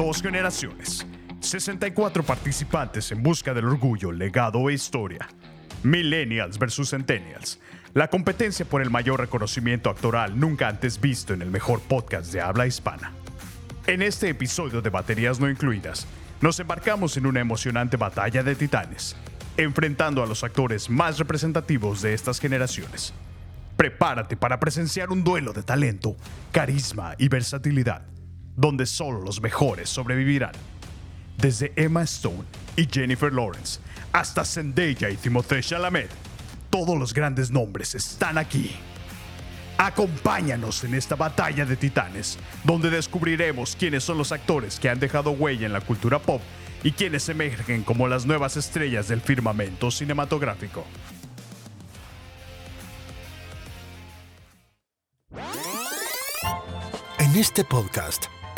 Dos generaciones. 64 participantes en busca del orgullo, legado e historia. Millennials versus Centennials. La competencia por el mayor reconocimiento actoral nunca antes visto en el mejor podcast de habla hispana. En este episodio de Baterías No Incluidas, nos embarcamos en una emocionante batalla de titanes, enfrentando a los actores más representativos de estas generaciones. Prepárate para presenciar un duelo de talento, carisma y versatilidad, donde solo los mejores sobrevivirán. Desde Emma Stone y Jennifer Lawrence hasta Zendaya y Timothée Chalamet, todos los grandes nombres están aquí. Acompáñanos en esta batalla de titanes, donde descubriremos quiénes son los actores que han dejado huella en la cultura pop y quienes emergen como las nuevas estrellas del firmamento cinematográfico. En este podcast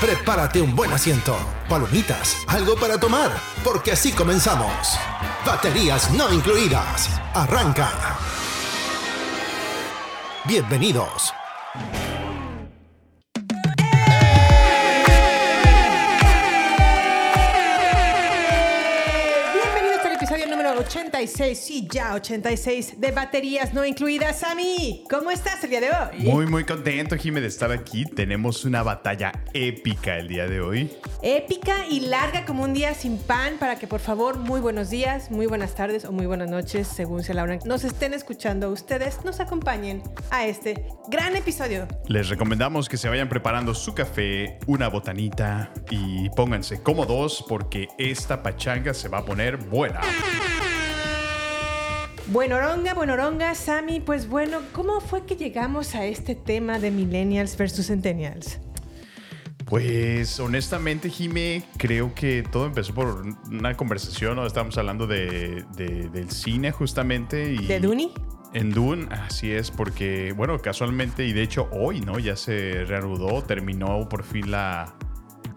Prepárate un buen asiento, palomitas, algo para tomar, porque así comenzamos. Baterías no incluidas. Arranca. Bienvenidos. 86, sí, ya 86 de baterías no incluidas. Sammy, ¿cómo estás el día de hoy? Muy, muy contento, Jimé, de estar aquí. Tenemos una batalla épica el día de hoy. Épica y larga como un día sin pan para que por favor muy buenos días, muy buenas tardes o muy buenas noches, según sea la hora nos estén escuchando ustedes, nos acompañen a este gran episodio. Les recomendamos que se vayan preparando su café, una botanita y pónganse cómodos porque esta pachanga se va a poner buena. Buenoronga, buenoronga, Sammy, pues bueno, ¿cómo fue que llegamos a este tema de millennials versus centennials? Pues honestamente, Jime, creo que todo empezó por una conversación, ¿no? Estábamos hablando de, de- del cine justamente. Y ¿De Duni? En Dune, así es, porque, bueno, casualmente, y de hecho hoy, ¿no? Ya se reanudó, terminó por fin la,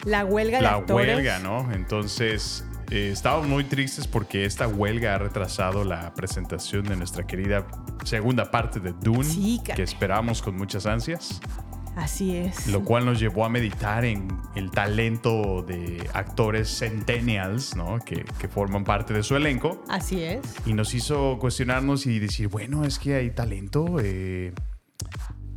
La huelga de la actores. huelga, ¿no? Entonces, eh, estábamos muy tristes porque esta huelga ha retrasado la presentación de nuestra querida segunda parte de Dune, Sí, que esperamos con muchas ansias, Así es. lo cual nos llevó a meditar en el talento de actores centennials, ¿no? Que, que forman parte de su elenco. Así es. Y nos hizo cuestionarnos y decir, bueno, es que hay talento. eh,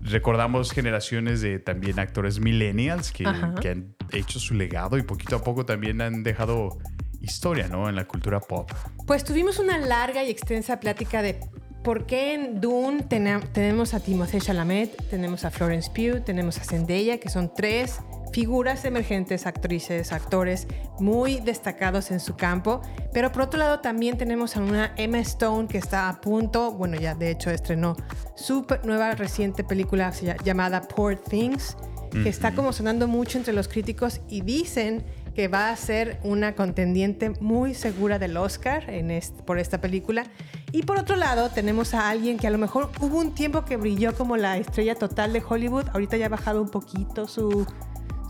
recordamos generaciones de también actores millennials que, que han hecho su legado y poquito a poco también han dejado historia, ¿no? En la cultura pop. Pues tuvimos una larga y extensa plática de por qué en Dune tenemos a Timothée Chalamet, tenemos a Florence Pugh, tenemos a Zendaya, que son tres figuras emergentes, actrices, actores muy destacados en su campo. Pero por otro lado también tenemos a una Emma Stone que está a punto, bueno ya de hecho estrenó su nueva reciente película llamada Poor Things, que está como sonando mucho entre los críticos y dicen que va a ser una contendiente muy segura del Oscar en por esta película. Y por otro lado, tenemos a alguien que a lo mejor hubo un tiempo que brilló como la estrella total de Hollywood. Ahorita ya ha bajado un poquito su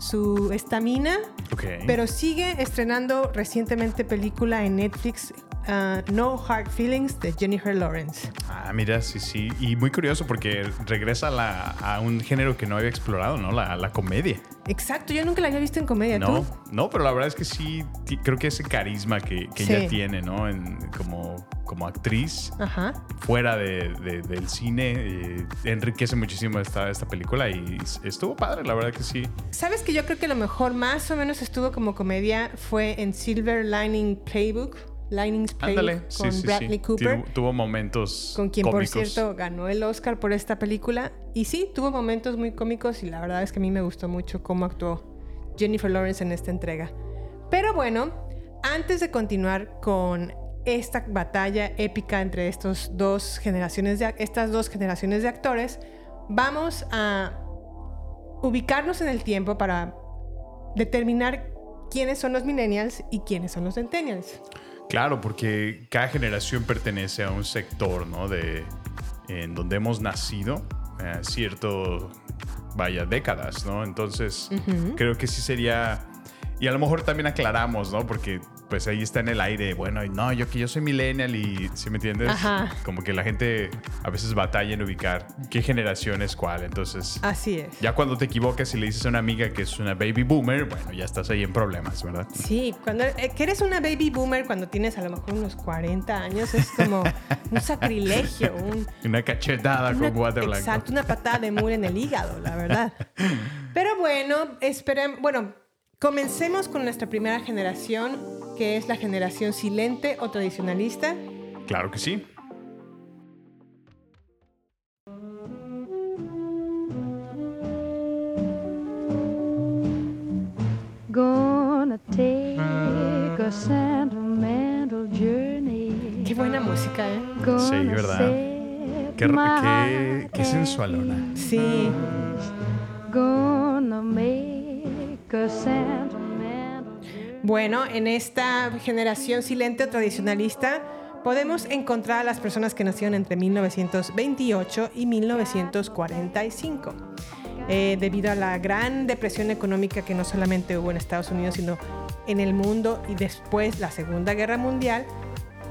su estamina, Ok. pero sigue estrenando recientemente película en Netflix ah, No Hard Feelings de Jennifer Lawrence. Ah, mira, sí, sí. Y muy curioso porque regresa a, la- a un género que no había explorado, ¿no? La, la comedia. Exacto, yo nunca la había visto en comedia. No, ¿Tú? no, pero la verdad es que sí, creo que ese carisma que, que Sí. ella tiene, ¿no? En- como, como actriz, Ajá. fuera de- de- del cine, eh, enriquece muchísimo esta, esta película y estuvo padre, la verdad que sí. Sabes que yo creo que lo mejor más o menos estuvo como comedia fue en Silver Lining Playbook Lightning's Play Ándale, con sí, sí. Bradley Cooper. Tuvo, tuvo momentos con quien cómicos. por cierto ganó el Oscar por esta película. Y sí, tuvo momentos muy cómicos y la verdad es que a mí me gustó mucho cómo actuó Jennifer Lawrence en esta entrega. Pero bueno, antes de continuar con esta batalla épica entre estos dos generaciones de, estas dos generaciones de actores, vamos a ubicarnos en el tiempo para determinar quiénes son los millennials y quiénes son los centennials. Claro, porque cada generación pertenece a un sector, ¿no? De en donde hemos nacido, eh, cierto, vaya, décadas, ¿no? Entonces, creo que sí sería... Y a lo mejor también aclaramos, ¿no? Porque pues ahí está en el aire, bueno, y no, yo que yo soy millennial y, ¿sí me entiendes? Ajá. Como que la gente a veces batalla en ubicar qué generación es cuál, entonces... Así es. Ya cuando te equivocas y le dices a una amiga que es una baby boomer, bueno, ya estás ahí en problemas, ¿verdad? Sí, cuando eh, que eres una baby boomer cuando tienes a lo mejor unos 40 años es como un sacrilegio, un, Una cachetada una- con guante blanco. Exacto, una patada de mule en el hígado, la verdad. Pero bueno, esperen, bueno, comencemos con nuestra primera generación, que es la generación silente o tradicionalista. Claro que sí. Gonna take a sentimental journey. Qué buena música, ¿eh? Sí, ¿verdad? Qué, qué, qué sensualona. Sí. Gonna make. Bueno, en esta generación silente o tradicionalista podemos encontrar a las personas que nacieron entre 1928 y 1945. Eh, debido a la gran depresión económica que no solamente hubo en Estados Unidos, sino en el mundo y después la Segunda Guerra Mundial,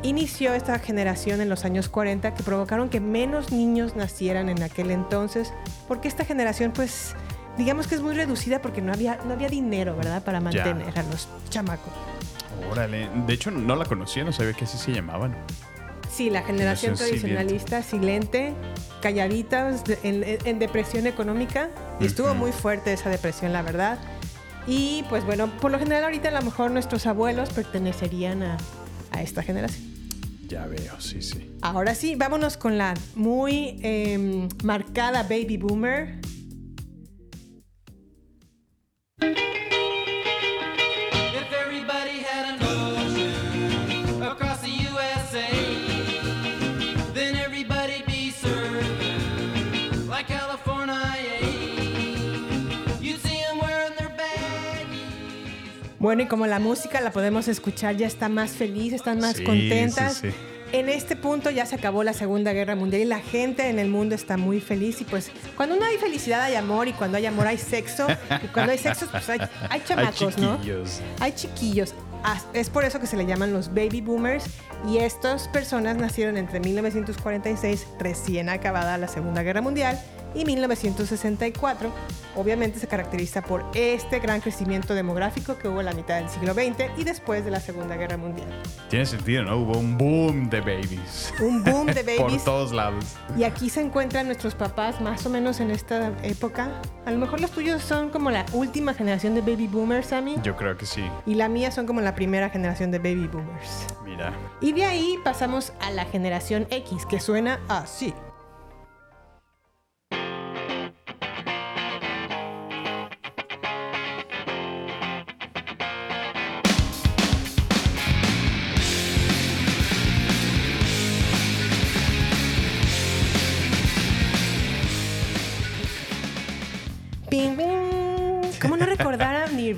inició esta generación en los años 40 que provocaron que menos niños nacieran en aquel entonces, porque esta generación pues digamos que es muy reducida porque no había, no había dinero, ¿verdad? Para mantener a los chamacos. Órale. De hecho, no la conocía, no sabía que así se llamaban. Sí, la generación Generación tradicionalista, silente, calladitas, de- en, en depresión económica. Y estuvo muy fuerte esa depresión, la verdad. Y pues bueno, por lo general ahorita a lo mejor nuestros abuelos pertenecerían a, a esta generación. Ya veo, sí, sí. Ahora sí, vámonos con la muy em, marcada baby boomer. Bueno, y como la música la podemos escuchar, ya está más feliz, están más Sí, contentas. sí, sí. En este punto ya se acabó la Segunda Guerra Mundial y la gente en el mundo está muy feliz. Y pues cuando no hay felicidad hay amor y cuando hay amor hay sexo. Y cuando hay sexo pues hay, hay chamacos, Hay ¿no? chiquillos. Hay chiquillos. Ah, Es por eso que se le llaman los baby boomers. Y estas personas nacieron entre 1946, recién acabada la Segunda Guerra Mundial, y 1964. Obviamente se caracteriza por este gran crecimiento demográfico que hubo en la mitad del siglo XX y después de la Segunda Guerra Mundial. Tiene sentido, ¿no? Hubo un boom de babies. Un boom de Por babies. todos lados. Y aquí se encuentran nuestros papás más o menos en esta época. A lo mejor los tuyos son como la última generación de baby boomers, Sammy. Yo creo que sí. Y la mía son como la primera generación de baby boomers. Mira. Y de ahí pasamos a la generación X, que suena así.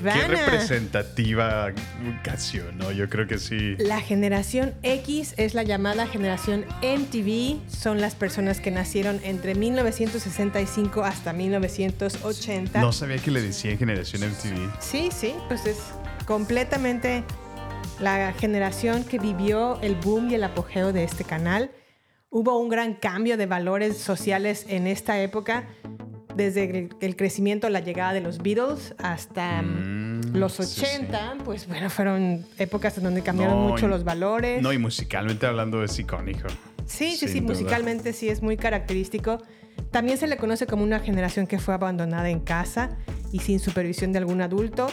Recordar a Qué Nirvana? representativa canción, ¿no? Yo creo que sí. La generación X es la llamada generación MTV. Son las personas que nacieron entre 1965 hasta 1980. No sabía que le decían generación MTV. Sí, sí, pues es completamente la generación que vivió el boom y el apogeo de este canal. Hubo un gran cambio de valores sociales en esta época, desde el, el crecimiento, la llegada de los Beatles hasta mm, los sí, 80, pues bueno, fueron épocas en donde cambiaron No, mucho y- los valores. No, y musicalmente hablando es icónico. Sí, sí, sí, musicalmente sí es muy característico. También se le conoce como una generación que fue abandonada en casa y sin supervisión de algún adulto.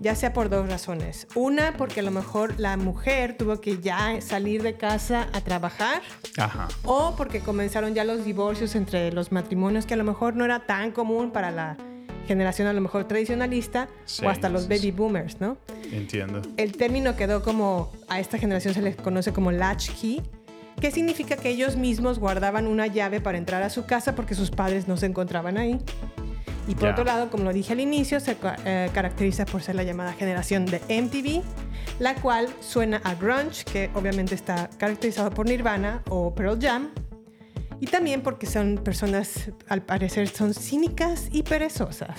ya sea por dos razones. Una, porque a lo mejor la mujer tuvo que ya salir de casa a trabajar. Ajá. O porque comenzaron ya los divorcios entre los matrimonios, que a lo mejor no era tan común para la generación a lo mejor tradicionalista Sí, o hasta los baby boomers, ¿no? Entiendo. El término quedó como, a esta generación se les conoce como latchkey, que significa que ellos mismos guardaban una llave para entrar a su casa porque sus padres no se encontraban ahí. Y por otro lado, como lo dije al inicio, se eh, caracteriza por ser la llamada generación de MTV, la cual suena a grunge, que obviamente está caracterizado por Nirvana o Pearl Jam, y también porque son personas, al parecer, son cínicas y perezosas.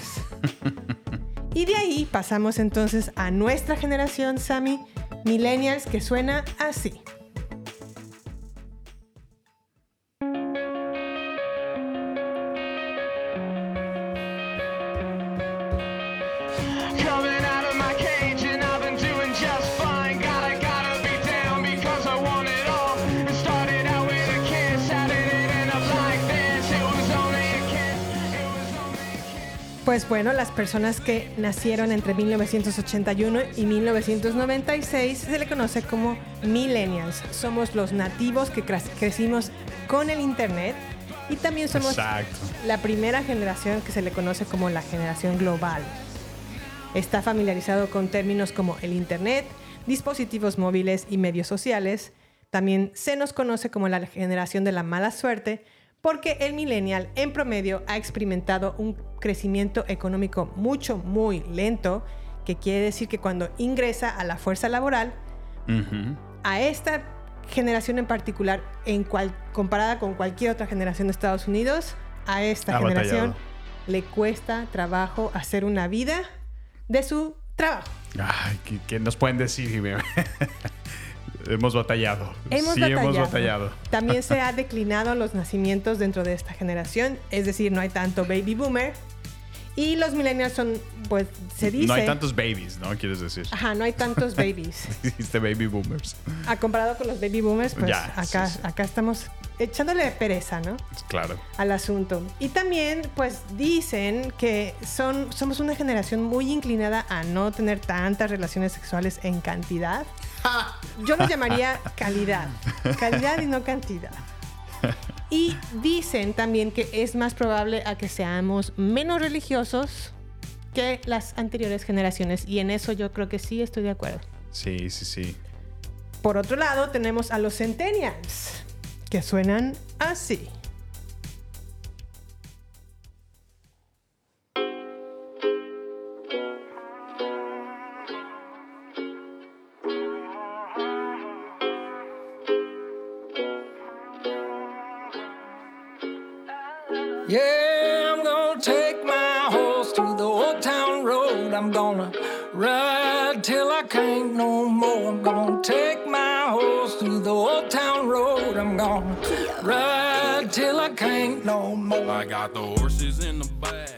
y de ahí pasamos entonces a nuestra generación, Sammy, millennials, que suena así. Pues bueno, las personas que nacieron entre 1981 y 1996 se le conoce como millennials. Somos los nativos que cre- crecimos con el Internet y también somos Exacto. la primera generación que se le conoce como la generación global. Está familiarizado con términos como el Internet, dispositivos móviles y medios sociales. También se nos conoce como la generación de la mala suerte porque el millennial en promedio ha experimentado un crecimiento económico mucho, muy lento, que quiere decir que cuando ingresa a la fuerza laboral, Ujú. a esta generación en particular, en cual, comparada con cualquier otra generación de Estados Unidos, a esta Ha generación batallado. le cuesta trabajo hacer una vida de su trabajo. Ay, ¿qué, qué nos pueden decir? Hemos batallado. Hemos sí, batallado. hemos batallado. También se ha declinado los nacimientos dentro de esta generación, es decir, no hay tanto baby boomer. Y los millennials son, pues, se dice... No hay tantos babies, ¿no? Quieres decir. Ajá, no hay tantos babies. Dijiste baby boomers. A comparado con los baby boomers, pues Ya, acá, sí, sí. acá estamos echándole pereza, ¿no? Claro. al asunto. Y también, pues dicen que son, somos una generación muy inclinada a no tener tantas relaciones sexuales en cantidad. Yo lo llamaría calidad. Calidad y no cantidad. Y dicen también que es más probable a que seamos menos religiosos que las anteriores generaciones. Y en eso yo creo que sí estoy de acuerdo. Sí, sí, sí. Por otro lado, tenemos a los centennials, que suenan así. Yeah, I'm gonna take my horse through the old town road. I'm gonna ride till I can't no more. I'm gonna take my horse through the old town road. I'm gonna ride till I can't no more. I got the horses in the bag.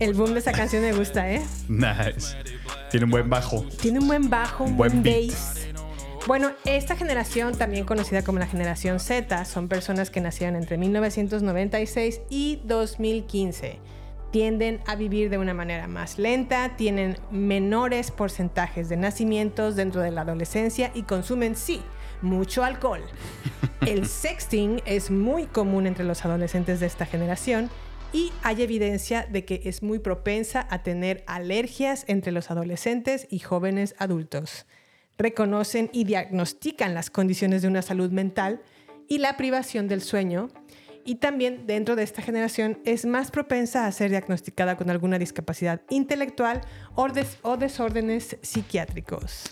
El boom de esa canción me gusta, ¿eh? Nice. Tiene un buen bajo. Tiene un buen bajo, un Buen buen, beat. bass. Bueno, esta generación, también conocida como la generación Z, son personas que nacieron entre 1996 y 2015. Tienden a vivir de una manera más lenta, tienen menores porcentajes de nacimientos dentro de la adolescencia y consumen, sí, mucho alcohol. El sexting es muy común entre los adolescentes de esta generación y hay evidencia de que es muy propensa a tener alergias entre los adolescentes y jóvenes adultos. Reconocen y diagnostican las condiciones de una salud mental y la privación del sueño. Y también dentro de esta generación es más propensa a ser diagnosticada con alguna discapacidad intelectual o, des- o desórdenes psiquiátricos.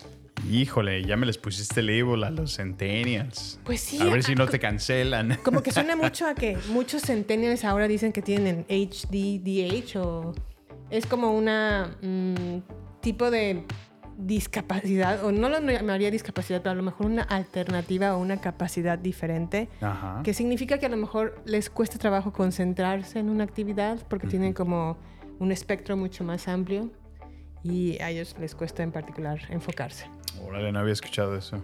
Híjole, ya me les pusiste el label a los centennials. Pues sí, A ver si no te cancelan. Como que suena mucho a que muchos centennials ahora dicen que tienen HDDH o es como una mm, tipo de discapacidad, o no lo llamaría discapacidad, pero a lo mejor una alternativa o una capacidad diferente, Ajá. que significa que a lo mejor les cuesta trabajo concentrarse en una actividad porque tienen como un espectro mucho más amplio y a ellos les cuesta en particular enfocarse. Órale, no había escuchado eso.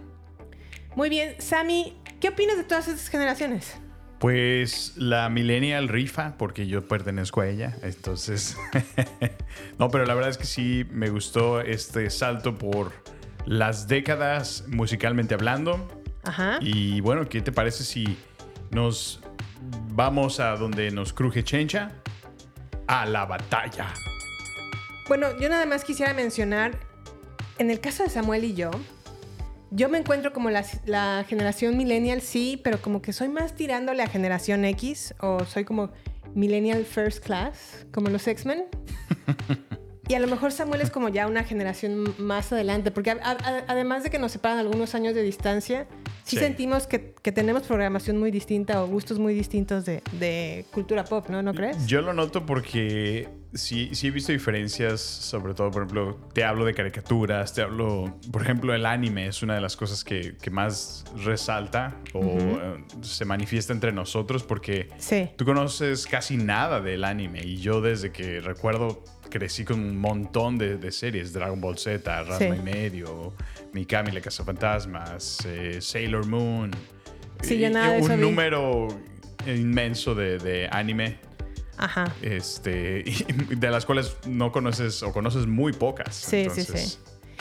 Muy bien, Sammy, ¿qué opinas de todas estas generaciones? Pues la millennial rifa, porque yo pertenezco a ella, entonces... no, pero la verdad es que sí me gustó este salto por las décadas musicalmente hablando. Ajá. Y bueno, ¿qué te parece si nos vamos a donde nos cruje Chencha? A la batalla. Bueno, yo nada más quisiera mencionar, en el caso de Samuel y yo, yo me encuentro como la, generación millennial, sí, pero como que soy más tirándole a generación X o soy como millennial first class, como los X-Men. Y a lo mejor Samuel es como ya una generación más adelante, porque a- a- además de que nos separan algunos años de distancia, sí, Sí. sentimos que, que tenemos programación muy distinta o gustos muy distintos de, de cultura pop, ¿no? ¿No crees? Yo lo noto porque sí, sí he visto diferencias, sobre todo, por ejemplo, te hablo de caricaturas, te hablo, por ejemplo, el anime es una de las cosas que, que más resalta o eh, se manifiesta entre nosotros porque Sí. tú conoces casi nada del anime y yo desde que recuerdo crecí con un montón de, de series, Dragon Ball Z, Ranma Sí. y medio, Mikami la Cazafantasmas, eh, Sailor Moon. Sí, yo y- nada de y eso un vi. número inmenso de, de anime Ajá. este, de las cuales no conoces o conoces muy pocas. Sí, sí, sí.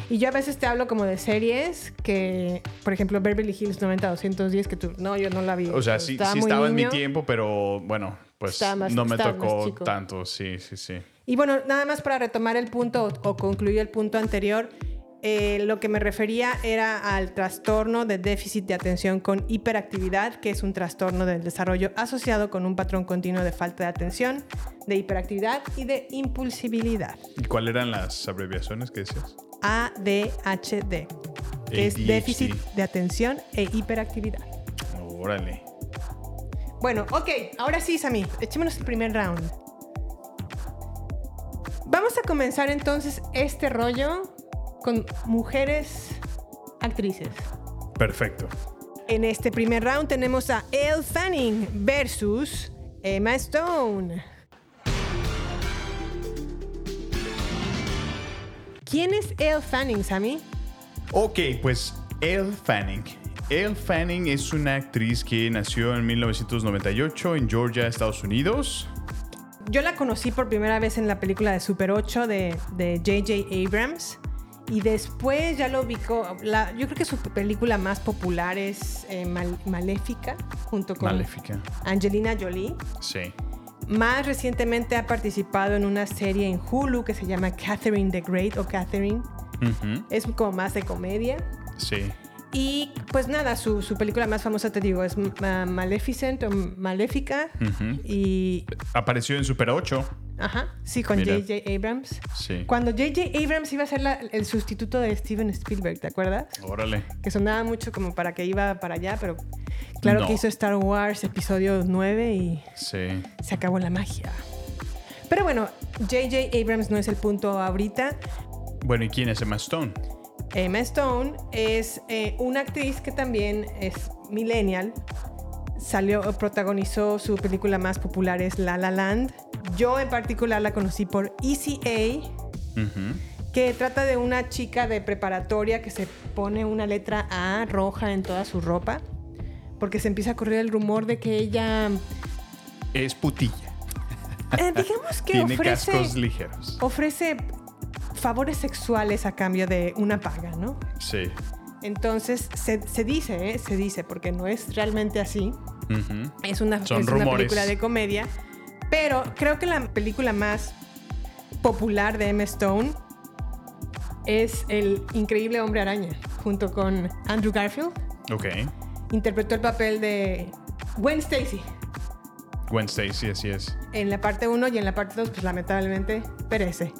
Y yo a veces te hablo como de series que, por ejemplo, Beverly Hills 90210, que tú, no, yo no la vi. O sea, sí, Estaba sí estaba en mi tiempo, pero bueno, pues más- no me tocó tanto, sí, sí, sí. Y bueno, nada más para retomar el punto o, o concluir el punto anterior, eh, lo que me refería era al trastorno de déficit de atención con hiperactividad, que es un trastorno del desarrollo asociado con un patrón continuo de falta de atención, de hiperactividad y de impulsibilidad. ¿Y cuáles eran las abreviaciones que decías? ADHD, que es déficit de atención e hiperactividad. Órale. Bueno, ok, ahora sí, Sammy, echémonos el primer round. Vamos a comenzar entonces este rollo con mujeres actrices. Perfecto. En este primer round tenemos a Elle Fanning versus Emma Stone. ¿Quién es Elle Fanning, Sammy? Ok, pues Elle Fanning. Elle Fanning es una actriz que nació en 1998 en Georgia, Estados Unidos. Yo la conocí por primera vez en la película de Super 8 de de J.J. Abrams. Y después ya lo ubicó. la- yo creo que su película más popular es eh, Mal- Maléfica, junto con Maléfica. Angelina Jolie. Sí. Más recientemente ha participado en una serie en Hulu que se llama Catherine the Great o Catherine. Es como más de comedia. Sí. Y pues nada, su, su película más famosa, te digo, es Ma- Maleficent o Maléfica. Ujú. Y. Apareció en Super 8. Ajá, sí, con. J.J. Abrams. Sí. Cuando J.J. Abrams iba a ser la- el sustituto de Steven Spielberg, ¿te acuerdas? Órale. Que sonaba mucho como para que iba para allá, pero claro No. que hizo Star Wars episodio 9 y Sí. se acabó la magia. Pero bueno, J.J. Abrams no es el punto ahorita. Bueno, ¿y quién es Emma Stone? Emma Stone es eh, una actriz que también es millennial. Salió, protagonizó su película más popular es La La Land. Yo en particular la conocí por ECA, Ujú. que trata de una chica de preparatoria que se pone una letra A roja en toda su ropa, porque se empieza a correr el rumor de que ella, Es putilla. eh, digamos que Tiene ofrece, cascos ligeros. ofrece favores sexuales a cambio de una paga, ¿no? Sí. Entonces se, se dice, ¿eh? se dice, porque no es realmente así. Es una, Son es una película de comedia. Pero creo que la película más popular de Emma Stone es El Increíble Hombre Araña, junto con Andrew Garfield. Ok. Interpretó el papel de Gwen Stacy Gwen Stacy, así es. en la parte 1 y en la parte 2, pues lamentablemente perece.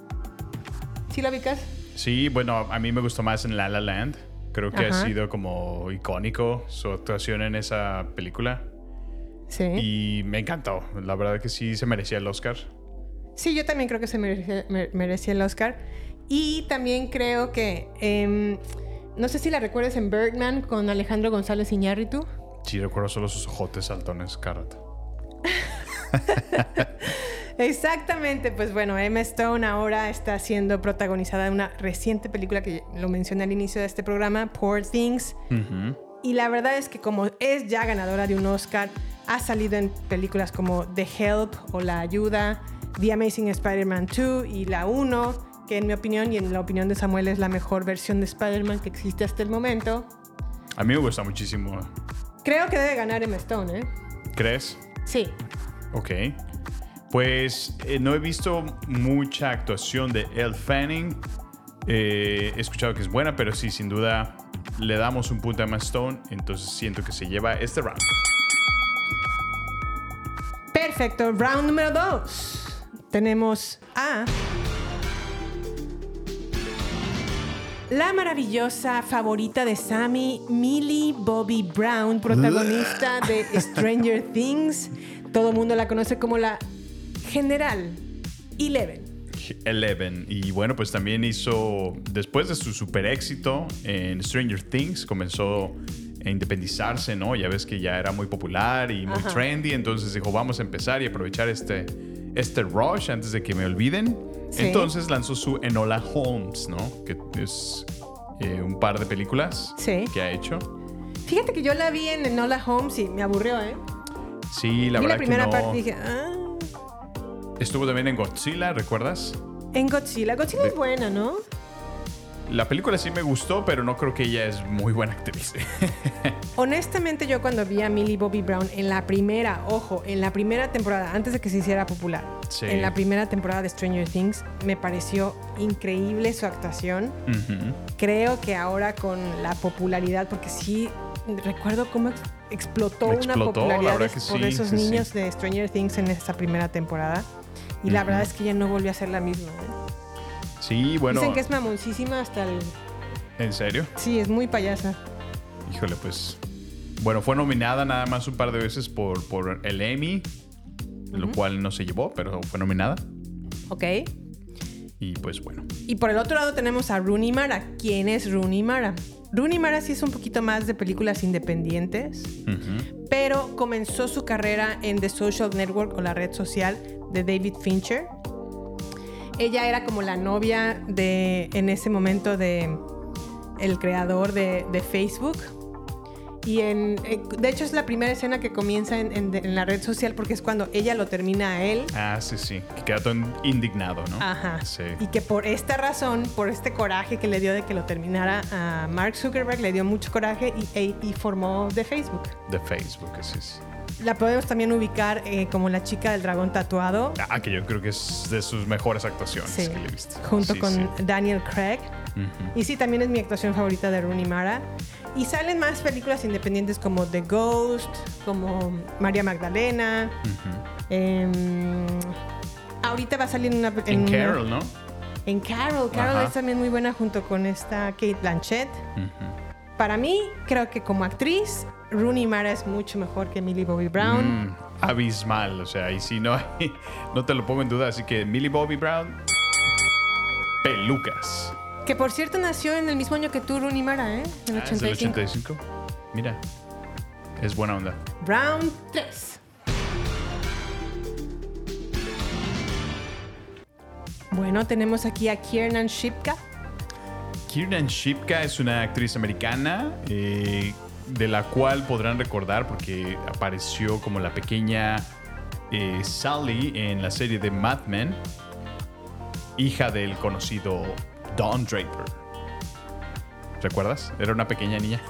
¿Sí la ubicas? Sí, bueno, a mí me gustó más en La La Land. Creo que Ajá. ha sido como icónico su actuación en esa película. Sí. Y me encantó. La verdad que sí se merecía el Oscar. Sí, yo también creo que se merecía, me- merecía el Oscar. Y también creo que. em, no sé si la recuerdas en Birdman con Alejandro González Iñárritu. Sí, recuerdo solo sus ojotes saltones cada rato. Exactamente, pues bueno, Emma Stone ahora está siendo protagonizada en una reciente película que lo mencioné al inicio de este programa, Poor Things. Y la verdad es que como es ya ganadora de un Oscar, Ha salido en películas como The Help o La Ayuda, The Amazing Spider-Man 2 y la 1, que en mi opinión y en la opinión de Samuel es la mejor versión de Spider-Man que existe hasta el momento. A mí me gusta muchísimo. Creo que debe ganar Emma Stone, ¿eh? ¿Crees? Sí. Ok. Pues eh, no he visto mucha actuación de Elle Fanning. Eh, he escuchado que es buena, pero sí, sin duda le damos un punto a Emma Stone. Entonces siento que se lleva este round. Perfecto. Round número 2. Tenemos a. La maravillosa favorita de Sammy, Millie Bobby Brown, protagonista de Stranger Things. Todo el mundo la conoce como la General Eleven. Eleven. Y bueno, pues también hizo, después de su super éxito en Stranger Things, comenzó a independizarse, ¿no? Ya ves que ya era muy popular y muy Ajá. trendy, entonces dijo, vamos a empezar y aprovechar este, este rush antes de que me olviden. Sí. Entonces lanzó su Enola Holmes, ¿no? Que es eh, un par de películas Sí. que ha hecho. Fíjate que yo la vi en Enola Holmes y me aburrió, ¿eh? Sí, la vi verdad la primera que no. parte dije, ah, Estuvo también en Godzilla, ¿recuerdas? en Godzilla. Godzilla De- es buena, ¿no? La película sí me gustó, pero no creo que ella es muy buena actriz. Honestamente, yo cuando vi a Millie Bobby Brown en la primera, ojo, en la primera temporada, antes de que se hiciera popular, Sí. en la primera temporada de Stranger Things, me pareció increíble su actuación. Creo que ahora con la popularidad, porque sí recuerdo cómo ex- explotó, una Explotó, popularidad por sí, esos sí. niños de Stranger Things en esta primera temporada. Y la verdad es que ya no volvió a ser la misma. ¿eh? Sí, bueno. Dicen que es mamoncísima hasta el... ¿En serio? Sí, es muy payasa. Híjole, pues. Bueno, fue nominada nada más un par de veces por, por el Emmy, lo cual no se llevó, pero fue nominada. ¿Ok? Y pues bueno. Y por el otro lado tenemos a Rooney Mara. ¿Quién es Rooney Mara? Rooney Mara sí es un poquito más de películas independientes, pero comenzó su carrera en The Social Network o la red social de David Fincher. Ella era como la novia de, en ese momento, de el creador de, de Facebook. Y en, eh, de hecho es la primera escena que comienza en, en- en la red social porque es cuando ella lo termina a él Ah, sí, sí. Que queda todo indignado, ¿no? Ajá. Sí. Y que por esta razón, por este coraje que le dio de que lo terminara a Mark Zuckerberg, le dio mucho coraje y, e- y formó de Facebook. De Facebook, sí, sí. La podemos también ubicar eh, como la chica del dragón tatuado, Ah, que yo creo que es de sus mejores actuaciones Sí. que le he visto. junto Sí, con sí. Daniel Craig. Y sí, también es mi actuación favorita de Rooney Mara. Y salen más películas independientes como The Ghost, como María Magdalena. em, ahorita va a salir una... En una- Carol, ¿no? En Carol. Carol Ajá. es también muy buena junto con esta Kate Blanchett. Ujú. Para mí, creo que como actriz, Rooney Mara es mucho mejor que Millie Bobby Brown. Mm, abismal, o sea, y si no, no te lo pongo en duda. Así que Millie Bobby Brown, pelucas. Que por cierto nació en el mismo año que tú, Rooney Mara, ¿eh? En el Ah, ¿es del 85. 85? Mira, es buena onda. Round 3. Bueno, tenemos aquí a Kiernan Shipka. Kiernan Shipka es una actriz americana eh, de la cual podrán recordar porque apareció como la pequeña eh, Sally en la serie de Mad Men, hija del conocido Don Draper. ¿Recuerdas? Era una pequeña niña.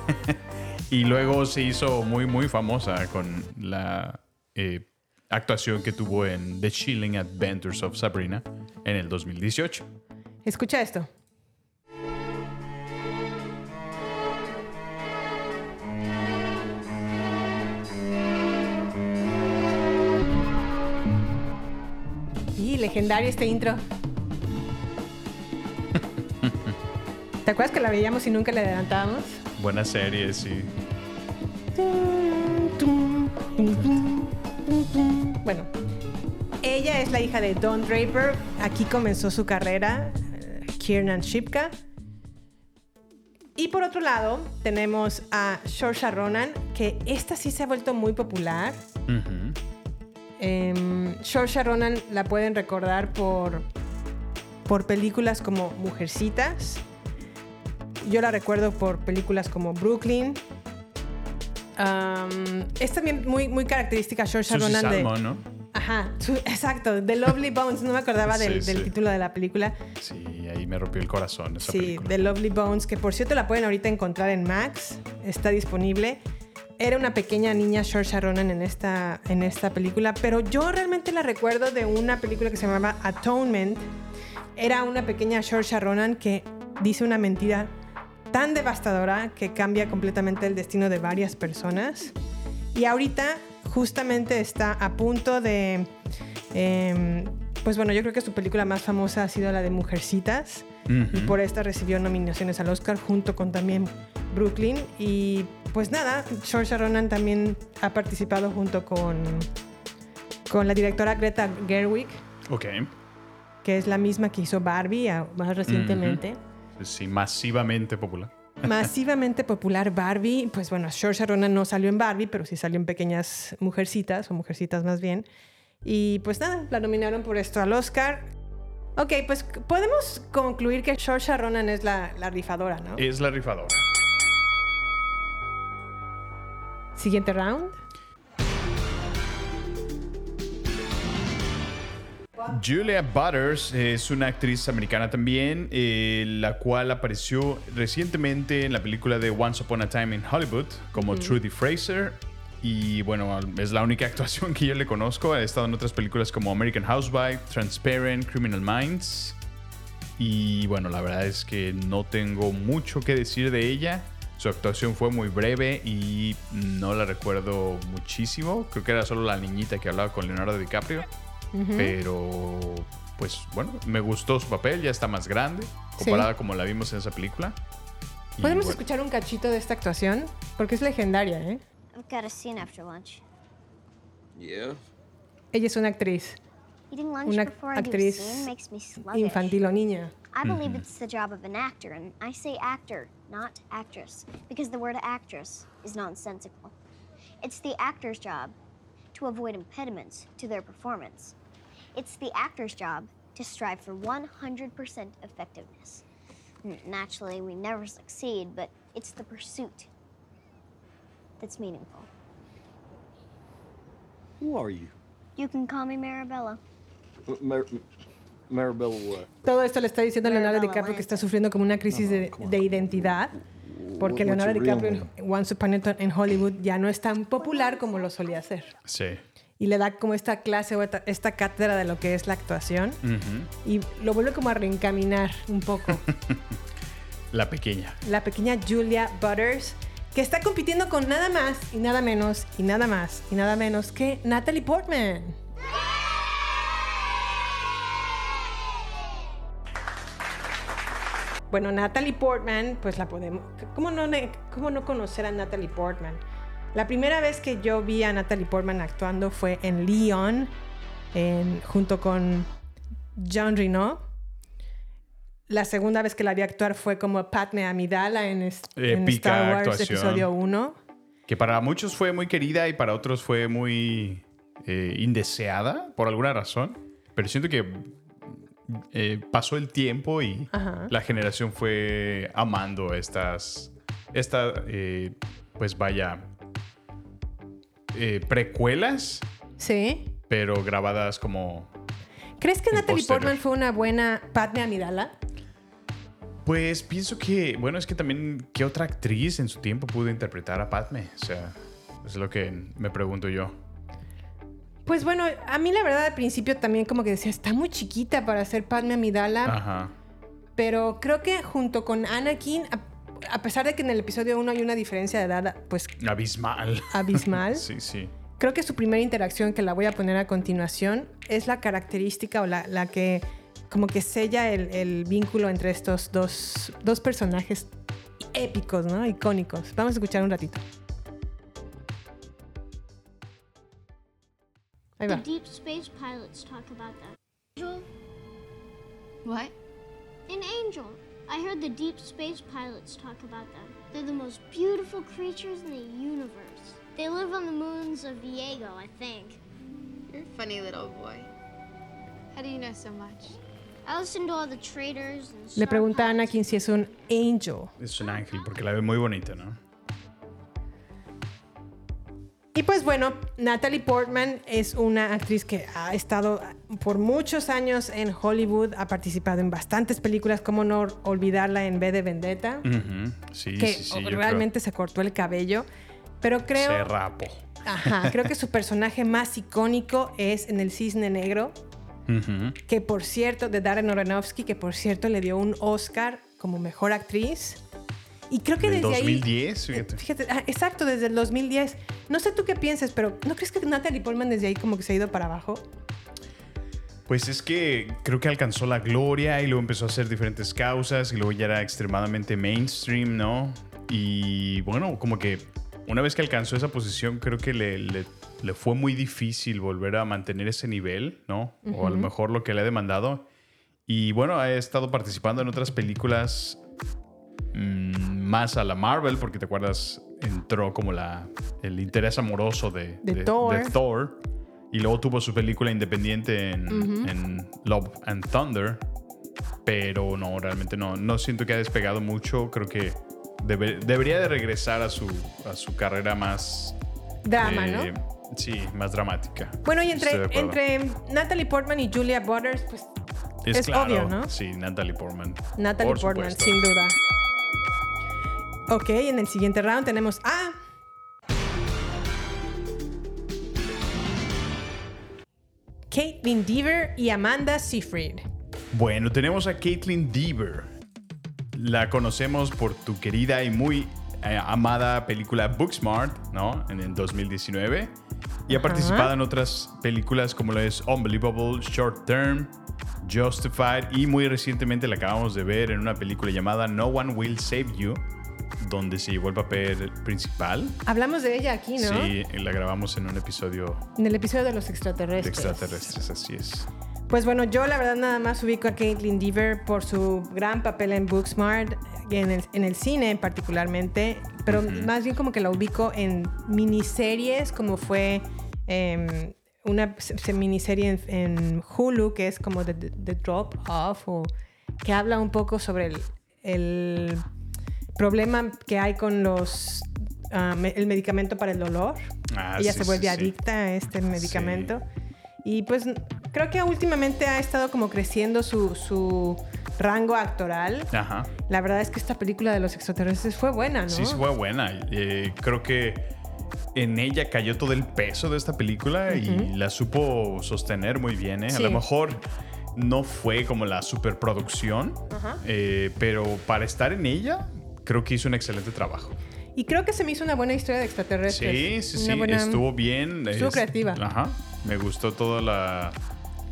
y luego se hizo muy, muy famosa con la eh, actuación que tuvo en The Chilling Adventures of Sabrina en el 2018. Escucha esto. Legendario este intro. ¿Te acuerdas que la veíamos y nunca le adelantábamos? Buena serie, sí. Bueno, ella es la hija de Don Draper. Aquí comenzó su carrera, eh, Kiernan Shipka. Y por otro lado, tenemos a Saoirse Ronan, que esta sí se ha vuelto muy popular. Ujú. Eh, Saoirse Ronan la pueden recordar por, por películas como Mujercitas. Yo la recuerdo por películas como Brooklyn. Um, es también muy, muy característica Susie Ronan de... Salmon, ¿no? Ajá, su- exacto, The Lovely Bones. No me acordaba del, Sí, del sí. título de la película. Sí, ahí me rompió el corazón esa Sí, película. The Lovely Bones, que por cierto la pueden ahorita encontrar en Max, está disponible. Era una pequeña niña Saoirse Ronan en esta, en esta película, pero yo realmente la recuerdo de una película que se llamaba Atonement. Era una pequeña Saoirse Ronan que dice una mentira tan devastadora que cambia completamente el destino de varias personas. Y ahorita justamente está a punto de... em, pues bueno, yo creo que su película más famosa ha sido la de Mujercitas. Y por esta recibió nominaciones al Oscar junto con también Brooklyn. Y pues nada, Saoirse Ronan también ha participado junto con, con la directora Greta Gerwig, Ok. que es la misma que hizo Barbie más recientemente. Sí, masivamente popular. Masivamente popular Barbie. Pues bueno, Saoirse Ronan no salió en Barbie, pero sí salió en Pequeñas Mujercitas, o Mujercitas más bien. Y pues nada, la nominaron por esto al Oscar. Ok, pues podemos concluir que Saoirse Ronan es la, la rifadora, ¿no? Es la rifadora. Siguiente round. Julia Butters es una actriz americana también, eh, la cual apareció recientemente en la película de Once Upon a Time in Hollywood como Trudy Fraser. Y bueno, es la única actuación que yo le conozco. Ha estado en otras películas como American Housewife, Transparent, Criminal Minds. Y bueno, la verdad es que no tengo mucho que decir de ella. Su actuación fue muy breve y no la recuerdo muchísimo. Creo que era solo la niñita que hablaba con Leonardo DiCaprio. Pero, pues bueno, me gustó su papel, ya está más grande, comparada como la vimos en esa película. ¿Podemos bueno, escuchar un cachito de esta actuación? Porque es legendaria, ¿eh? I've got a scene after lunch. Yeah? Ella es una actriz Eating lunch Una before I do a actriz scene makes me sluggish. infantil o niña. I mm-hmm. believe it's the job of an actor, and I say actor, not actress, because the word actress is nonsensical. It's the actor's job to avoid impediments to their performance. It's the actor's job to strive for 100% effectiveness. Naturally, we never succeed, but it's the pursuit that's meaningful. Who are you? You can call me Marabella. Mar- Marabella what? Todo esto le está diciendo Leonardo Marabella DiCaprio que está sufriendo como una crisis de, de identidad. Porque What's Leonardo DiCaprio en Once Upon a Time en Hollywood ya no es tan popular como lo solía ser. Sí. Y le da como esta clase o esta, cátedra de lo que es la actuación. Ujú. Y lo vuelve como a reencaminar un poco. La pequeña. la pequeña Julia Butters, que está compitiendo con nada más y nada menos y nada más y nada menos que Natalie Portman. Bueno, Natalie Portman, pues la podemos... ¿Cómo no, cómo no conocer a Natalie Portman? La primera vez que yo vi a Natalie Portman actuando fue en Leon, junto con John Reno. La segunda vez que la vi actuar fue como Padme Amidala en, en Star Wars actuación. episodio 1. Que para muchos fue muy querida y para otros fue muy eh, indeseada por alguna razón. Pero siento que eh, pasó el tiempo y Ajá. la generación fue amando estas, esta, eh, pues vaya, eh, precuelas, Sí. pero grabadas como... ¿Crees que Natalie. Portman fue una buena Padme Amidala? Pues pienso que, bueno, es que también, ¿qué otra actriz en su tiempo pudo interpretar a Padme? O sea, es lo que me pregunto yo. Pues bueno, a mí la verdad al principio también como que decía, está muy chiquita para ser Padme Amidala, Ajá. pero creo que junto con Anakin, a, a pesar de que en el episodio 1 hay una diferencia de edad pues Abismal. abismal, Sí, sí. creo que su primera interacción, que la voy a poner a continuación, es la característica o la, la que como que sella el, el vínculo entre estos dos, dos personajes épicos, ¿no? Icónicos. Vamos a escuchar un ratito. Ahí The va. deep space pilots talk about that. Angel? What? An angel. I heard the deep space pilots talk about them. They're the most beautiful creatures in the universe. They live on the moons of Viego, I think. You're a funny little boy. How do you know so much? I listen to all the traders and Le pregunta a. Anakin si es un angel. Es un ángel porque la ve muy bonita, ¿no? Y pues bueno, Natalie Portman es una actriz que ha estado por muchos años en Hollywood, ha participado en bastantes películas, como no olvidarla en B de Vendetta, Ujú. Sí, que sí, sí. realmente se cortó el cabello, pero creo- creo... Se rapó. Ajá, creo que su personaje más icónico es en El Cisne Negro, Que por cierto, de Darren Aronofsky, que por cierto le dio un Oscar como mejor actriz. Y creo que desde 2010, ahí. fíjate. Fíjate, ah, exacto, desde el 2010. No sé tú qué pienses, pero ¿no crees que Natalie Portman desde ahí como que se ha ido para abajo? Pues es que creo que alcanzó la gloria y luego empezó a hacer diferentes causas y luego ya era extremadamente mainstream, ¿no? Y bueno, como que una vez que alcanzó esa posición, creo que le, le- le fue muy difícil volver a mantener ese nivel, ¿no? O a lo mejor lo que le ha demandado. Y bueno, ha estado participando en otras películas mm, más a la Marvel, porque te acuerdas, entró como la, el interés amoroso de, De Thor. Thor. Y luego tuvo su película independiente en, Ujú. en Love and Thunder. Pero no, realmente no. No siento que ha despegado mucho. Creo que debe- debería de regresar a su, a su carrera más... Drama, eh, ¿no? Sí, más dramática. Bueno, y entre, entre Natalie Portman y Julia Butters, pues es, es claro, obvio, ¿no? Sí, Natalie Portman. Natalie Por Portman, supuesto. sin duda. Ok, en el siguiente round tenemos a. Caitlin Deaver y Amanda Seyfried. Bueno, tenemos a Caitlin Deaver. La conocemos por tu querida y muy eh, amada película Booksmart, ¿no? En el 2019. Y ha Ajá. participado en otras películas como lo es Unbelievable, Short Term, Justified y muy recientemente la acabamos de ver en una película llamada No One Will Save You, donde se llevó el papel principal. Hablamos de ella aquí, ¿no? Sí, la grabamos en un episodio En el episodio de los de extraterrestres. extraterrestres, así es. Pues bueno, yo la verdad nada más ubico a Caitlin Deaver por su gran papel en Booksmart, en el, en el cine particularmente, pero más bien como que la ubico en miniseries como fue em, una se- se- miniserie en, en Hulu que es como The, The Drop Off o que habla un poco sobre el, el problema que hay con los me- el medicamento para el dolor. Ah, Ella sí, se vuelve sí. adicta a este medicamento. Y pues creo que últimamente ha estado como creciendo su, su rango actoral. Ajá. La verdad es que esta película de los extraterrestres fue buena, ¿no? Sí, sí fue buena. Eh, creo que en ella cayó todo el peso de esta película y la supo sostener muy bien. ¿eh? Sí. A lo mejor no fue como la superproducción, eh, pero para estar en ella, creo que hizo un excelente trabajo. Y creo que se me hizo una buena historia de extraterrestres. Sí, sí, Una sí, buena- estuvo bien. Estuvo Es- creativa. Ajá. Me gustó toda la.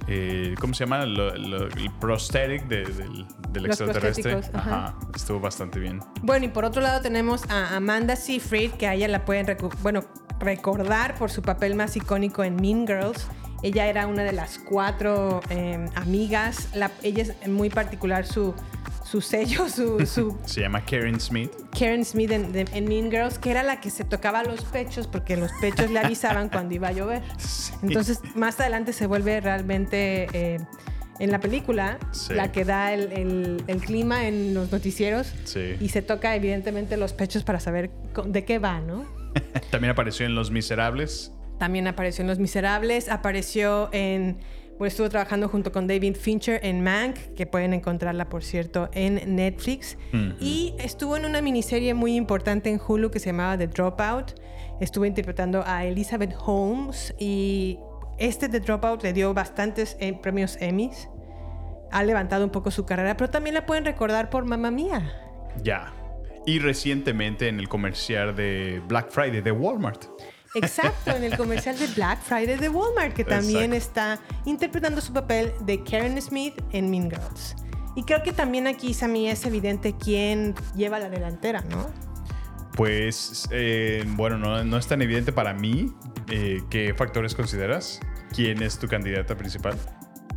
eh, ¿Cómo se llama? Lo- lo- el prosthetic de- del, del extraterrestre. ajá. Ajá. Estuvo bastante bien. Bueno, y por otro lado tenemos a Amanda Seyfried, que a ella la pueden recu- bueno, recordar por su papel más icónico en Mean Girls. Ella era una de las cuatro eh, amigas. La- ella es muy particular su, su sello, su, su Se llama Karen Smith. Karen Smith en, de- en Mean Girls, que era la que se tocaba los pechos porque los pechos le avisaban cuando iba a llover. Entonces, más adelante se vuelve realmente eh, en la película Sí. la que da el, el- el clima en los noticieros Sí. y se toca evidentemente los pechos para saber de qué va, ¿no? También apareció en Los Miserables. También apareció en Los Miserables, apareció en... Pues estuvo trabajando junto con David Fincher en Mank, que pueden encontrarla, por cierto, en Netflix. Y estuvo en una miniserie muy importante en Hulu que se llamaba The Dropout. Estuvo interpretando a Elizabeth Holmes y este The Dropout le dio bastantes eh, premios Emmys. Ha levantado un poco su carrera, pero también la pueden recordar por Mamma Mía. Ya. Y recientemente en el comercial de Black Friday de Walmart. Exacto, en el comercial de Black Friday de Walmart, que también está interpretando su papel de Karen Smith en Mean Girls. Y creo que también aquí, Sammy, es evidente quién lleva la delantera, ¿no? Pues, eh, bueno, no, no es tan evidente para mí. Eh, ¿Qué factores consideras? ¿Quién es tu candidata principal?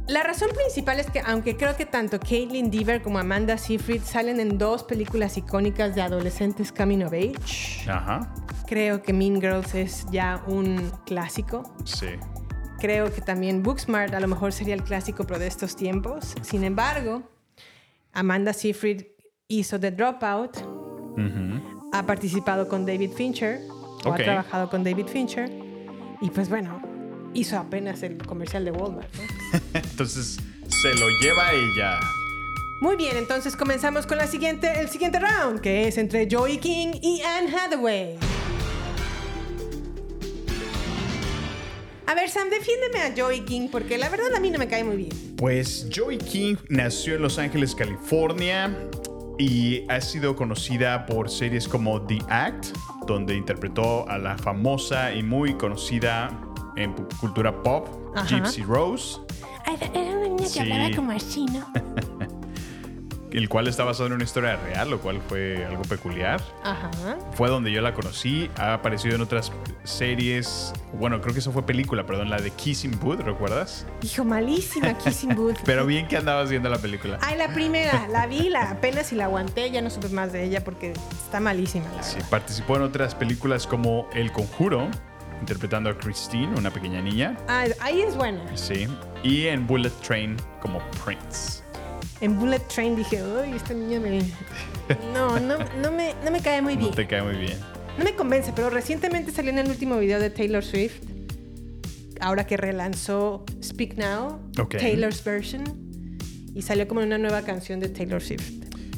La razón principal es que, aunque creo que tanto Caitlin Deaver como Amanda Seyfried salen en dos películas icónicas de adolescentes coming of age, Ajá. creo que Mean Girls es ya un clásico. Sí. Creo que también Booksmart a lo mejor sería el clásico pero de estos tiempos. Sin embargo, Amanda Seyfried hizo The Dropout, ha participado con David Fincher o Ok. ha trabajado con David Fincher. Y pues bueno, hizo apenas el comercial de Walmart. ¿no? Entonces se lo lleva ella. Muy bien, entonces comenzamos con la siguiente, el siguiente round, que es entre Joey King y Anne Hathaway. A ver, Sam, defiéndeme a Joey King, porque la verdad a mí no me cae muy bien. Pues Joey King nació en Los Ángeles, California y ha sido conocida por series como The Act, donde interpretó a la famosa y muy conocida en cultura pop, Ajá. Gypsy Rose, Era una niña que Sí. hablaba como así, ¿no? el cual está basado en una historia real, lo cual fue algo peculiar. Ajá. Fue donde yo la conocí, ha aparecido en otras series, bueno, creo que eso fue película, perdón, la de Kissing Booth, ¿recuerdas? Hijo, malísima Kissing Booth. Pero bien que andabas viendo la película. Ay, la primera, la vi, la apenas y la aguanté, ya no supe más de ella porque está malísima, la verdad. Sí, participó en otras películas como El Conjuro, interpretando a Christine, una pequeña niña. Ah, ahí es buena. Sí. Y en Bullet Train como Prince. En Bullet Train dije, uy, esta niña me... No, no, no, me, no me cae muy No bien. te cae muy bien. No me convence, pero recientemente salió en el último video de Taylor Swift, ahora que relanzó Speak Now, Ok. Taylor's version, y salió como una nueva canción de Taylor Swift.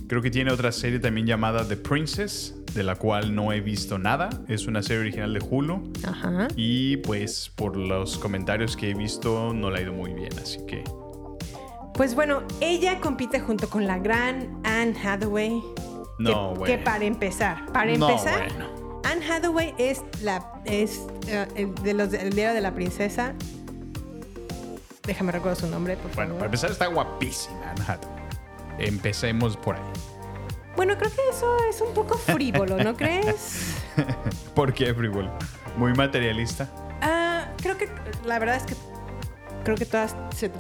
Creo que tiene otra serie también llamada The Princess, de la cual no he visto nada. Es una serie original de Hulu. Ajá. Y pues por los comentarios que he visto no le ha ido muy bien, así que... Pues bueno, ella compite junto con la gran Anne Hathaway. No, que, bueno. que para empezar, para No, empezar, bueno. Anne Hathaway es la es el de los del diario de la princesa. Déjame recuerdo su nombre, por Bueno, para favor. empezar está guapísima, Anne Hathaway. Empecemos por ahí. Bueno, creo que eso es un poco frívolo, ¿no crees? ¿Por qué, frívolo? Muy materialista. Ah, creo que la verdad es que creo que todas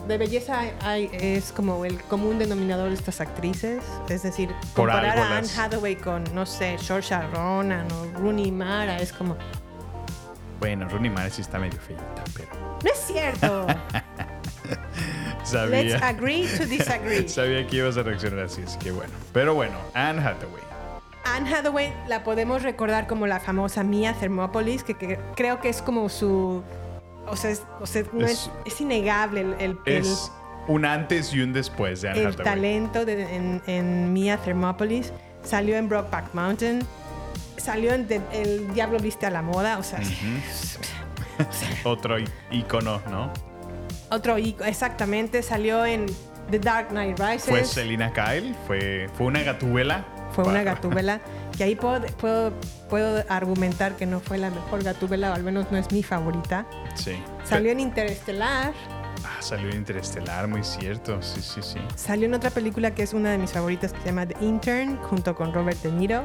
de belleza hay- es como el común denominador de estas actrices, es decir, comparar a Anne Hathaway con no sé, Saoirse Ronan o Rooney Mara es como Bueno, Rooney Mara sí está medio feita, pero... no es cierto. Sabía. Let's agree to disagree. Sabía que ibas a reaccionar así, así que bueno. Pero bueno, Anne Hathaway. Anne Hathaway la podemos recordar como la famosa Mia Thermopolis, que, que creo que es como su o sea, es, o sea, no Es- es, es innegable el, el- el- Es un antes y un después de Anne el Hathaway. talento de- en, en Mia Thermopolis. Salió en Brokeback Mountain. Salió en El Diablo Viste a la Moda. O sea, Otro í- ícono, ¿no? Otro Exactamente. Salió en The Dark Knight Rises. Fue Selina Kyle, fue, fue una gatúbela. Fue una gatúbela. Que ahí puedo, puedo, puedo argumentar que no fue la mejor gatúbela, o al menos no es mi favorita. Sí. Salió en Interestelar. Ah, salió en Interestelar, muy cierto. Sí, sí, sí. Salió en otra película que es una de mis favoritas que se llama The Intern, junto con Robert De Niro.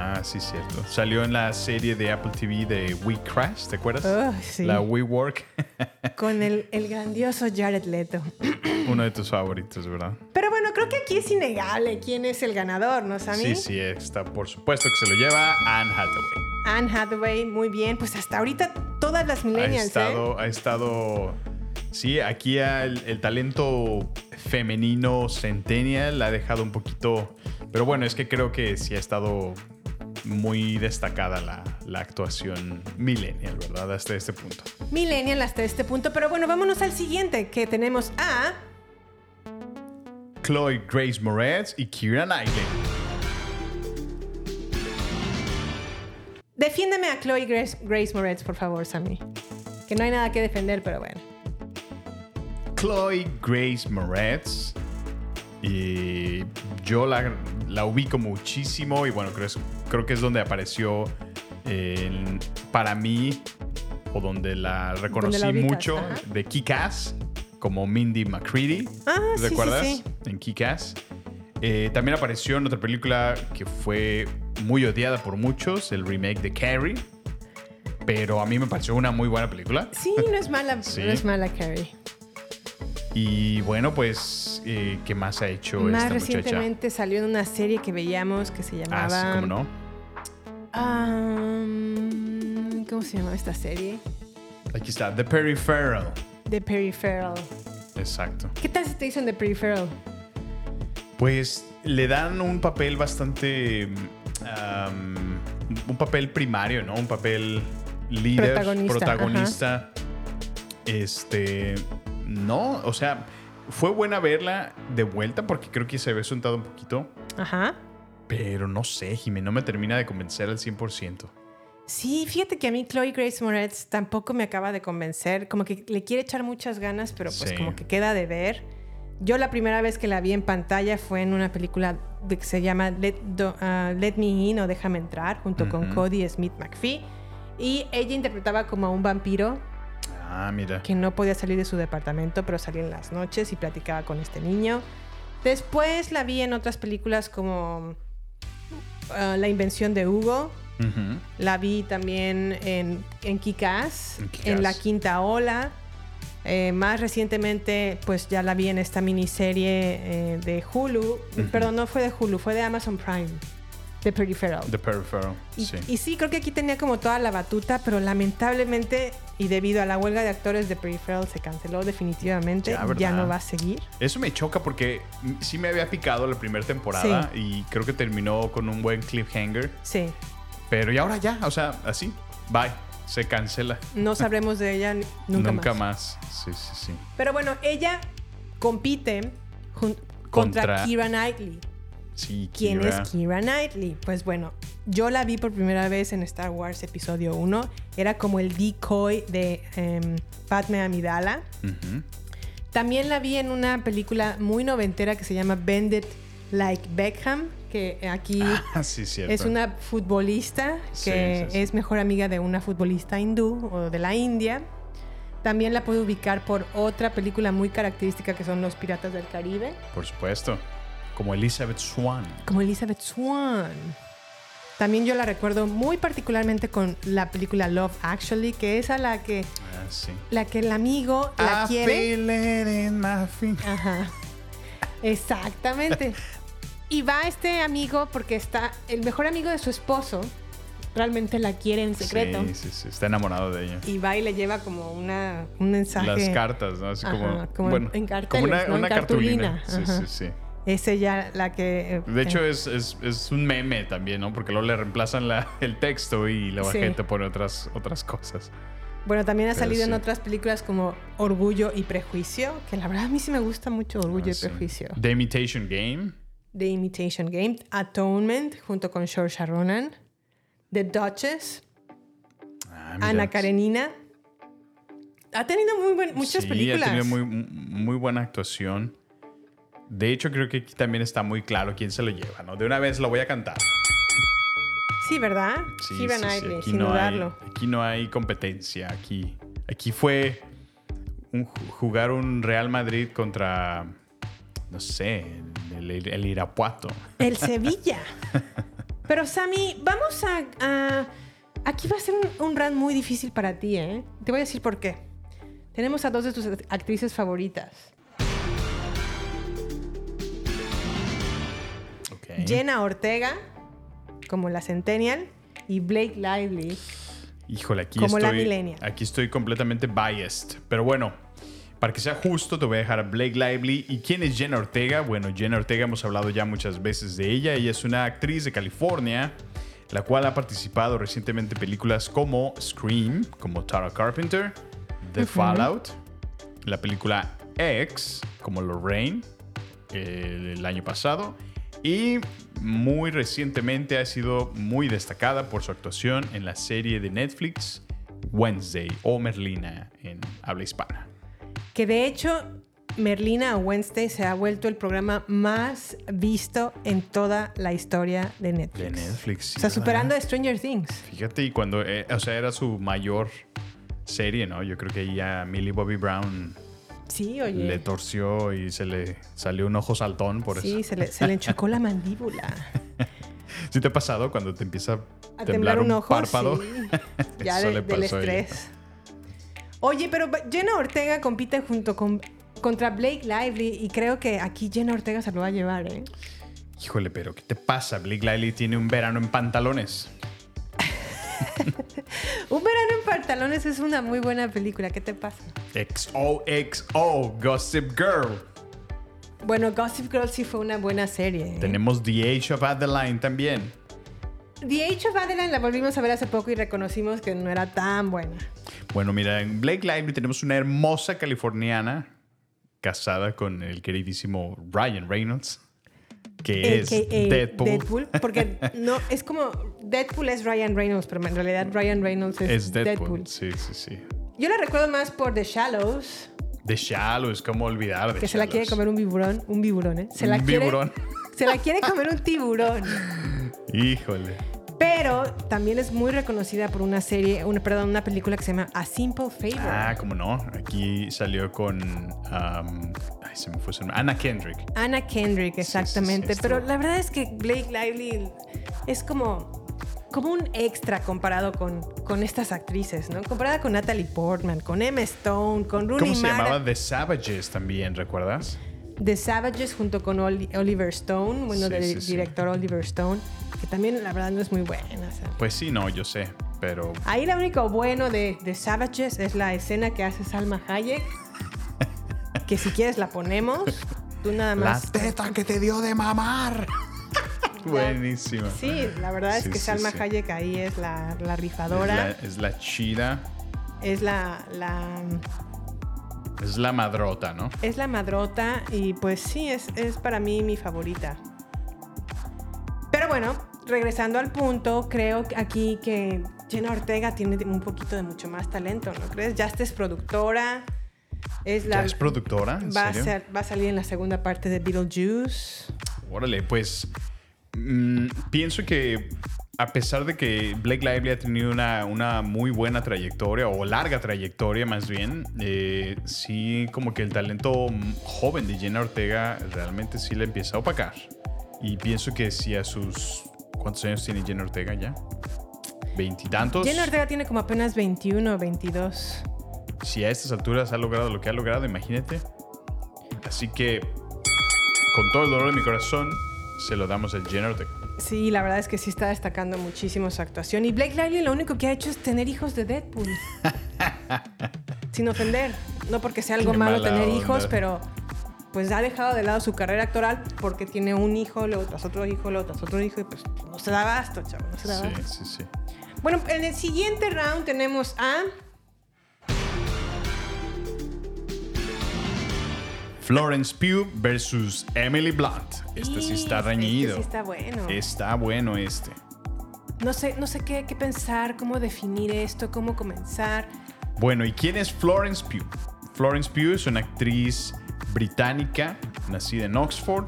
Ah, sí, cierto. Salió en la serie de Apple TV de We Crash, ¿te acuerdas? Oh, sí. La We Work. Con el, el grandioso Jared Leto. Uno de tus favoritos, ¿verdad? Pero bueno, creo que aquí es innegable quién es el ganador, ¿no, Sammy? Sí, sí, está por supuesto que se lo lleva Anne Hathaway. Anne Hathaway, muy bien. Pues hasta ahorita todas las Ha millennials, ¿eh? estado, ha estado. Sí, aquí el, el talento femenino centennial la ha dejado un poquito. Pero bueno, es que creo que sí ha estado muy destacada la, la actuación millennial, ¿verdad? Hasta este punto. Millennial hasta este punto. Pero bueno, vámonos al siguiente, que tenemos a... Chloe Grace Moretz y Keira Knightley. Defiéndeme a Chloe Grace, Grace Moretz, por favor, Sammy. Que no hay nada que defender, pero bueno. Chloe Grace Moretz. Y yo la, la ubico muchísimo y bueno, creo, es- creo que es donde apareció en- para mí o donde la reconocí mucho ajá. de Kick-Ass como Mindy McCready. Ah, sí, sí, ¿Recuerdas? sí. En Kick-Ass. Eh, también apareció en otra película que fue muy odiada por muchos, el remake de Carrie. Pero a mí me pareció una muy buena película. Sí, no es mala, Sí. no es mala, Carrie. Y bueno, pues, eh, ¿qué más ha hecho Más esta muchacha? recientemente salió en una serie que veíamos que se llamaba... Ah, sí, cómo no. Um, ¿Cómo se llama esta serie? Aquí está, The Peripheral. The Peripheral. Exacto. ¿Qué tal se te hizo en The Peripheral? Pues le dan un papel bastante. un papel primario, ¿no? Un papel líder, Protagonista, protagonista. Este, no, o sea, fue buena verla de vuelta porque creo que se había soltado un poquito, Ajá. pero no sé, Jimé, no me termina de convencer al 100%. Sí, fíjate que a mí Chloe Grace Moretz tampoco me acaba de convencer. Como que le quiere echar muchas ganas, pero pues Sí. como que queda de ver. Yo la primera vez que la vi en pantalla fue en una película que se llama Let, Do- ah, Let Me In o Déjame Entrar, junto con. Cody Smith McPhee. Y ella interpretaba como a un vampiro Ah, mira. que no podía salir de su departamento, pero salía en las noches y platicaba con este niño. Después la vi en otras películas como ah, La invención de Hugo. La vi también en, en En en La Quinta Ola. Eh, más recientemente, pues ya la vi en esta miniserie eh, de Hulu. Ujú. Perdón, no fue de Hulu, fue de Amazon Prime, de Peripheral. The Peripheral, Y sí. y sí, creo que aquí tenía como toda la batuta, pero lamentablemente y debido a la huelga de actores de Peripheral se canceló definitivamente. Ya, no va a seguir. Eso me choca porque sí me había picado la primera temporada y creo que terminó con un buen cliffhanger. Sí, Pero y ahora ya, o sea, así, bye, se cancela. no sabremos de ella ni- nunca, más. más. Sí, sí, sí. Pero bueno, ella compite Contra- Kira Knightley. Sí, ¿Quién Kira. es Kira Knightley? Pues bueno, yo la vi por primera vez en Star Wars Episodio 1. Era como el decoy de em, Padme Amidala. También la vi en una película muy noventera que se llama Bend It Like Beckham, que aquí Ah, sí, es una futbolista que sí. es mejor amiga de una futbolista hindú o de la India. También la puedo ubicar por otra película muy característica que son Los Piratas del Caribe, Por supuesto. Como Elizabeth Swan. como Elizabeth Swan. También yo la recuerdo muy particularmente con la película Love Actually, que es a la que Ah, sí. la que el amigo la I quiere. feel it in my feet. Ajá. Exactamente. Y va este amigo porque está el mejor amigo de su esposo. Realmente la quiere en secreto. Sí, sí, sí. Está enamorado de ella. Y va y le lleva como una, un mensaje. Las cartas, ¿no? Así como, Ajá, como bueno, en carteles, como una, ¿no? En cartulina. cartulina. Sí, Ajá. sí, sí. Es ella la que. eh, De hecho, eh, es, es, es un meme también, ¿no? Porque luego le reemplazan la- el texto y la Sí. gente pone otras, otras cosas. Bueno, también ha Pero salido en otras películas como Orgullo y Prejuicio, que la verdad a mí sí me gusta mucho Orgullo Ah, y sí. Prejuicio. The Imitation Game. The Imitation Game, Atonement, junto con Saoirse Ronan, The Duchess, Ah. Ana Karenina. Ha tenido muy buen- muchas sí, películas. ha tenido muy, muy buena actuación. De hecho, creo que aquí también está muy claro quién se lo lleva, ¿no? De una vez lo voy a cantar. Sí, ¿verdad? Sí, sí, sí, Knightley, Aquí, sin no hay, dudarlo. aquí no hay competencia. Aquí, aquí fue un- jugar un Real Madrid contra, no sé, el, el- el Irapuato. El Sevilla. Pero Sammy, vamos a, a- Aquí va a ser un, un run muy difícil para ti, ¿eh? Te voy a decir por qué. Tenemos a dos de tus actrices favoritas. Jenna Ortega, como la Centennial, y Blake Lively. Híjole, aquí Como la estoy. millennial. Aquí estoy completamente biased. Pero bueno, para que sea justo, te voy a dejar a Blake Lively. ¿Y quién es Jenna Ortega? Bueno, Jenna Ortega hemos hablado ya muchas veces de ella. Ella es una actriz de California, la cual ha participado recientemente en películas como Scream, como Tara Carpenter, The. Fallout, la película X, como Lorraine, eh, el año pasado. Y muy recientemente ha sido muy destacada por su actuación en la serie de Netflix Wednesday o Merlina en habla hispana. Que de hecho, Merlina o Wednesday se ha vuelto el programa más visto en toda la historia de Netflix. De Netflix. sí, o sea, ¿verdad? superando a Stranger Things. Fíjate, y cuando, eh, o sea, era su mayor serie, ¿no? Yo creo que ya Millie Bobby Brown Sí, oye. le torció y se le salió un ojo saltón por sí, eso. se le, se le enchocó la mandíbula. ¿Sí te ha pasado cuando te empieza a, A temblar, un, ojo, párpado? sí. Ya de- del estrés. Oye, pero Jenna Ortega compite junto con contra Blake Lively y creo que aquí Jenna Ortega se lo va a llevar, ¿eh? Híjole, pero ¿qué te pasa? Blake Lively tiene un verano en pantalones. Un verano en pantalones es una muy buena película. ¿Qué te pasa? XOXO, Gossip Girl. Bueno, Gossip Girl sí fue una buena serie. ¿eh? Tenemos The Age of Adeline también. The Age of Adeline la volvimos a ver hace poco y reconocimos que no era tan buena. Bueno, mira, en Blake Lively tenemos una hermosa californiana casada con el queridísimo Ryan Reynolds, que es AKA Deadpool. porque no, es como Deadpool es Ryan Reynolds, pero en realidad Ryan Reynolds es, Es Deadpool. Deadpool. Sí, sí, sí. Yo la recuerdo más por The Shallows, The Shallow, es como olvidar de que se la quiere comer un tiburón, un tiburón, ¿eh? Se la Un quiere, tiburón. Se la quiere comer un tiburón. Híjole. Pero también es muy reconocida por una serie, una, perdón, una película que se llama A Simple Favor. Ah, cómo no. Aquí salió con. um, ay, se me fue su nombre. Anna Kendrick. Anna Kendrick, exactamente. sí, Pero la verdad es que Blake Lively es como, como un extra comparado con, con estas actrices, ¿no? Comparada con Natalie Portman, con Emma Stone, con Rooney ¿Cómo se Mara. llamaba? The Savages también, ¿recuerdas? The Savages junto con Oli- Oliver Stone, bueno, Sí, del sí, sí. director Oliver Stone, que también la verdad no es muy buena. o sea. Pues sí, no, yo sé. Pero Ahí lo único bueno de, de Savages es la escena que hace Salma Hayek, que si quieres la ponemos, tú nada la más... teta que te dio de mamar. Buenísima. Sí, la verdad es Sí, que sí, Salma sí. Hayek ahí es la, la Es rifadora, la, es la chida. es la, la, Es la madrota, ¿no? es la madrota y pues sí, es, es para mí mi favorita. Pero bueno, regresando al punto, creo aquí que Jenna Ortega tiene un poquito de mucho más talento, ¿no crees? Ya es productora, es la... ¿Ya es productora? ¿En va, a serio? ser- va a salir en la segunda parte de Beetlejuice. Órale, pues mm, pienso que a pesar de que Blake Lively ha tenido una, una muy buena trayectoria, o larga trayectoria más bien, eh, sí como que el talento joven de Jenna Ortega realmente sí le empieza a opacar. Y pienso que si a sus... ¿Cuántos años tiene Jenna Ortega ya? ¿Veintitantos? Jenna Ortega tiene como apenas 21 o 22. Si a estas alturas ha logrado lo que ha logrado, imagínate. Así que, con todo el dolor de mi corazón, se lo damos a Jenna Ortega. Sí, la verdad es que sí está destacando muchísimo su actuación. Y Blake Lively lo único que ha hecho es tener hijos de Deadpool. Sin ofender. No porque sea algo Qué malo tener onda. hijos, pero pues ha dejado de lado su carrera actoral porque tiene un hijo, luego tras otro hijo, luego tras otro hijo y pues no se da basto, chavo, no se da Sí, sí, sí. Bueno, en el siguiente round tenemos a... Florence Pugh versus Emily Blunt. Este sí está Este reñido. sí está bueno. Está bueno este. No sé, no sé qué, qué pensar, cómo definir esto, cómo comenzar. Bueno, ¿y quién es Florence Pugh? Florence Pugh es una actriz británica, nacida en Oxford,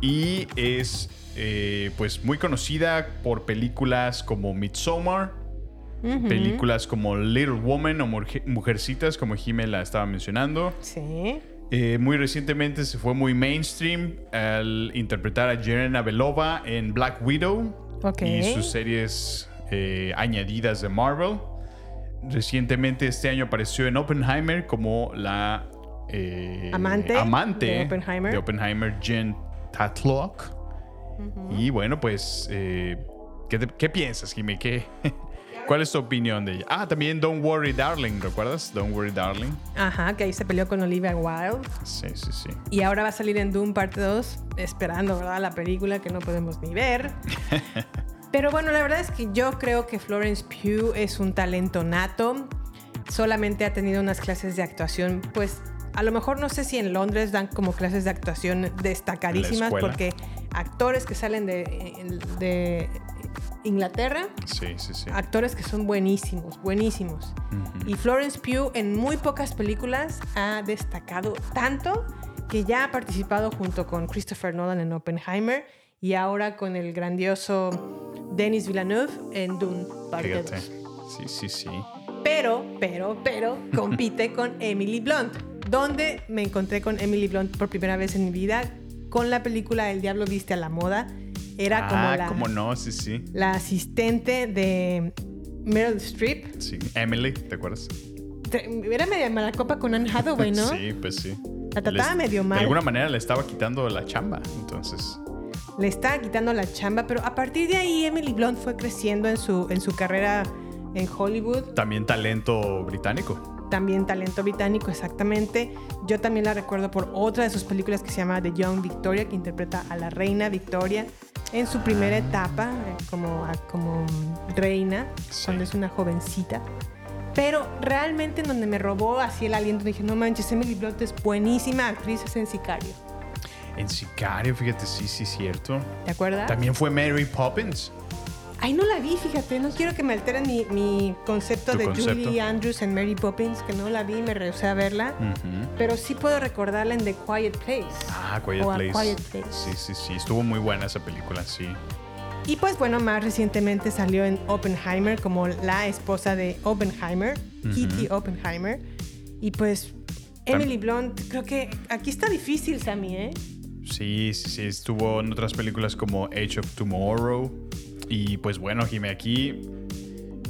y es eh, pues muy conocida por películas como Midsommar, películas como Little Woman o Mujer- Mujercitas, como Jimé la estaba mencionando. Sí. Eh, muy recientemente se fue muy mainstream al interpretar a Jelena Belova en Black Widow y sus series eh, añadidas de Marvel. Recientemente este año apareció en Oppenheimer como la eh, Amante amante de Oppenheimer. de Oppenheimer, Jen Tatlock. Y bueno, pues, eh, ¿qué, te- qué piensas, Jimmy? ¿Qué, ¿Cuál es tu opinión de ella? Ah, también Don't Worry Darling, ¿recuerdas? Don't Worry Darling. Ajá, que ahí se peleó con Olivia Wilde. Sí, sí, sí. Y ahora va a salir en Doom parte 2, esperando, ¿verdad? La película que no podemos ni ver. Pero bueno, la verdad es que yo creo que Florence Pugh es un talento nato. Solamente ha tenido unas clases de actuación, pues a lo mejor no sé si en Londres dan como clases de actuación destacadísimas, escuela. porque actores que salen de, de Inglaterra, Sí, sí, sí. actores que son buenísimos, buenísimos. Y Florence Pugh en muy pocas películas ha destacado tanto que ya ha participado junto con Christopher Nolan en Oppenheimer y ahora con el grandioso Denis Villeneuve en Dune Fíjate. 2. Sí, sí, sí. Pero, pero, pero compite con Emily Blunt, donde me encontré con Emily Blunt por primera vez en mi vida con la película El Diablo Viste a la Moda. Era como ah, la, cómo no, sí, sí. la asistente de Meryl Streep. Sí, Emily, ¿te acuerdas? Era media mala copa con Anne Hathaway, ¿no? Sí, pues sí. La trataba Les- medio mal. De alguna manera le estaba quitando la chamba, entonces. Le estaba quitando la chamba, pero a partir de ahí Emily Blunt fue creciendo en su, en su carrera en Hollywood. También talento británico. también talento británico, exactamente. Yo también la recuerdo por otra de sus películas que se llama The Young Victoria, que interpreta a la reina Victoria en su primera etapa eh, como, como reina, cuando es una jovencita. Pero realmente en donde me robó así el aliento, dije, no manches, Emily Blunt es buenísima actriz, es en Sicario. En Sicario, fíjate, sí, sí, cierto. ¿Te acuerdas? También fue Mary Poppins. Ay, no la vi, fíjate. No quiero que me alteren mi, mi concepto de concepto. Julie Andrews en Mary Poppins, que no la vi, me rehusé a verla. Pero sí puedo recordarla en The Quiet Place. Ah, Quiet Place. Quiet Place. Sí, sí, sí. Estuvo muy buena esa película, sí. Y pues bueno, más recientemente salió en Oppenheimer como la esposa de Oppenheimer. Kitty Oppenheimer. Y pues Emily Blunt, creo que aquí está difícil, Sammy, ¿eh? Sí, sí, sí. Estuvo en otras películas como Age of Tomorrow. Y pues bueno, Jimé, aquí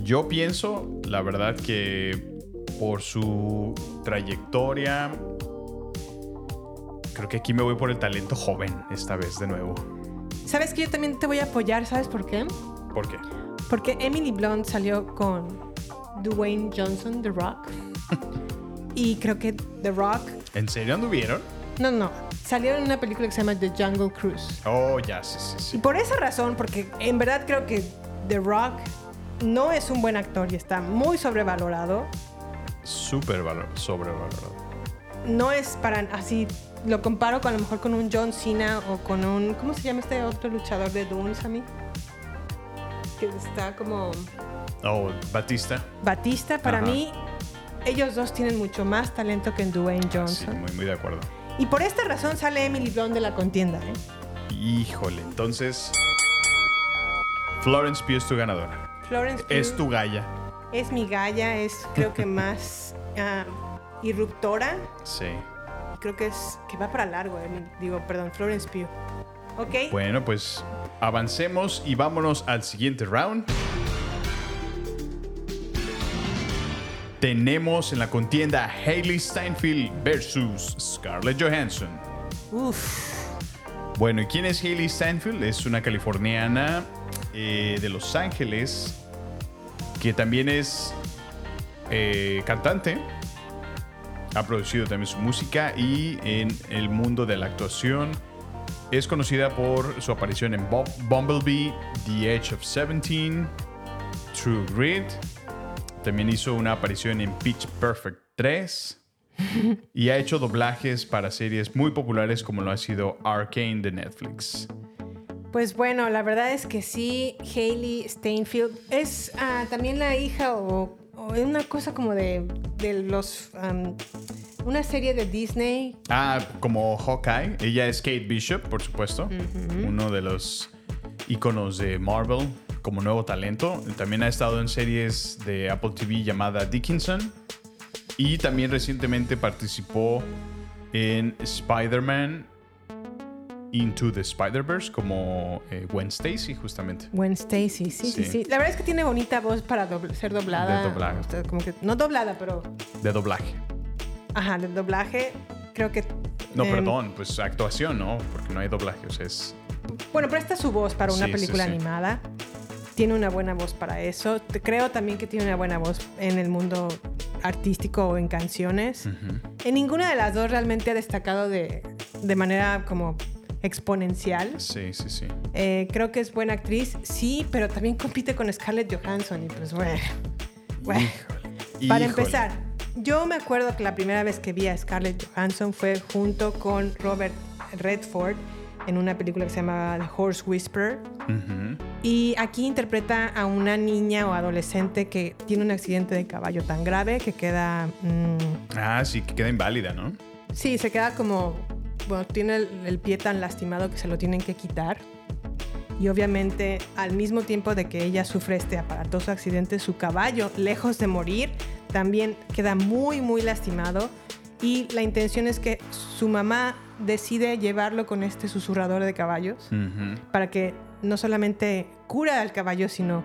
yo pienso, la verdad, que por su trayectoria, creo que aquí me voy por el talento joven esta vez de nuevo. ¿Sabes que yo también te voy a apoyar? ¿Sabes por qué? ¿Por qué? Porque Emily Blunt salió con Dwayne Johnson, The Rock. y creo que The Rock. ¿En serio anduvieron? No, no. Salió en una película que se llama The Jungle Cruise. Oh, ya, sí, sí, Y sí. por esa razón, porque en verdad creo que The Rock no es un buen actor y está muy sobrevalorado. Súper valor, sobrevalorado. No es para así. Lo comparo con a lo mejor con un John Cena o con un. ¿Cómo se llama este otro luchador de Dune, Sammy? Que está como. Oh, Batista. Batista, para Ajá. mí, ellos dos tienen mucho más talento que en Dwayne Sí, Johnson. muy, muy de acuerdo. Y por esta razón sale Emily Blunt de la contienda, ¿eh? Híjole, entonces. Florence Pugh es tu ganadora. Florence Pugh Es tu galla. es mi galla, es creo que más ah, irruptora. Sí. Creo que es que va para largo, eh, digo, perdón, Florence Pugh. ¿Ok? Bueno, pues avancemos y vámonos al siguiente round. Tenemos en la contienda Hailey Steinfeld versus Scarlett Johansson. Uf. Bueno, ¿y quién es Hailey Steinfeld? Es una californiana eh, de Los Ángeles que también es eh, cantante. Ha producido también su música y en el mundo de la actuación es conocida por su aparición en Bumblebee, The Edge of 17, True Grit. También hizo una aparición en Pitch Perfect 3 y ha hecho doblajes para series muy populares como lo ha sido Arcane de Netflix. Pues bueno, la verdad es que sí, Hailey Steinfeld es ah, también la hija o, o una cosa como de, de los... una serie de Disney. Ah, como Hawkeye. Ella es Kate Bishop, por supuesto. Uno de los iconos de Marvel como nuevo talento. También ha estado en series de Apple TV llamada Dickinson. Y también recientemente participó en Spider-Man Into the Spider-Verse como eh, Gwen Stacy, justamente. Gwen Stacy, sí, sí, Sí. sí, La verdad es que tiene bonita voz para ser doblada. De doblaje. O sea, como que, no doblada, pero... De doblaje. Ajá, de doblaje. Creo que... No, em, perdón, pues actuación, ¿no? Porque no hay doblaje. O sea, es. Bueno, presta su voz para una sí, película sí. animada. Tiene una buena voz para eso. Creo también que tiene una buena voz en el mundo artístico o en canciones. En ninguna de las dos realmente ha destacado de, de manera como exponencial. Sí, sí, sí. Eh, creo que es buena actriz, sí, pero también compite con Scarlett Johansson y pues bueno. bueno. Para Híjole. empezar, yo me acuerdo que la primera vez que vi a Scarlett Johansson fue junto con Robert Redford en una película que se llama The Horse Whisperer. Ujú. Y aquí interpreta a una niña o adolescente que tiene un accidente de caballo tan grave que queda... mm, Ah, sí, que queda inválida, ¿no? sí, se queda como... Bueno, tiene el, el pie tan lastimado que se lo tienen que quitar. Y obviamente al mismo tiempo de que ella sufre este aparatoso accidente, su caballo, lejos de morir, también queda muy, muy lastimado. Y la intención es que su mamá decide llevarlo con este susurrador de caballos para que no solamente cura al caballo, sino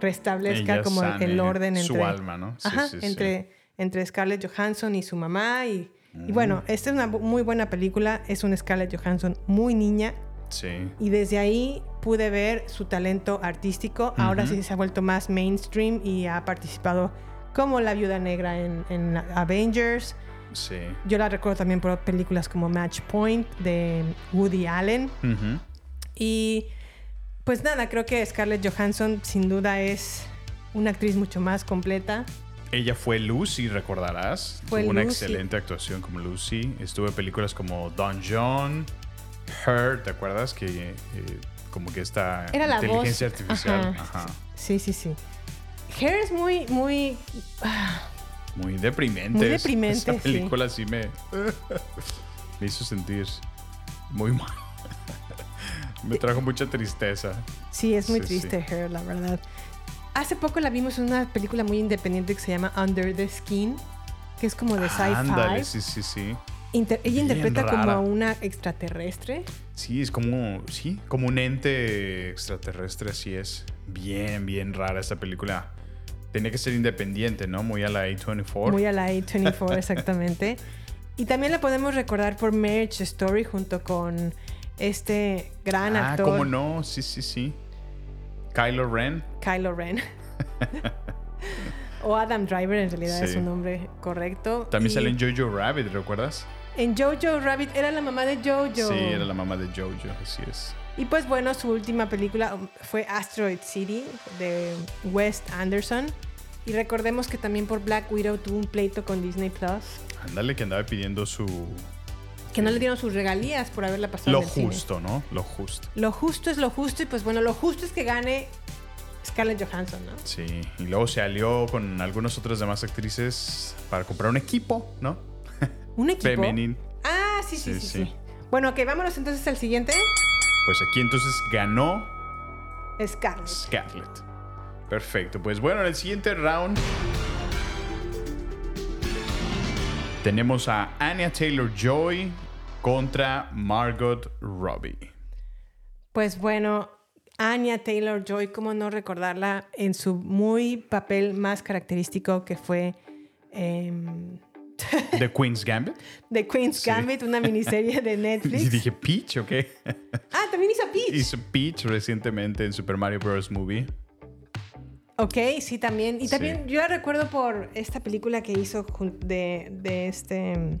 restablezca Ella como el- sane el orden su entre, alma, ¿no? Sí, Ajá, sí, sí. entre, entre Scarlett Johansson y su mamá. Y, y Mm. bueno, esta es una muy buena película. Es una Scarlett Johansson muy niña. Sí. Y desde ahí pude ver su talento artístico. Ahora sí se ha vuelto más mainstream y ha participado como la viuda negra en, en Avengers. Sí. Yo la recuerdo también por películas como Match Point de Woody Allen. Y pues nada, creo que Scarlett Johansson sin duda es una actriz mucho más completa. Ella fue Lucy, recordarás. Fue Tuvo una Lucy. excelente actuación como Lucy. Estuvo en películas como Don John, Her, ¿te acuerdas? Que eh, como que esta Era la inteligencia voz. artificial. Ajá. Ajá. Sí, sí, sí. Hair es muy, muy... ah, Muy deprimente. Muy deprimente, Esa sí. película sí, me, me hizo sentir muy mal. me trajo mucha tristeza. Sí, es muy Sí, triste Hair, la verdad. Hace poco la vimos en una película muy independiente que se llama Under the Skin, que es como de Ándale, sci-fi. sí, sí, sí. Inter- ella Bien interpreta rara. como a una extraterrestre. Sí, es como, sí, como un ente extraterrestre, así es. Bien, bien rara esta película. Tenía que ser independiente, ¿no? Muy a la A24. Muy a la A24, exactamente. Y también la podemos recordar por Marriage Story junto con este gran ah, actor ¿cómo no? Sí, sí, sí. Kylo Ren. Kylo Ren. o Adam Driver, en realidad es su nombre correcto. También Y sale en Jojo Rabbit, ¿recuerdas? en Jojo Rabbit, era la mamá de Jojo. Sí, era la mamá de Jojo, así es. Y pues bueno, su última película fue Asteroid City de Wes Anderson. Y recordemos que también por Black Widow tuvo un pleito con Disney Plus. Ándale, que andaba pidiendo su. Que no le dieron sus regalías por haberla pasado Lo en el cine. justo, ¿no? Lo justo. Lo justo es lo justo. Y pues bueno, lo justo es que gane Scarlett Johansson, ¿no? Sí. Y luego se alió con algunas otras demás actrices para comprar un equipo, ¿no? ¿Un equipo? Femenil. Ah, sí, sí, Sí, sí, sí. sí. Bueno, ok, vámonos entonces al siguiente. Pues aquí entonces ganó Scarlett. Scarlett. Perfecto. Pues bueno, en el siguiente round tenemos a Anya Taylor Joy contra Margot Robbie. Pues bueno, Anya Taylor Joy, cómo no recordarla en su muy papel más característico que fue em, The Queen's Gambit. The Queen's Sí. Gambit, una miniserie de Y Netflix. dije, Peach, ¿ok? Ah, también hizo Peach. Hizo Peach recientemente en Super Mario Bros. Movie. Ok, sí, también. Y Sí. también yo la recuerdo por esta película que hizo de, de este...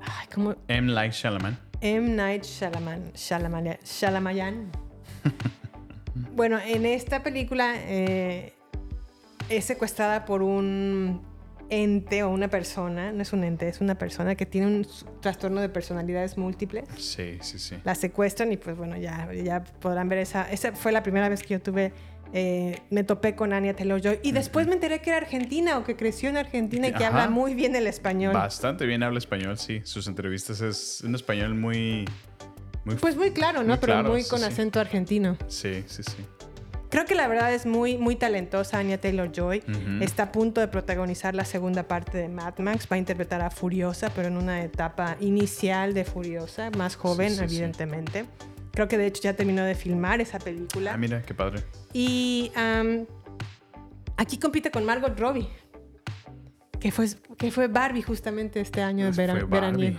Ay, ¿cómo? M. Like Shalaman. M. Night Shyamalan. Shyamalan. Shyamalan. bueno, en esta película eh, es secuestrada por un ente o una persona, no es un ente, es una persona que tiene un trastorno de personalidades múltiples. Sí, sí, sí. La secuestran y pues bueno, ya, ya podrán ver esa. Esa fue la primera vez que yo tuve, eh, me topé con Anya Taylor-Joy y después me enteré que era argentina o que creció en Argentina y que Ajá. habla muy bien el español. Bastante bien habla español, sí. Sus entrevistas es un español muy... muy Pues muy claro, ¿no? muy Pero claro, muy sí, con sí. acento argentino. Sí, sí, sí. Creo que la verdad es muy, muy talentosa Anya Taylor-Joy. Ujú. Está a punto de protagonizar la segunda parte de Mad Max. Va a interpretar a Furiosa, pero en una etapa inicial de Furiosa, más joven, Sí, sí, sí. Creo que de hecho ya terminó de filmar esa película. Ah, mira, qué padre. Y am, aquí compite con Margot Robbie, que fue, que fue Barbie justamente este año de Fue veraniego.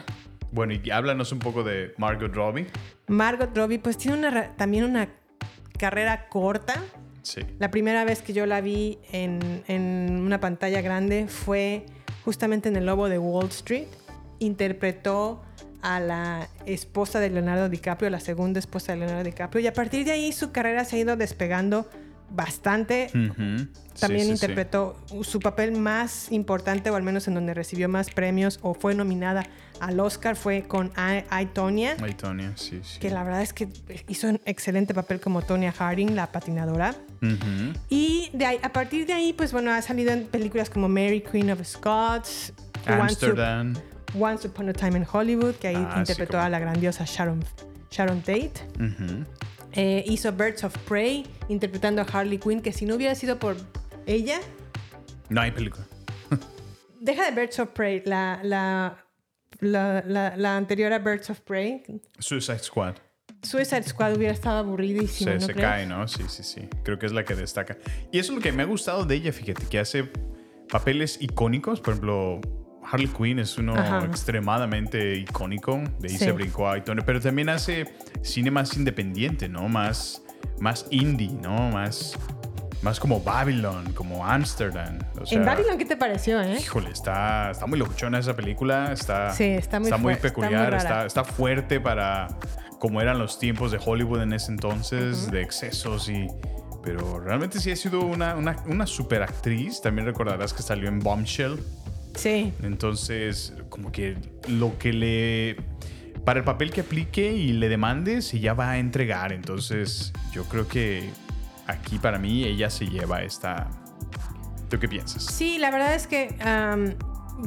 Bueno, y háblanos un poco de Margot Robbie. Margot Robbie, pues tiene una, también una carrera corta. Sí. La primera vez que yo la vi en, en una pantalla grande fue justamente en El Lobo de Wall Street. Interpretó a la esposa de Leonardo DiCaprio, la segunda esposa de Leonardo DiCaprio, y a partir de ahí su carrera se ha ido despegando bastante. También sí, sí. interpretó su papel más importante, o al menos en donde recibió más premios o fue nominada al Oscar, fue con Ay, Tonya, sí, sí. que la verdad es que hizo un excelente papel como Tonya Harding, la patinadora. Y de ahí- a partir de ahí, pues bueno, ha salido en películas como Mary Queen of Scots, Amsterdam. Once Upon a Time in Hollywood, que ahí Ah, sí, interpretó cómo a la grandiosa Sharon, Sharon Tate. Ujú. Eh, hizo Birds of Prey, interpretando a Harley Quinn, que si no hubiera sido por ella, No hay película. deja de Birds of Prey, la, la, la, la- anterior a Birds of Prey, Suicide Squad. Suicide Squad hubiera estado aburridísimo, Se, ¿no se crees? cae, ¿no? Sí, sí, sí. Creo que es la que destaca. Y eso es lo que me ha gustado de ella, fíjate, que hace papeles icónicos. Por ejemplo, Harley Quinn es uno Ajá. extremadamente icónico. De ahí Sí. se brincó a. Pero también hace cine más independiente, ¿no? Más, más indie, ¿no? Más más como Babylon, como Amsterdam. O sea, en Babylon, ¿qué te pareció, eh? Híjole, está, está muy locuchona esa película. Está, Sí, está muy está muy peculiar. está, está fuerte para como eran los tiempos de Hollywood en ese entonces, de excesos y. Pero realmente sí ha sido una, una, una super actriz. También recordarás que salió en Bombshell. Sí. Entonces, como que lo que le. Para el papel que aplique y le demandes, ella va a entregar. Entonces, yo creo que aquí para mí ella se lleva esta. ¿Tú qué piensas? Sí, la verdad es que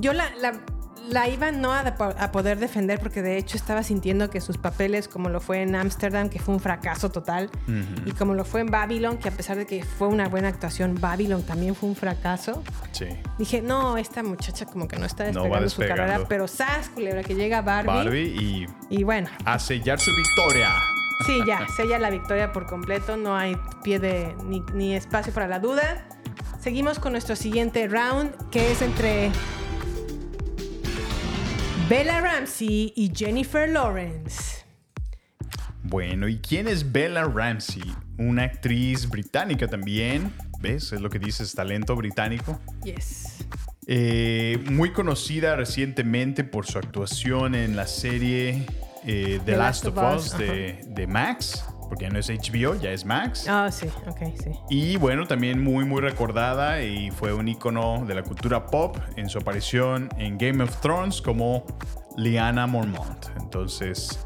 yo la, la- la iba no a, de- a poder defender porque de hecho estaba sintiendo que sus papeles, como lo fue en Ámsterdam, que fue un fracaso total, y como lo fue en Babylon, que a pesar de que fue una buena actuación, Babylon también fue un fracaso. Sí. Dije, no, esta muchacha como que no está No va despegando su carrera, despegando. pero sas, culebra, que llega Barbie. Barbie y Y bueno, a sellar su victoria. sí, ya, sella la victoria por completo, no hay pie de ni, ni espacio para la duda. Seguimos con nuestro siguiente round, que es entre Bella Ramsey y Jennifer Lawrence. Bueno, ¿y quién es Bella Ramsey? Una actriz británica también. ¿Ves? Es lo que dices, talento británico. Yes. Eh, muy conocida recientemente por su actuación en la serie eh, The, Last, of Us, de, de Max, porque ya no es HBO, ya es Max. Ah, sí, ok, sí. Y bueno, también muy muy recordada y fue un icono de la cultura pop en su aparición en Game of Thrones como Lyanna Mormont. Entonces,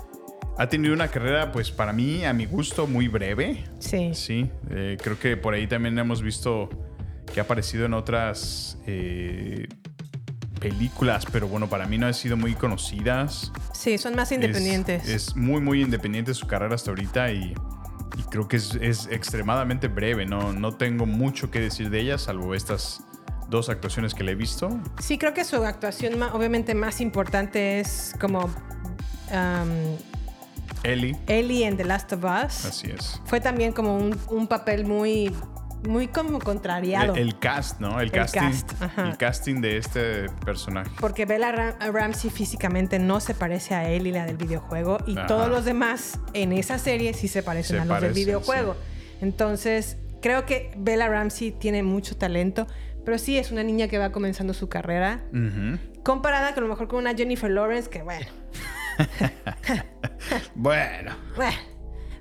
ha tenido una carrera, pues para mí, a mi gusto, muy breve. Sí. Sí, eh, creo que por ahí también hemos visto que ha aparecido en otras eh, películas, pero bueno, para mí no han sido muy conocidas. Sí, son más Es- independientes. Es, muy, muy independiente su carrera hasta ahorita y, y creo que es, es extremadamente breve. No, no tengo mucho que decir de ella, salvo estas dos actuaciones que le he visto. Sí, creo que su actuación obviamente más importante es como um, Ellie, Ellie en The Last of Us. así es. Fue también como un, un papel muy, muy como contrariado. El, el cast, ¿no? El, El casting. cast, el casting de este personaje. Porque Bella Ram- Ramsey físicamente no se parece a Ellie, la del videojuego, y Ajá. todos los demás en esa serie sí se parecen Se a los del videojuego. Entonces, creo que Bella Ramsey tiene mucho talento, pero sí es una niña que va comenzando su carrera. Comparada con a lo mejor con una Jennifer Lawrence, que bueno, Bueno. bueno,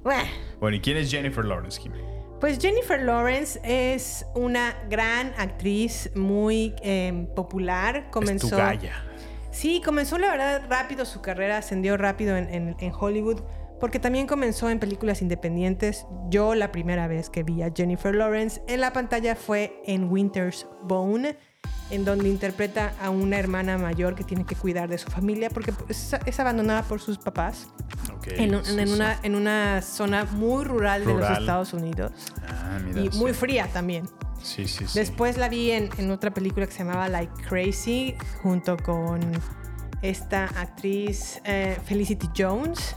bueno. Bueno, ¿y quién es Jennifer Lawrence, Kim? Pues Jennifer Lawrence es una gran actriz muy eh, popular. Comenzó. Es tu galla. Sí, comenzó la verdad rápido su carrera, ascendió rápido en, en- en Hollywood, porque también comenzó en películas independientes. Yo la primera vez que vi a Jennifer Lawrence en la pantalla fue en Winter's Bone, en donde interpreta a una hermana mayor que tiene que cuidar de su familia porque es, es abandonada por sus papás Ok, en, una, en una zona muy rural, de los. Estados Unidos. Ah, mira, Y sí. muy fría también. Sí, sí, sí. Después la vi en, en otra película que se llamaba Like Crazy, junto con esta actriz eh, Felicity Jones.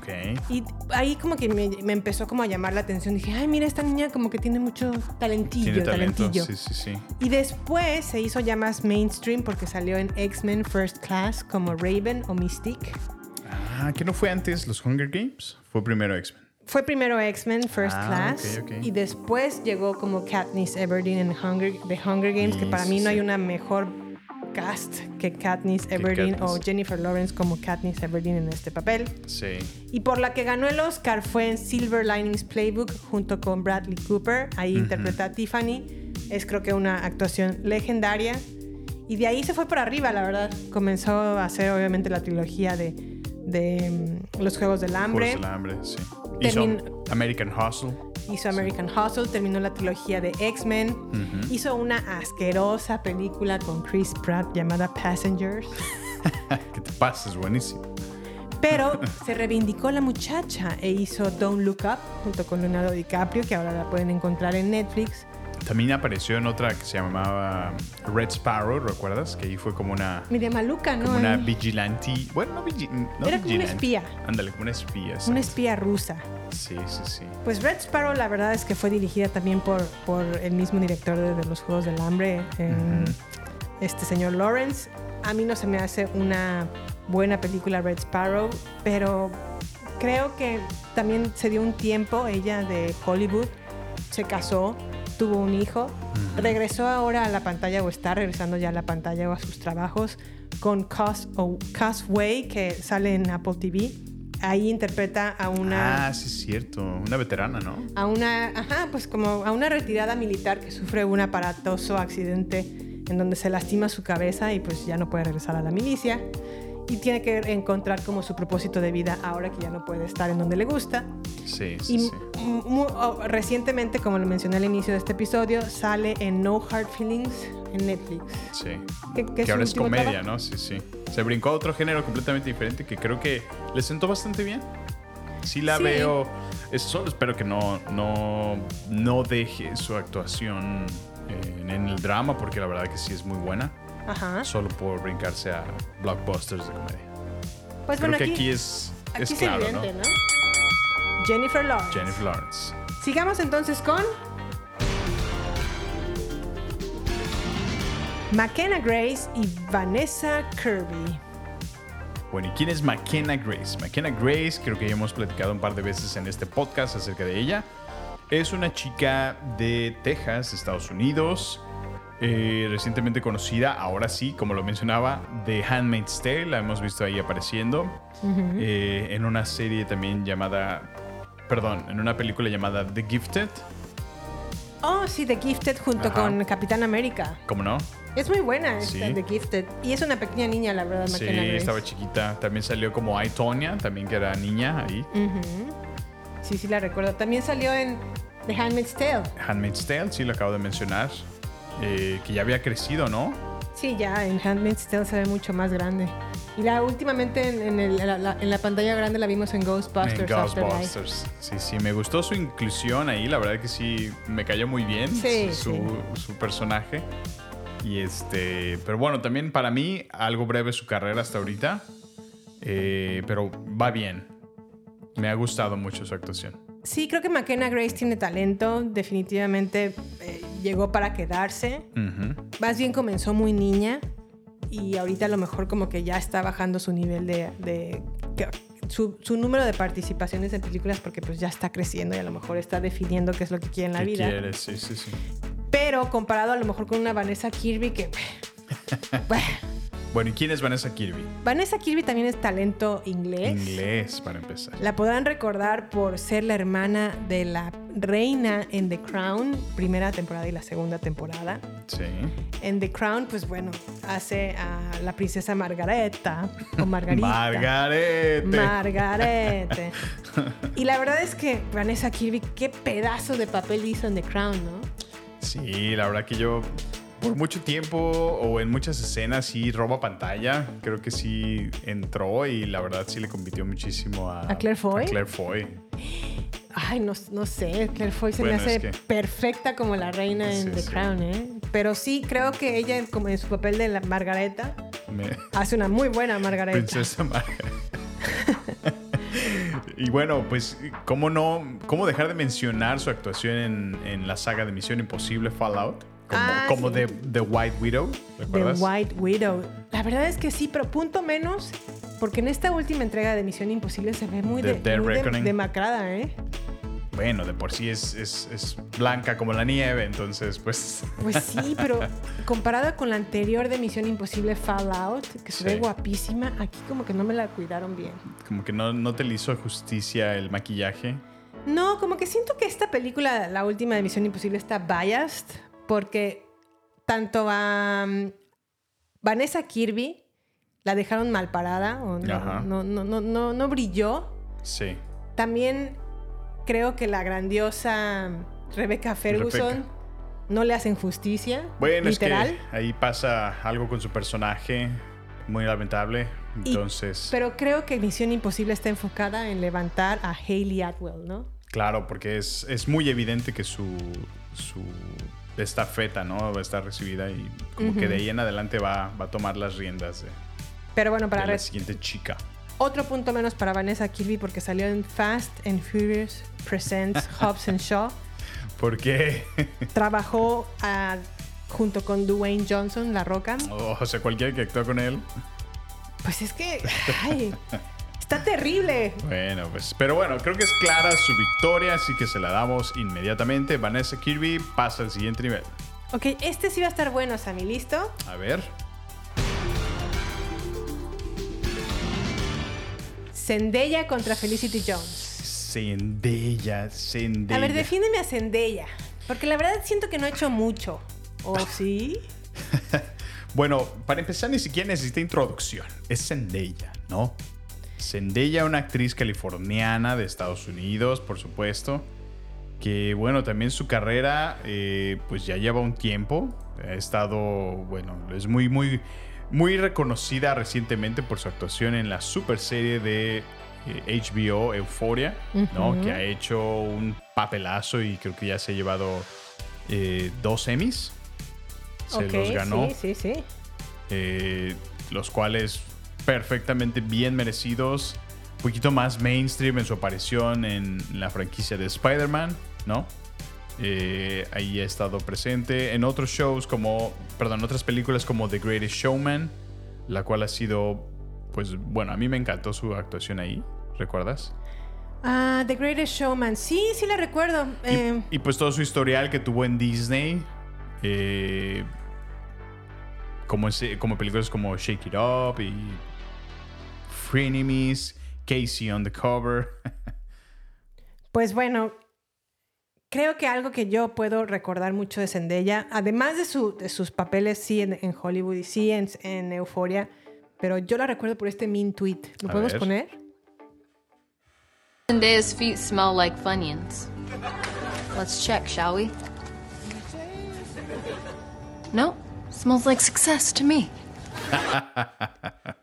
Ok. Y ahí como que me, me empezó como a llamar la atención. Dije, ay, mira, esta niña como que tiene mucho talentillo, Tiene talento. talentillo. Sí, sí, sí. Y después se hizo ya más mainstream porque salió en X-Men First Class como Raven o Mystique. Ah, ¿que no fue antes los Hunger Games? Fue primero X-Men. Fue primero X-Men First Ah, Class y después llegó como Katniss Everdeen en Hunger, The Hunger Games, que para Sí, mí no hay una mejor cast que Katniss Everdeen o. Jennifer Lawrence como Katniss Everdeen en este papel. Sí. Y por la que ganó el Oscar fue en Silver Linings Playbook junto con Bradley Cooper. Ahí interpreta a Tiffany. Es creo que una actuación legendaria. Y de ahí se fue para arriba, la verdad. Comenzó a hacer obviamente la trilogía de, de mm, Los Juegos del Hambre. Juegos del Hambre, sí. Hizo American Hustle. Hizo American Hustle, terminó la trilogía de X-Men. Hizo una asquerosa película con Chris Pratt llamada Passengers. ¿Qué te pasa? Es buenísimo. Pero se reivindicó la muchacha e hizo Don't Look Up junto con Leonardo DiCaprio, que ahora la pueden encontrar en Netflix. También apareció en otra que se llamaba Red Sparrow, ¿recuerdas? Que ahí fue como una, Media maluca, ¿no? como una vigilante. Bueno, no, vigi- no Era como una espía. Ándale, como una espía. Una espía rusa. Sí, sí, sí. Pues Red Sparrow la verdad es que fue dirigida también por, por el mismo director de, de Los Juegos del Hambre, eh, este señor Lawrence. A mí no se me hace una buena película Red Sparrow, pero creo que también se dio un tiempo ella de Hollywood, se casó, tuvo un hijo. Regresó ahora a la pantalla o está regresando ya a la pantalla o a sus trabajos con Cos o Cosway, que sale en Apple TV. Ahí interpreta a una Ah, sí es cierto. Una veterana, ¿no? a una, ajá, pues como a una retirada militar que sufre un aparatoso accidente en donde se lastima su cabeza y pues ya no puede regresar a la milicia y tiene que encontrar como su propósito de vida ahora que ya no puede estar en donde le gusta. Sí, sí, Y sí. mu- mu- oh, recientemente, como lo mencioné al inicio de este episodio, sale en No Hard Feelings en Netflix. Sí. Que- que Que, es ahora es comedia, trabajo. ¿no? Sí, sí. Se brincó a otro género completamente diferente que creo que le sentó bastante bien. Sí la Sí. veo. Es, solo espero que no, no, no deje su actuación en, en el drama, porque la verdad que sí es muy buena. Ajá. Solo por brincarse a blockbusters de comedia. Pues creo bueno, que aquí, aquí es, aquí es es claro, evidente, ¿no? ¿no? Jennifer Lawrence. Jennifer Lawrence. Sigamos entonces con McKenna Grace y Vanessa Kirby. Bueno, ¿y quién es McKenna Grace? McKenna Grace, creo que ya hemos platicado un par de veces en este podcast acerca de ella. Es una chica de Texas, Estados Unidos, eh, recientemente conocida, ahora sí, como lo mencionaba, de Handmaid's Tale, la hemos visto ahí apareciendo, eh, en una serie también llamada, perdón, en una película llamada The Gifted, Oh, sí, The Gifted junto Ajá. con Capitán América. ¿cómo no? Es muy buena esta Sí. The Gifted. Y es una pequeña niña, la verdad, Sí, Grace. estaba chiquita. También salió como I, Tonya, también que era niña ahí. Sí, sí, la recuerdo. También salió en The Handmaid's Tale. Handmaid's Tale, sí, lo acabo de mencionar. Eh, que ya había crecido, ¿no? Sí, ya en Handmaid's Tale se ve mucho más grande. Y la últimamente en, en el- la, la- en la pantalla grande la vimos en Ghostbusters. en. Ghostbusters. Sí, sí, me gustó su inclusión ahí. La verdad que sí, me cayó muy bien Sí, su, sí. su personaje. Y este, pero bueno, también para mí, algo breve su carrera hasta ahorita. eh, pero va bien. Me ha gustado mucho su actuación. Sí, creo que McKenna Grace tiene talento. Definitivamente eh, llegó para quedarse. Más bien comenzó muy niña y ahorita a lo mejor como que ya está bajando su nivel de... su, su número de participaciones en películas porque pues ya está creciendo y a lo mejor está definiendo qué es lo que quiere en la ¿Qué vida. quieres? Sí, sí, sí. Pero comparado a lo mejor con una Vanessa Kirby que... bueno, Bueno, ¿y quién es Vanessa Kirby? Vanessa Kirby también es talento inglés. Inglés, para empezar. La podrán recordar por ser la hermana de la reina en The Crown, primera temporada y la segunda temporada. Sí. En The Crown, pues bueno, hace a la princesa Margareta o Margarita. Margarete. Margarete. y la verdad es que Vanessa Kirby, qué pedazo de papel hizo en The Crown, ¿no? Sí, la verdad que yo por mucho tiempo o en muchas escenas sí roba pantalla. Creo que sí entró y la verdad sí le compitió muchísimo a, ¿A Claire Foy? a Claire Foy. Ay, no, no sé, Claire Foy se Bueno, me hace es que- perfecta como la reina en Sí, The sí. Crown, ¿eh? Pero sí, creo que ella, como en su papel de la Margareta, Me- hace una muy buena Margareta. Princesa Margareta. y bueno, pues, ¿cómo no? ¿Cómo dejar de mencionar su actuación en, en la saga de Misión Imposible Fallout? Como, Ah, como sí. de The White Widow, The ¿recuerdas? White Widow. La verdad es que sí, pero punto menos, porque en esta última entrega de Misión Imposible se ve muy, de, muy de- Reckoning. demacrada, ¿eh? Bueno, de por sí es, es, es blanca como la nieve, entonces, pues. Pues sí, pero comparada con la anterior de Misión Imposible Fallout, que se ve guapísima, aquí como que no me la cuidaron bien. Como que no, no te le hizo justicia el maquillaje. No, como que siento que esta película, la última de Misión Imposible, está biased porque tanto a um, Vanessa Kirby la dejaron mal parada o no, no, no, no, no, no brilló. Sí. También creo que la grandiosa Rebecca Ferguson Rebecca. no le hacen justicia. Bueno, literal. es que ahí pasa algo con su personaje muy lamentable. Y- Entonces, Pero creo que Misión Imposible está enfocada en levantar a Hayley Atwell, ¿no? claro, porque es, es muy evidente que su, su estafeta, ¿no? Va a estar recibida y como que de ahí en adelante va, va a tomar las riendas de, Pero bueno, para de la siguiente chica. Otro punto menos para Vanessa Kirby porque salió en Fast and Furious Presents Hobbs and Shaw. Porque, Trabajó ah, junto con Dwayne Johnson, La Roca. o sea, cualquiera que actúa con él, Pues es que, ay, Está terrible. Bueno, pues, pero bueno, creo que es clara su victoria, así que se la damos inmediatamente. Vanessa Kirby pasa al siguiente nivel. Ok, este sí va a estar bueno, Sammy. ¿Listo? A ver. Zendaya contra Felicity Jones. Zendaya, Zendaya. A ver, defíneme a Zendaya. Porque la verdad siento que no ha hecho mucho. ¿O sí? Bueno, para empezar, ni siquiera necesita introducción. Es Zendaya, ¿no? Zendaya, una actriz californiana de Estados Unidos, por supuesto. Que, bueno, también su carrera, eh, pues ya lleva un tiempo. Ha estado, bueno, es muy, muy, muy reconocida recientemente por su actuación en la super serie de eh, HBO Euphoria, ¿no? Que ha hecho un papelazo y creo que ya se ha llevado eh, dos Emmys. Se los ganó Sí, sí, sí. eh, los cuales perfectamente bien merecidos. Un poquito más mainstream en su aparición en la franquicia de Spider-Man, ¿no? Eh, ahí ha estado presente en otros shows como, perdón, otras películas como The Greatest Showman, la cual ha sido, pues bueno, a mí me encantó su actuación ahí, ¿recuerdas? Ah, The Greatest Showman. Sí, sí la recuerdo. Eh, Y pues todo su historial que tuvo en Disney. eh, como, ese- como películas como Shake It Up y Frenemies, Casey on the Cover. Pues bueno, creo que algo que yo puedo recordar mucho de Zendaya, además de, su- de sus papeles sí en, en Hollywood y sí en, en Euphoria, pero yo la recuerdo por este mean tweet. ¿Lo A podemos ver. poner? Zendaya's feet smell like Funyuns. Let's check, shall we? No, smells like success to me.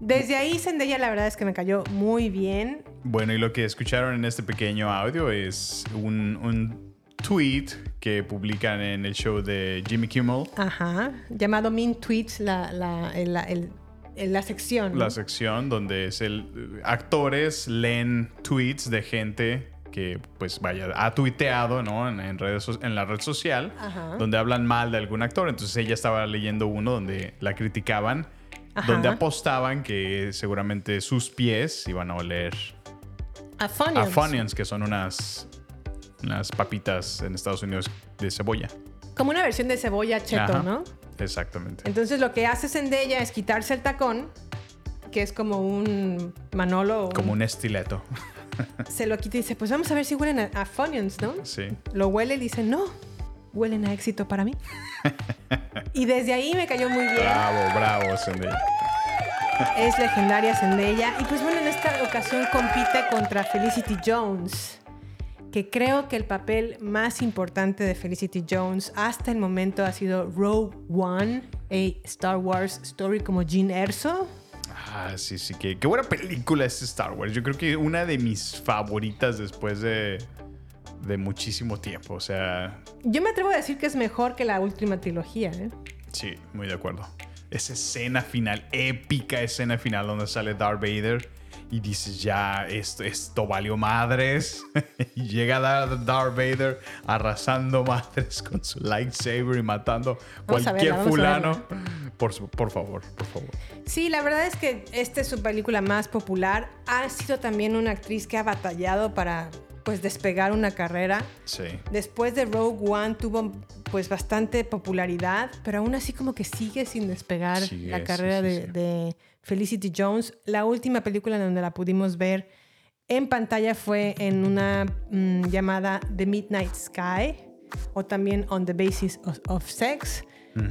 Desde ahí Zendaya la verdad es que me cayó muy bien. bueno, y lo que escucharon en este pequeño audio es un, un tweet que publican en el show de Jimmy Kimmel. Ajá. Llamado mean tweets, la, la, la- el- el- la sección. ¿no? La sección donde es el, actores leen tweets de gente que pues vaya, ha tuiteado ¿no? en, en redes, en la red social Ajá. donde hablan mal de algún actor. Entonces ella estaba leyendo uno donde la criticaban, Ajá. donde apostaban que seguramente sus pies iban a oler A Funyuns. a Funyuns, que son unas, unas papitas en Estados Unidos de cebolla. Como una versión de cebolla cheto, Ajá. ¿no? Exactamente. Entonces lo que hace Zendaya es quitarse el tacón, que es como un manolo. Como un estileto. Se lo quita y dice, pues vamos a ver si huelen a, a Funyuns, ¿no? Sí. Lo huele y dice, no, huelen a éxito para mí. y desde ahí me cayó muy bien. Bravo, bravo, Zendaya. Es legendaria Zendaya. Y pues bueno, en esta ocasión compite contra Felicity Jones. Que creo que el papel más importante de Felicity Jones hasta el momento ha sido Rogue One, a Star Wars story como Jean Erso. Ah, sí, sí, que qué buena película es Star Wars. Yo creo que una de mis favoritas después de, de muchísimo tiempo. O sea, Yo me atrevo a decir que es mejor que la última trilogía, ¿eh? sí, muy de acuerdo. Esa escena final, épica escena final donde sale Darth Vader y dices, ya, esto, esto valió madres. y llega Dar- Darth Vader arrasando madres con su lightsaber y matando Vamos cualquier verla, fulano. Por, su- por favor, por favor. Sí, la verdad es que esta es su película más popular. Ha sido también una actriz que ha batallado para pues despegar una carrera. Sí. Después de Rogue One tuvo pues bastante popularidad, pero aún así como que sigue sin despegar Sigue, la carrera sí, de, sí. de Felicity Jones. La última película en donde la pudimos ver en pantalla fue en una mm, llamada The Midnight Sky o también On the Basis of, of Sex.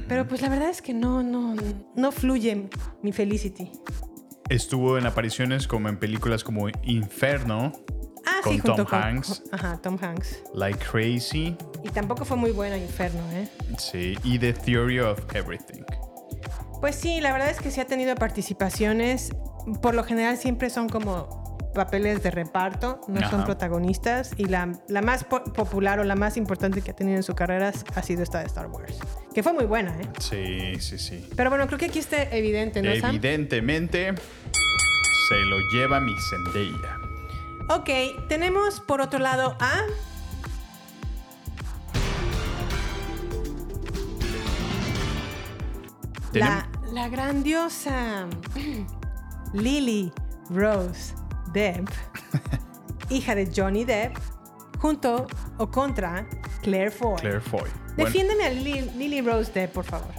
Pero pues la verdad es que no, no, no fluye mi Felicity. Estuvo en apariciones como en películas como Inferno, Ah, con sí, junto Tom con Hanks, Ajá, Tom Hanks. Like Crazy, Y tampoco fue muy buena Inferno, ¿eh? sí, y The Theory of Everything. Pues sí, la verdad es que sí ha tenido participaciones. Por lo general siempre son como papeles de reparto, no son protagonistas. Y la, la más po- popular o la más importante que ha tenido en su carrera ha sido esta de Star Wars. Que fue muy buena, ¿eh? Sí, sí, sí. Pero bueno, creo que aquí está evidente, ¿no, Sam? Evidentemente se lo lleva mi Zendaya. Ok, tenemos por otro lado a... La, la grandiosa Lily Rose Depp, hija de Johnny Depp, junto o contra Claire Foy. Claire Foy. Bueno, Defiéndeme a Lily, Lily Rose Depp, por favor.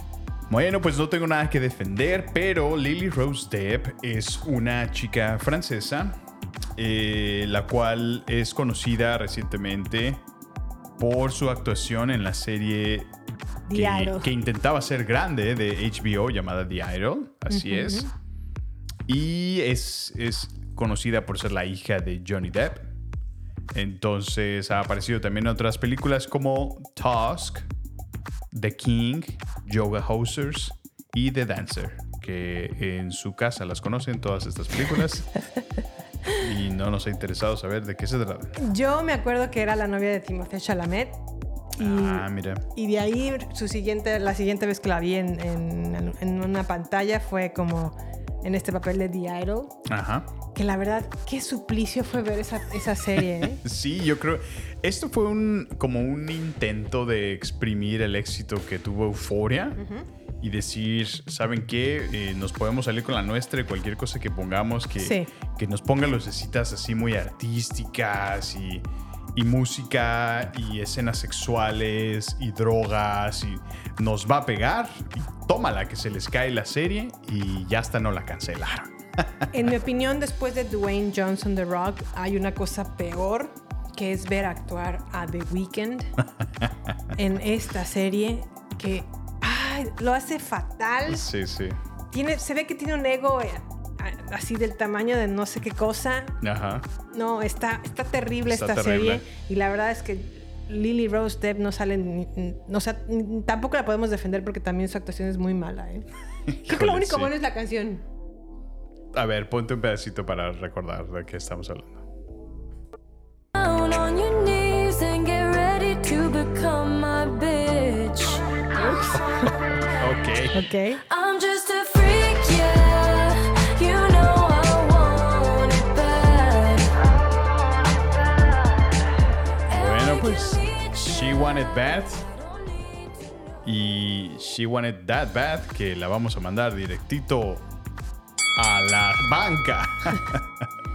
Bueno, pues no tengo nada que defender, pero Lily Rose Depp es una chica francesa, eh, la cual es conocida recientemente por su actuación en la serie que, intentaba ser grande de HBO llamada The Idol, así es. Y es, es conocida por ser la hija de Johnny Depp. Entonces ha aparecido también en otras películas como Tusk, The King, Yoga Hosers y The Dancer, que en su casa las conocen todas estas películas. y no nos ha interesado saber de qué se trata. Yo me acuerdo que era la novia de Timothée Chalamet. Y, Ah, mira. y de ahí su siguiente, la siguiente vez que la vi en, en- en una pantalla fue como en este papel de The Idol. Ajá. Que la verdad, qué suplicio fue ver esa, esa serie. ¿eh? Sí, yo creo. Esto fue un como un intento de exprimir el éxito que tuvo Euforia y decir, ¿saben qué? Eh, nos podemos salir con la nuestra y cualquier cosa que pongamos que, Sí. que nos ponga lucecitas así muy artísticas y, y música y escenas sexuales y drogas y nos va a pegar y tómala que se les cae la serie y ya hasta no la cancelaron. En mi opinión, después de Dwayne Johnson The Rock, hay una cosa peor que es ver actuar a The Weeknd en esta serie que ay, lo hace fatal. Sí, sí. Tiene, se ve que tiene un ego eh, así del tamaño de no sé qué cosa. Ajá. No, está, está terrible Está esta terrible. serie. Y la verdad es que Lily Rose Depp no sale ni- o sea, tampoco la podemos defender porque también su actuación es muy mala. ¿eh? Creo que lo único sí. bueno es la canción. A ver, ponte un pedacito para recordar de qué estamos hablando. Ok. I'm just a freak, yeah. You know I want it bad. Bueno, pues She Wanted Bad y She Wanted That Bad, que la vamos a mandar directito a la banca.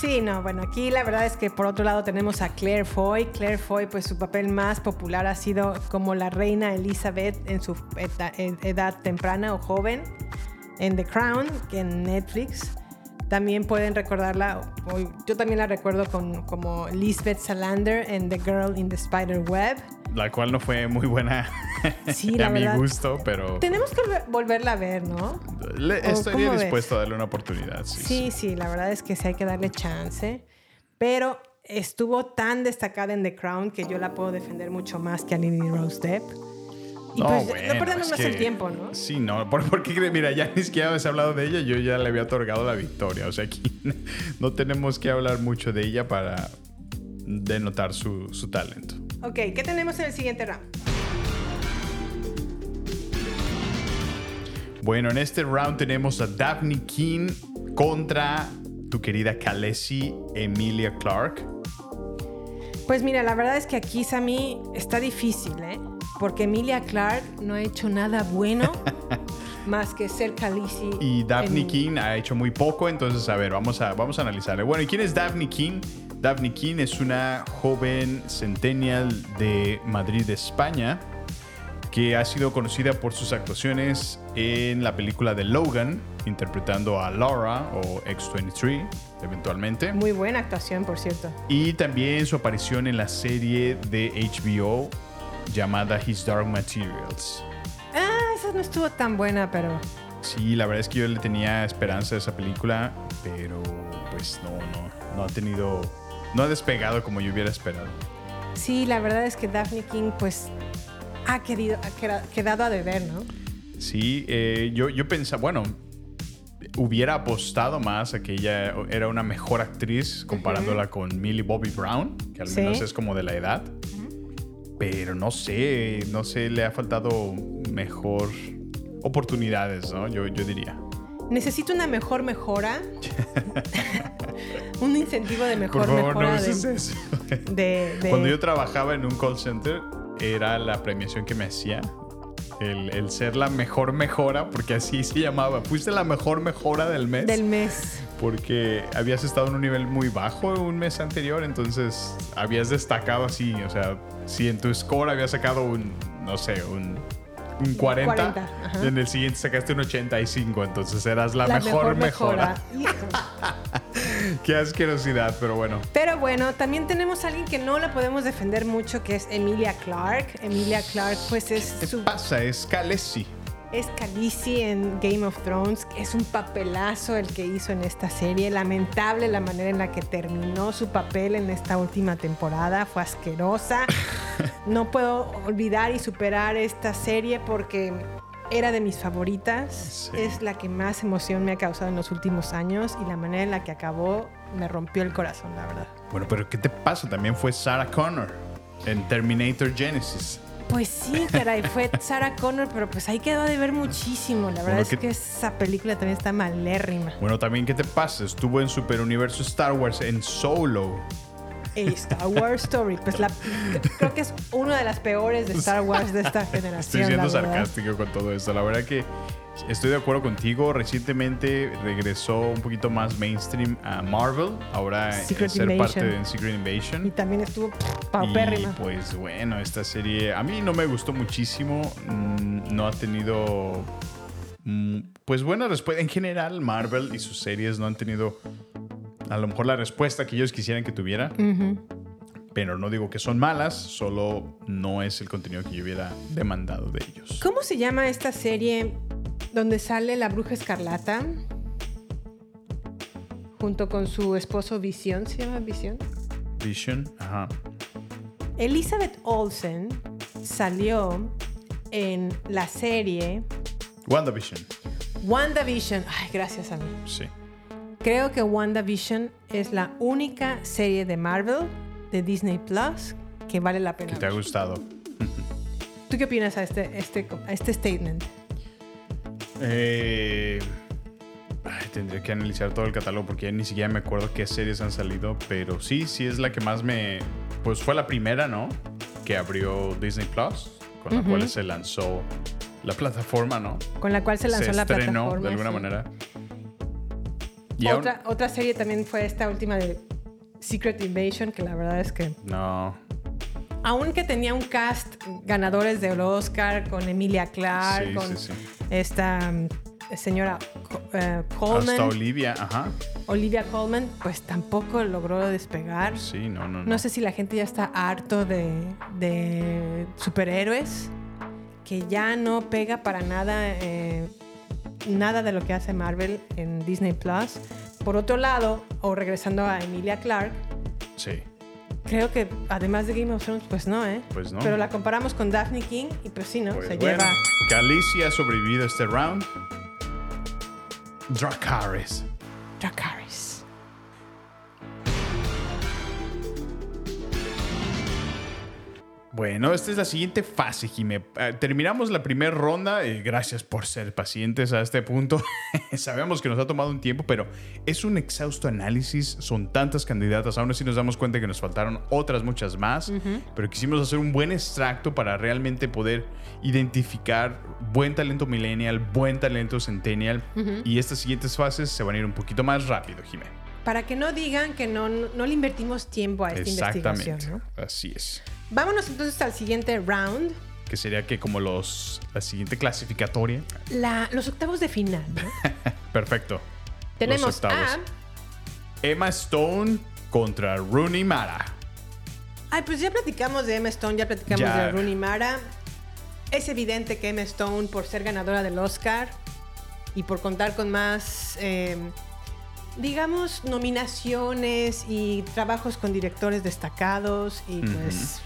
Sí, no, bueno, aquí la verdad es que por otro lado tenemos a Claire Foy. Claire Foy, pues su papel más popular ha sido como la reina Elizabeth en su edad temprana o joven en The Crown, en Netflix. También pueden recordarla, yo también la recuerdo con- como Lisbeth Salander en The Girl in the Spider Web. La cual no fue muy buena Sí, la a mi verdad. gusto, pero Tenemos que volver- volverla a ver, ¿no? le- ¿O estaría ves? dispuesto a darle una oportunidad. Sí, Sí, sí, la verdad es que sí hay que darle chance. Pero estuvo tan destacada en The Crown que yo la puedo defender mucho más que a Lily Rose Depp. Y No, pues bueno, no perdemos más que- el tiempo, ¿no? Sí, no, por- porque mira, ya ni siquiera habías hablado de ella, yo ya le había otorgado la victoria. O sea, aquí no tenemos que hablar mucho de ella para denotar su, su talento. Ok, ¿qué tenemos en el siguiente round? Bueno, en este round tenemos a Daphne King contra tu querida Khaleesi Emilia Clark. Pues mira, la verdad es que aquí, Sammy, está difícil, ¿eh? Porque Emilia Clark no ha hecho nada bueno más que ser Khaleesi. Y Daphne en- King ha hecho muy poco, entonces a ver, vamos a, vamos a analizarle. Bueno, ¿y quién es Daphne King? Daphne King es una joven centennial de Madrid, España, que ha sido conocida por sus actuaciones en la película de Logan, interpretando a Laura o X-23, eventualmente. Muy buena actuación, por cierto. Y también su aparición en la serie de HBO llamada His Dark Materials. Ah, esa no estuvo tan buena, pero Sí, la verdad es que yo le tenía esperanza a esa película, pero pues no, no, no ha tenido, no ha despegado como yo hubiera esperado. sí, la verdad es que Daphne King, pues, ha, querido, ha queda- quedado a deber, ¿no? Sí, eh, yo, yo pensaba, bueno, hubiera apostado más a que ella era una mejor actriz comparándola con Millie Bobby Brown, que al Sí. menos es como de la edad. Pero no sé, no sé, le ha faltado mejor oportunidades, ¿no? Yo, yo diría. Necesito una mejor mejora. un incentivo de mejor Por favor, mejora no de, eso. de- de- Cuando yo trabajaba en un call center, era la premiación que me hacía el, el ser la mejor mejora, porque así se llamaba. Fuiste la mejor mejora del mes. Del mes. Porque habías estado en un nivel muy bajo un mes anterior, entonces habías destacado así. O sea, si en tu score habías sacado un, no sé, un, un 40, 40, ajá. en el siguiente sacaste un 85, entonces eras la, La mejor, mejora. Qué asquerosidad, pero bueno. Pero bueno, también tenemos a alguien que no la podemos defender mucho, que es Emilia Clarke. Emilia Clarke, pues es ¿Qué su pasa? Es Khaleesi. Es Khaleesi en Game of Thrones. que Es un papelazo el que hizo en esta serie. Lamentable la manera en la que terminó su papel en esta última temporada. Fue asquerosa. No puedo olvidar y superar esta serie porque era de mis favoritas. Es la que más emoción me ha causado en los últimos años y la manera en la que acabó me rompió el corazón, la verdad. Bueno, pero ¿qué te pasa? También fue Sarah Connor en Terminator Genesis. Pues sí, caray, fue Sarah Connor, pero pues ahí quedó de ver muchísimo. La verdad Bueno, es ¿qué- que esa película también está malérrima. Bueno, también ¿qué te pasa? Estuvo en Super Universo Star Wars en Solo. Star Wars Story, pues la, creo que es una de las peores de Star Wars de esta generación. Estoy siendo sarcástico con todo esto. La verdad que estoy de acuerdo contigo. Recientemente regresó un poquito más mainstream a Marvel. Ahora Secret es ser Invasion. parte de Secret Invasion. Y también estuvo pff, Y paupérrima. pues bueno, esta serie a mí no me gustó muchísimo. Mm, No ha tenido mm, pues buena respuesta. En general, Marvel y sus series no han tenido a lo mejor la respuesta que ellos quisieran que tuviera. Pero no digo que son malas, solo no es el contenido que yo hubiera demandado de ellos. ¿Cómo se llama esta serie donde sale la bruja escarlata? Junto con su esposo Visión. ¿Se llama Visión? Vision, ajá. Elizabeth Olsen salió en la serie WandaVision, WandaVision. Ay, gracias a mí. sí. Creo que WandaVision es la única serie de Marvel de Disney Plus que vale la pena. Que te ha gustado. ¿Tú qué opinas a este, este, a este statement? Eh, ay, tendría que analizar todo el catálogo porque ya ni siquiera me acuerdo qué series han salido, pero sí, sí es la que más me... Pues fue la primera, ¿no? Que abrió Disney Plus, con la Ujú. cual se lanzó la plataforma, ¿no? Con la cual se lanzó la estrenó plataforma. de alguna sí. manera. Otra, otra serie también fue esta última de Secret Invasion, que la verdad es que, No. aunque tenía un cast ganadores del Oscar con Emilia Clarke, Sí, con sí, sí. esta mm, señora eh, Coleman, Hasta Olivia, ajá. Olivia Colman, pues tampoco logró despegar. Sí, no, no, no. No sé si la gente ya está harto de, de superhéroes, que ya no pega para nada eh, nada de lo que hace Marvel en Disney Plus. Por otro lado, o regresando a Emilia Clarke, Sí. creo que además de Game of Thrones, pues no, ¿eh? Pues no. Pero la comparamos con Daphne King y pues sí, ¿no? Pues Se bueno, lleva. Khaleesi ha sobrevivido a este round. Dracarys. Dracarys. Bueno, esta es la siguiente fase, Jime. Eh, terminamos la primera ronda. eh, gracias por ser pacientes a este punto. Sabemos que nos ha tomado un tiempo, pero es un exhausto análisis. Son tantas candidatas. Aún así nos damos cuenta que nos faltaron otras muchas más. Pero quisimos hacer un buen extracto para realmente poder identificar buen talento millennial, buen talento centennial. Ujú. Y estas siguientes fases se van a ir un poquito más rápido, Jime. Para que no digan que no, no, le invertimos tiempo a esta investigación, Exactamente. ¿no? Así es. Vámonos entonces al siguiente round. Que sería que como los la siguiente clasificatoria. La- los octavos de final. ¿no? Perfecto. Tenemos Los octavos. a. Emma Stone contra Rooney Mara. Ay, pues ya platicamos de Emma Stone, ya platicamos Ya. de Rooney Mara. Es evidente que Emma Stone, por ser ganadora del Oscar y por contar con más, eh, digamos, nominaciones y trabajos con directores destacados y pues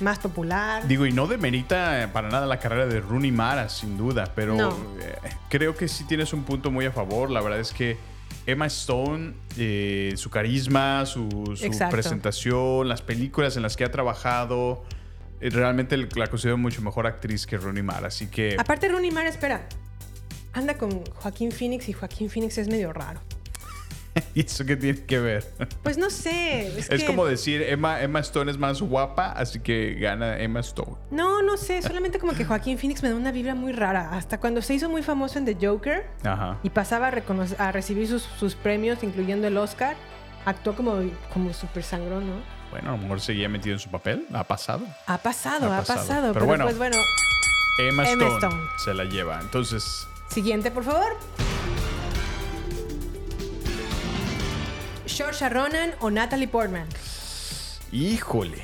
más popular. Digo, y no demerita eh, para nada la carrera de Rooney Mara, sin duda, pero No. eh, creo que sí tienes un punto muy a favor. La verdad es que Emma Stone, eh, su carisma, su, presentación, las películas en las que ha trabajado, realmente la considero mucho mejor actriz que Rooney Mara. Así que Aparte, Rooney Mara, espera, anda con Joaquín Phoenix y Joaquín Phoenix es medio raro. ¿Y eso qué tiene que ver? Pues no sé. Es, Es que- como decir, Emma, Emma Stone es más guapa, así que gana Emma Stone. No, no sé. Solamente como que Joaquín Phoenix me da una vibra muy rara. Hasta cuando se hizo muy famoso en The Joker Ajá. y pasaba a, recibir sus, sus premios, incluyendo el Oscar, actuó como, como súper sangrón, ¿no? Bueno, a lo mejor seguía metido en su papel. Ha pasado. Ha pasado, Ha ha pasado. pasado. Pero Pero, bueno. pues bueno. Emma, Emma Stone, Stone. se la lleva. Entonces, Siguiente, por favor. Saoirse Ronan o Natalie Portman. híjole.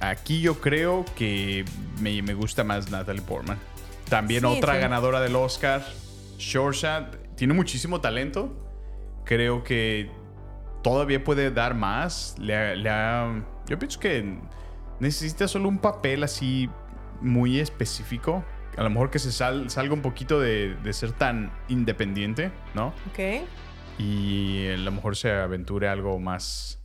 Aquí yo creo que me, me gusta más Natalie Portman. También Sí, otra sí. ganadora del Oscar. Saoirse tiene muchísimo talento. Creo que todavía puede dar más. Le ha- le ha- yo pienso que necesita solo un papel así muy específico. A lo mejor que se sal- salga un poquito de, de ser tan independiente, ¿no? Ok. Y a lo mejor se aventure algo más.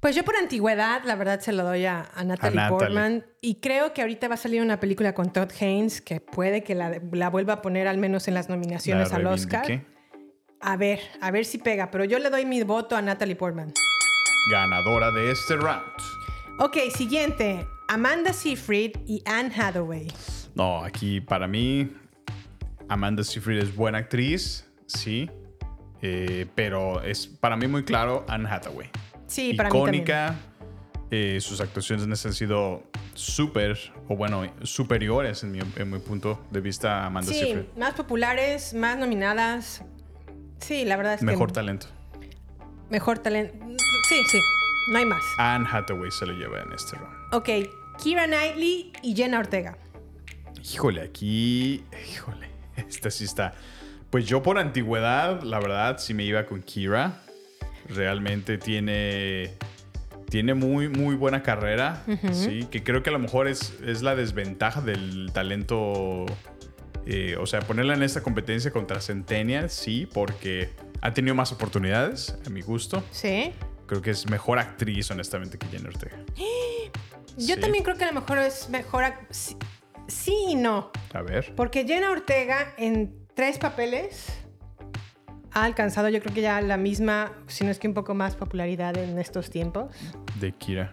Pues yo por antigüedad, la verdad, se lo doy a, a Natalie. Portman. Y creo que ahorita va a salir una película con Todd Haynes que puede que la, la vuelva a poner al menos en las nominaciones la al Oscar. A ver, a ver si pega. Pero yo le doy mi voto a Natalie Portman. Ganadora de este round. Ok, siguiente. Amanda Seyfried y Anne Hathaway. No, aquí para mí, Amanda Seyfried es buena actriz, sí. Eh, pero es para mí muy claro Anne Hathaway. Sí, para mí también. Icónica. eh, sus actuaciones han sido súper, o bueno, superiores en mi, en mi punto de vista a Amanda Sí, Seyfried. más populares, más nominadas. Sí, la verdad es Mejor que... talento. Mejor talento. Sí, sí. No hay más. Anne Hathaway se lo lleva en este round. Ok, Kira Knightley y Jenna Ortega. Híjole, aquí. Híjole, esta sí está. Pues yo por antigüedad, la verdad, sí me iba con Kira. Realmente tiene. Tiene muy, muy buena carrera. Sí, que creo que a lo mejor es, es la desventaja del talento. eh, o sea, ponerla en esta competencia contra Centennial, sí, porque ha tenido más oportunidades, a mi gusto. Sí. Creo que es mejor actriz, honestamente, que Jenna Ortega. Yo Sí. también creo que a lo mejor es mejor. Sí, sí y no. A ver. Porque Jenna Ortega en tres papeles ha alcanzado, yo creo que ya la misma, si no es que un poco más popularidad en estos tiempos, De Kira.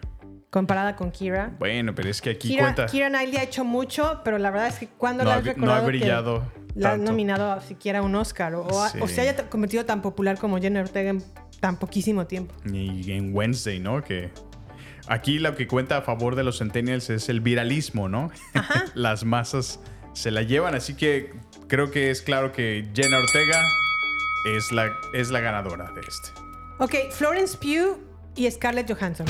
comparada con Kira. Bueno, pero es que aquí Kira, cuenta. Kira Knightley ha hecho mucho, pero la verdad es que cuando No la ha has vi- no ha recordado que brillado la han nominado a siquiera a un Oscar o, Sí. se haya convertido tan popular como Jenna Ortega en tan poquísimo tiempo. Y en Wednesday, ¿no? Que aquí lo que cuenta a favor de los Centennials es el viralismo, ¿no? Las masas se la llevan, así que creo que es claro que Jenna Ortega es la, es la ganadora de este. Ok, Florence Pugh y Scarlett Johansson.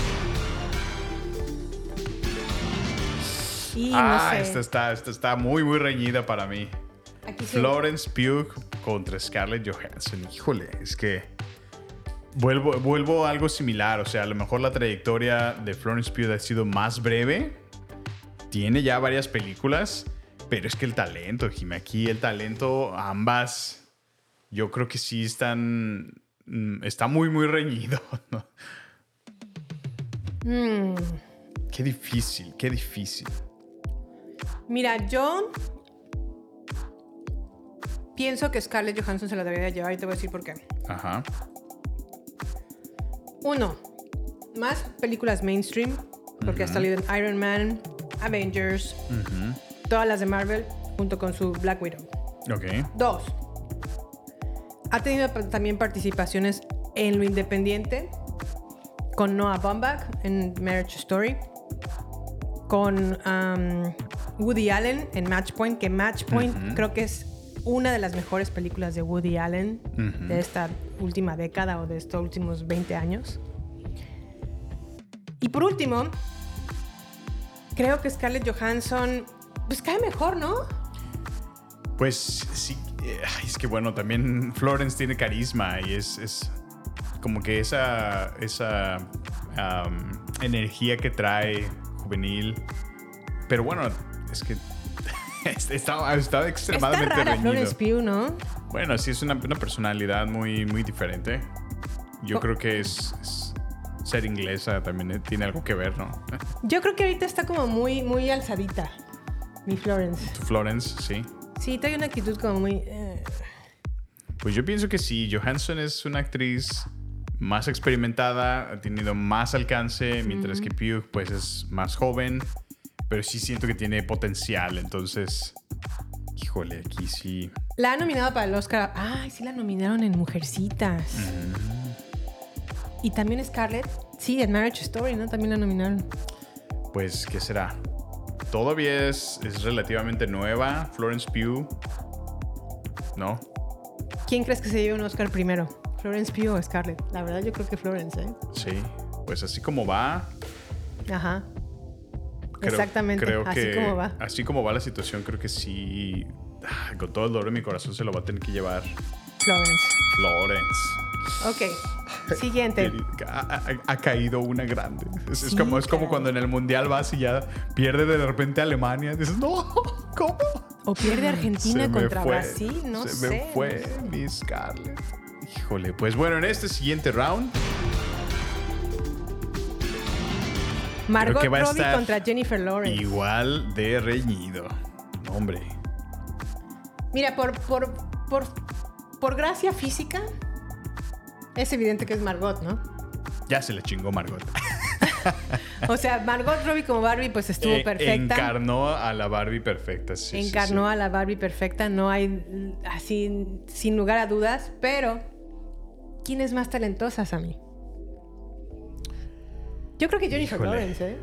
Y ah, sé. esta, está, esta está muy, muy reñida para mí. Aquí sí. Florence Pugh contra Scarlett Johansson. Híjole, es que vuelvo, vuelvo a algo similar. O sea, a lo mejor la trayectoria de Florence Pugh ha sido más breve. Tiene ya varias películas. Pero es que el talento, Jimmy, aquí el talento, ambas, yo creo que sí están. mm, Está muy, muy reñido. ¿no? Mm, Qué difícil, qué difícil. Mira, yo pienso que Scarlett Johansson se la debería llevar y te voy a decir por qué. Ajá. Uno, más películas mainstream, porque ha salido en Iron Man, Avengers, Ujú. Todas las de Marvel, junto con su Black Widow. Ok. Dos, ha tenido también participaciones en lo independiente, con Noah Baumbach en Marriage Story, con um, Woody Allen en Match Point, que Match Point creo que es una de las mejores películas de Woody Allen de esta última década o de estos últimos 20 años. Y por último, creo que Scarlett Johansson pues cae mejor, ¿no? Pues sí, eh, es que bueno, también Florence tiene carisma y es, es como que esa, esa energía que trae juvenil. Pero bueno, es que estaba, estaba extremadamente Está rara reñido. Florence Pugh, ¿no? Bueno, sí, es una, una personalidad muy, muy diferente. Yo Oh. creo que es, es- ser inglesa también eh, tiene algo que ver, ¿no? Yo creo que ahorita está como muy, muy alzadita, mi Florence. Florence, sí. Sí, trae una actitud como muy... eh. Pues yo pienso que sí, Johansson es una actriz más experimentada, ha tenido más alcance, mientras que Pugh pues es más joven, pero sí siento que tiene potencial, entonces, híjole, aquí sí. La han nominado para el Oscar. Ay, sí la nominaron en Mujercitas. Y también Scarlett. Sí, en Marriage Story, ¿no? También la nominaron. Pues, ¿qué será? Todavía es, es relativamente nueva, Florence Pugh, ¿no? ¿Quién crees que se lleve un Oscar primero? ¿Florence Pugh o Scarlett? La verdad, yo creo que Florence, ¿eh? Sí, pues así como va, Ajá. creo, Exactamente, creo así que como va. así como va la situación, creo que sí, ah, con todo el dolor de mi corazón se lo va a tener que llevar Florence. Florence. Ok. Siguiente. Ha, ha- ha caído una grande. Es, como, es como caray. cuando en el mundial vas y ya pierde de repente Alemania. Dices, no, ¿cómo? O pierde Argentina Se contra fue, Brasil, no se sé. me fue mi Scarlett. Híjole, pues bueno, en este siguiente round Margot Robbie contra Jennifer Lawrence. igual de reñido. Hombre, Mira, por, por, por, por gracia física, es evidente que es Margot, ¿no? ya se le chingó Margot. O sea, Margot Robbie como Barbie, pues estuvo Eh, perfecta. Encarnó a la Barbie perfecta. sí, Encarnó sí. a la Barbie perfecta, no hay así, sin lugar a dudas, pero ¿quién es más talentosa, Sammy? Yo creo que Jennifer Híjole. Lawrence, ¿eh?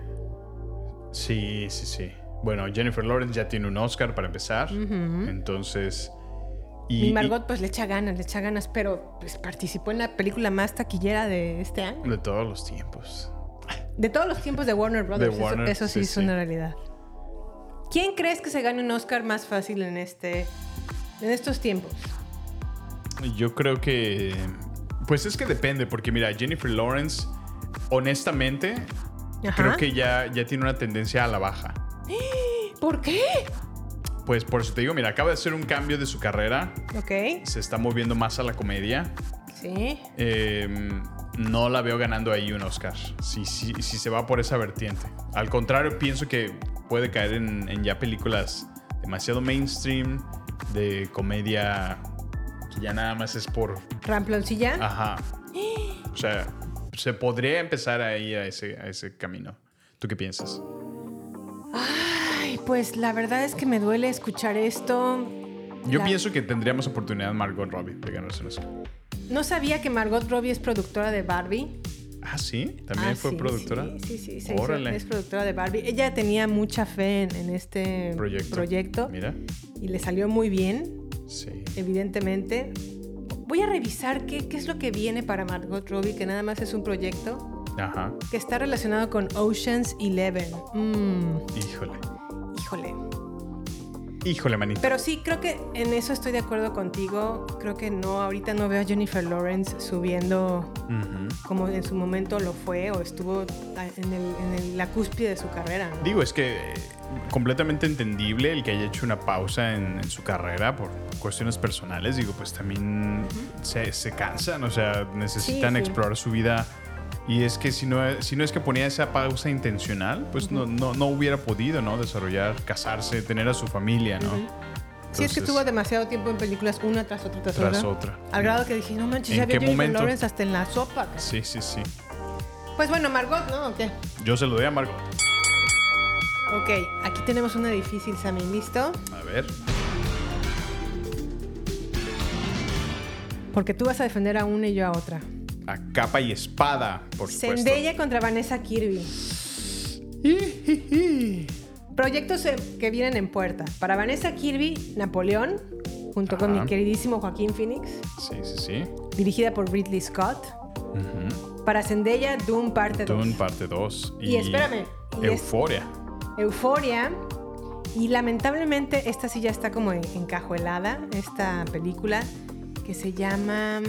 Sí, sí, sí. Bueno, Jennifer Lawrence ya tiene un Oscar para empezar. Entonces. Y, Margot pues le echa ganas, le echa ganas, pero pues participó en la película más taquillera de este año. De todos los tiempos. De todos los tiempos de Warner Brothers, eso- Warner, eso, sí, sí, es sí. una realidad. ¿Quién crees que se gane un Oscar más fácil en este en estos tiempos? Yo creo que. Pues es que depende, porque mira, Jennifer Lawrence, honestamente, Ajá. creo que ya, ya tiene una tendencia a la baja. ¿Por qué? Pues por eso te digo, mira, acaba de hacer un cambio de su carrera. Ok, Se está moviendo más a la comedia. sí. Eh, no la veo ganando ahí un Oscar. Si, si, si se va por esa vertiente. Al contrario, pienso que puede caer en, en ya películas demasiado mainstream, de comedia que ya nada más es por. Ramploncilla. Ajá. O sea, se podría empezar a ir a ese, a ese camino. ¿Tú qué piensas? Pues la verdad es que me duele escuchar esto. Yo La- pienso que tendríamos oportunidad Margot Robbie de ganarse un Oscar. No sabía que Margot Robbie es productora de Barbie. Ah, sí, también Ah, fue sí, productora. Sí, sí, sí. hizo- Órale. es productora de Barbie. Ella tenía mucha fe en, en este Proyecto. proyecto Mira. y le salió muy bien, Sí. evidentemente. Voy a revisar qué, qué es lo que viene para Margot Robbie, que nada más es un proyecto Ajá. que está relacionado con Ocean's Eleven. Mm, Híjole. Híjole. Híjole, manito. Pero sí, creo que en eso estoy de acuerdo contigo. Creo que no, ahorita no veo a Jennifer Lawrence subiendo como en su momento lo fue o estuvo en, el- en el- la cúspide de su carrera. ¿no? Digo, es que eh, completamente entendible el que haya hecho una pausa en, en su carrera por cuestiones personales. Digo, pues también se, se cansan, o sea, necesitan Sí, sí. explorar su vida. Y es que si no, si no es que ponía esa pausa intencional, pues no, no, no hubiera podido, ¿no? Desarrollar, casarse, tener a su familia, ¿no? Sí, es que estuvo demasiado tiempo en películas, una tras otra tras, Tras otra. otra. Al grado que dije, no manches, ¿En ya vi a? Lawrence hasta en la sopa. Sí, sí, sí. Pues bueno, Margot, ¿no? ¿O qué? Yo se lo doy a Margot. Ok, aquí tenemos una difícil, Sammy. ¿Listo? A ver. Porque tú vas a defender a una y yo a otra. A capa y espada, por supuesto. Zendaya contra Vanessa Kirby. Proyectos eh, que vienen en puerta. Para Vanessa Kirby, Napoleón, junto con mi queridísimo Joaquín Phoenix, Sí, sí, sí. dirigida por Ridley Scott. Para Zendaya, Doom parte 2. Dune parte 2. Y espérame, y es- Euforia. Euforia. Y lamentablemente esta sí ya está como en- encajuelada, esta película que se llama...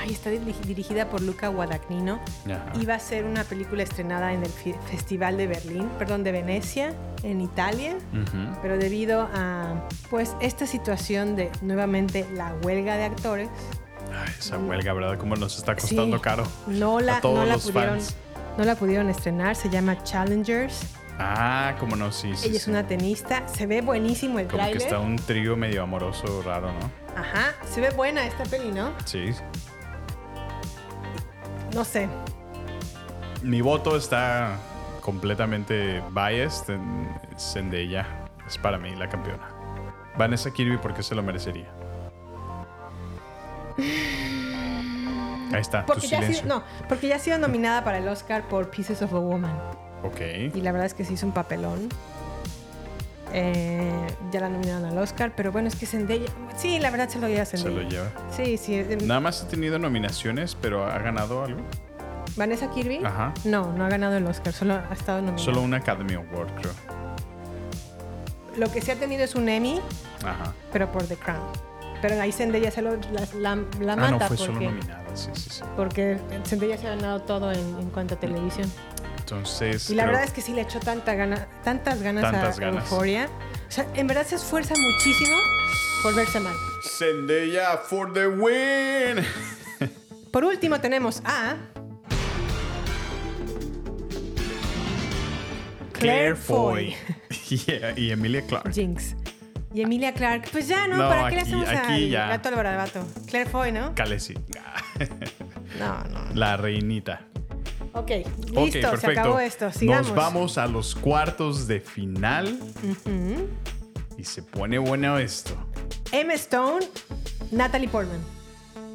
Ay, está diri- dirigida por Luca Guadagnino. Ajá. Iba a ser una película estrenada en el Festival de Berlín, perdón, de Venecia, en Italia. Ujú. Pero debido a pues esta situación de nuevamente la huelga de actores, Ay, esa huelga, ¿verdad? ¿Cómo nos está costando Sí. caro? no la, A todos no la los pudieron, fans. no la pudieron estrenar, se llama Challengers. Ah, como no, sí, sí. Ella es sí. una tenista. Se ve buenísimo el Como que tráiler. está un trío medio amoroso raro, ¿no? Ajá. Se ve buena esta peli, ¿no? Sí. No sé. Mi voto está completamente biased en Zendaya. Es para mí la campeona. Vanessa Kirby porque se lo merecería. Ahí está, tu Porque ya, ha silencio. sido, no, porque ya ha sido nominada para el Oscar por Pieces of a Woman. Ok. Y la verdad es que se hizo un papelón. Eh, ya la nominaron al Oscar, pero bueno, es que Zendaya... Sí, la verdad se lo lleva Se Zendaya. lo lleva. Sí, sí. Nada más ha tenido nominaciones, pero ha ganado algo. ¿Vanessa Kirby? Ajá. No, no ha ganado el Oscar, solo ha estado nominada. Solo un Academy Award, creo. Lo que sí ha tenido es un Emmy, Ajá. pero por The Crown. Pero ahí Zendaya se lo, la, la- la ah, mata no, fue porque, solo nominada. Sí, sí, sí. porque Zendaya se ha ganado todo en, en cuanto a televisión. Entonces. Y la creo- verdad es que sí le echó tanta gana, tantas ganas Tantas a ganas. Euphoria. O sea, en verdad se esfuerza muchísimo por verse mal. Zendaya for the win. Por último tenemos a Claire Foy. Yeah, y Emilia Clarke. Jinx. Y Emilia Clark, pues ya, ¿no? No, ¿Para qué le aquí- hacemos aquí al ya. gato al barabato? Claire Foy, ¿no? Calesi. No, no. La reinita. Ok, listo, se perfecto. acabó esto. Sigamos. Nos vamos a los cuartos de final y se pone bueno esto. Emma Stone, Natalie Portman.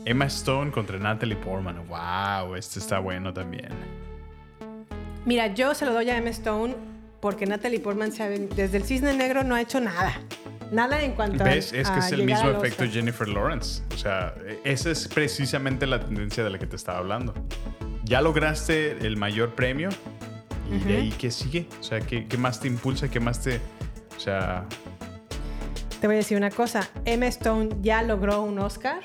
Emma Stone contra Natalie Portman. Wow, este está bueno también. Mira, yo se lo doy a Emma Stone porque Natalie Portman se ven- desde el Cisne Negro no ha hecho nada. Nada en cuanto a. ¿Ves? Es que a es el mismo efecto. Jennifer Lawrence. O sea, esa es precisamente la tendencia de la que te estaba hablando. Ya lograste el mayor premio y de ahí qué sigue. O sea, ¿qué, qué más te impulsa? ¿Qué más te... O sea, Te voy a decir una cosa. Emma Stone ya logró un Oscar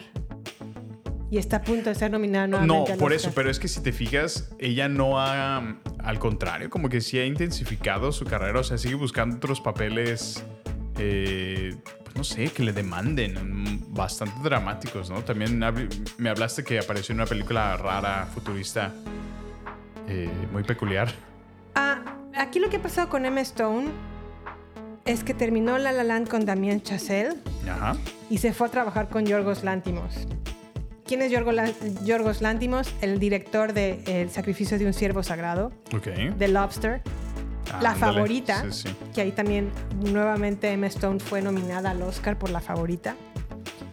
y está a punto de ser nominada no, nuevamente. al por Oscar. eso, pero es que si te fijas, ella no ha, al contrario, como que sí ha intensificado su carrera, o sea, sigue buscando otros papeles, eh, no sé, que le demanden, mm, bastante dramáticos, ¿no? También me hablaste que apareció en una película rara, futurista, eh, muy peculiar. Ah, aquí lo que ha pasado con Emma Stone es que terminó La La Land con Damien Chazelle Ajá. y se fue a trabajar con Yorgos Lantimos. ¿Quién es Yorgos, Lantimos? El director de El sacrificio de un ciervo sagrado, Ok. The Lobster. La Ándale, favorita, sí, sí. que ahí también nuevamente Emma Stone fue nominada al Oscar por la favorita.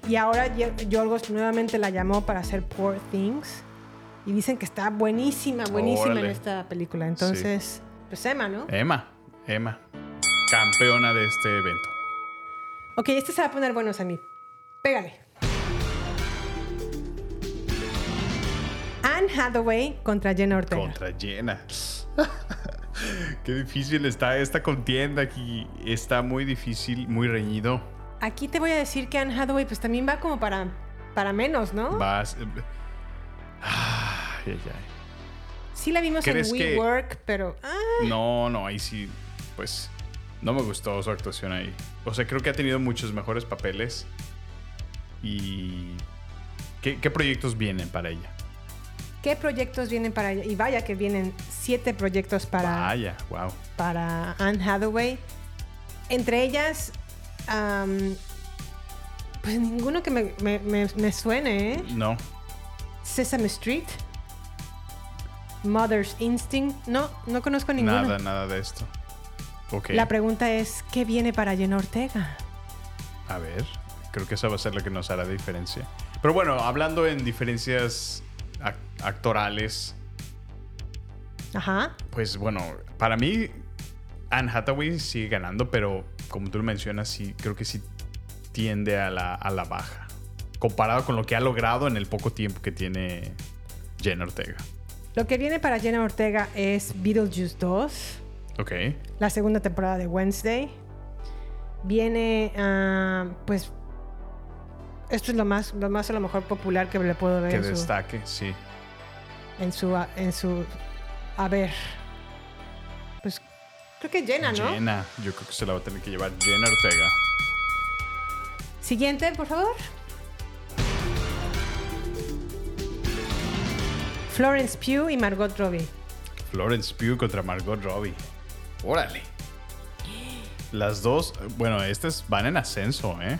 Y ahora Yor- Yorgos nuevamente la llamó para hacer Poor Things. Y dicen que está buenísima, buenísima en esta película. Entonces, pues Emma, ¿no? Emma, Emma, campeona de este evento. Ok, este se va a poner bueno a mí. Pégale. Anne Hathaway contra Jenna Ortega. Contra Jenna. Qué difícil está esta contienda aquí. Está muy difícil, muy reñido. Aquí te voy a decir que Anne Hathaway pues también va como para, para menos, ¿no? Vas. Ay, ay, ay. Sí la vimos en ¿Crees que- WeWork, pero... No, no, ahí sí. Pues no me gustó su actuación ahí. O sea, creo que ha tenido muchos mejores papeles. Y. ¿Qué, qué proyectos vienen para ella? ¿Qué proyectos vienen para? Y vaya que vienen siete proyectos para, Vaya, wow. para Anne Hathaway. Entre ellas, pues ninguno que me, me- me- me suene, ¿eh? No. Sesame Street, Mother's Instinct. No, no conozco ninguno. Nada, nada de esto. Ok. La pregunta es, ¿qué viene para Jenna Ortega? A ver, creo que esa va a ser la que nos hará diferencia. Pero bueno, hablando en diferencias actorales, Ajá. pues bueno, para mí Anne Hathaway sigue ganando, pero como tú lo mencionas, sí, creo que sí tiende a la, a la baja. Comparado con lo que ha logrado en el poco tiempo que tiene Jenna Ortega. Lo que viene para Jenna Ortega es Beetlejuice 2. Ok. la segunda temporada de Wednesday. Viene, ah, pues, esto es lo más, lo más a lo mejor popular que le puedo ver Que su, destaque, sí. En su, en su, a ver, pues, creo que Jenna, ¿no? Jenna, yo creo que se la va a tener que llevar Jenna Ortega. Siguiente, por favor. Florence Pugh y Margot Robbie. Florence Pugh contra Margot Robbie. Órale. Las dos, bueno, estas van en ascenso, ¿eh?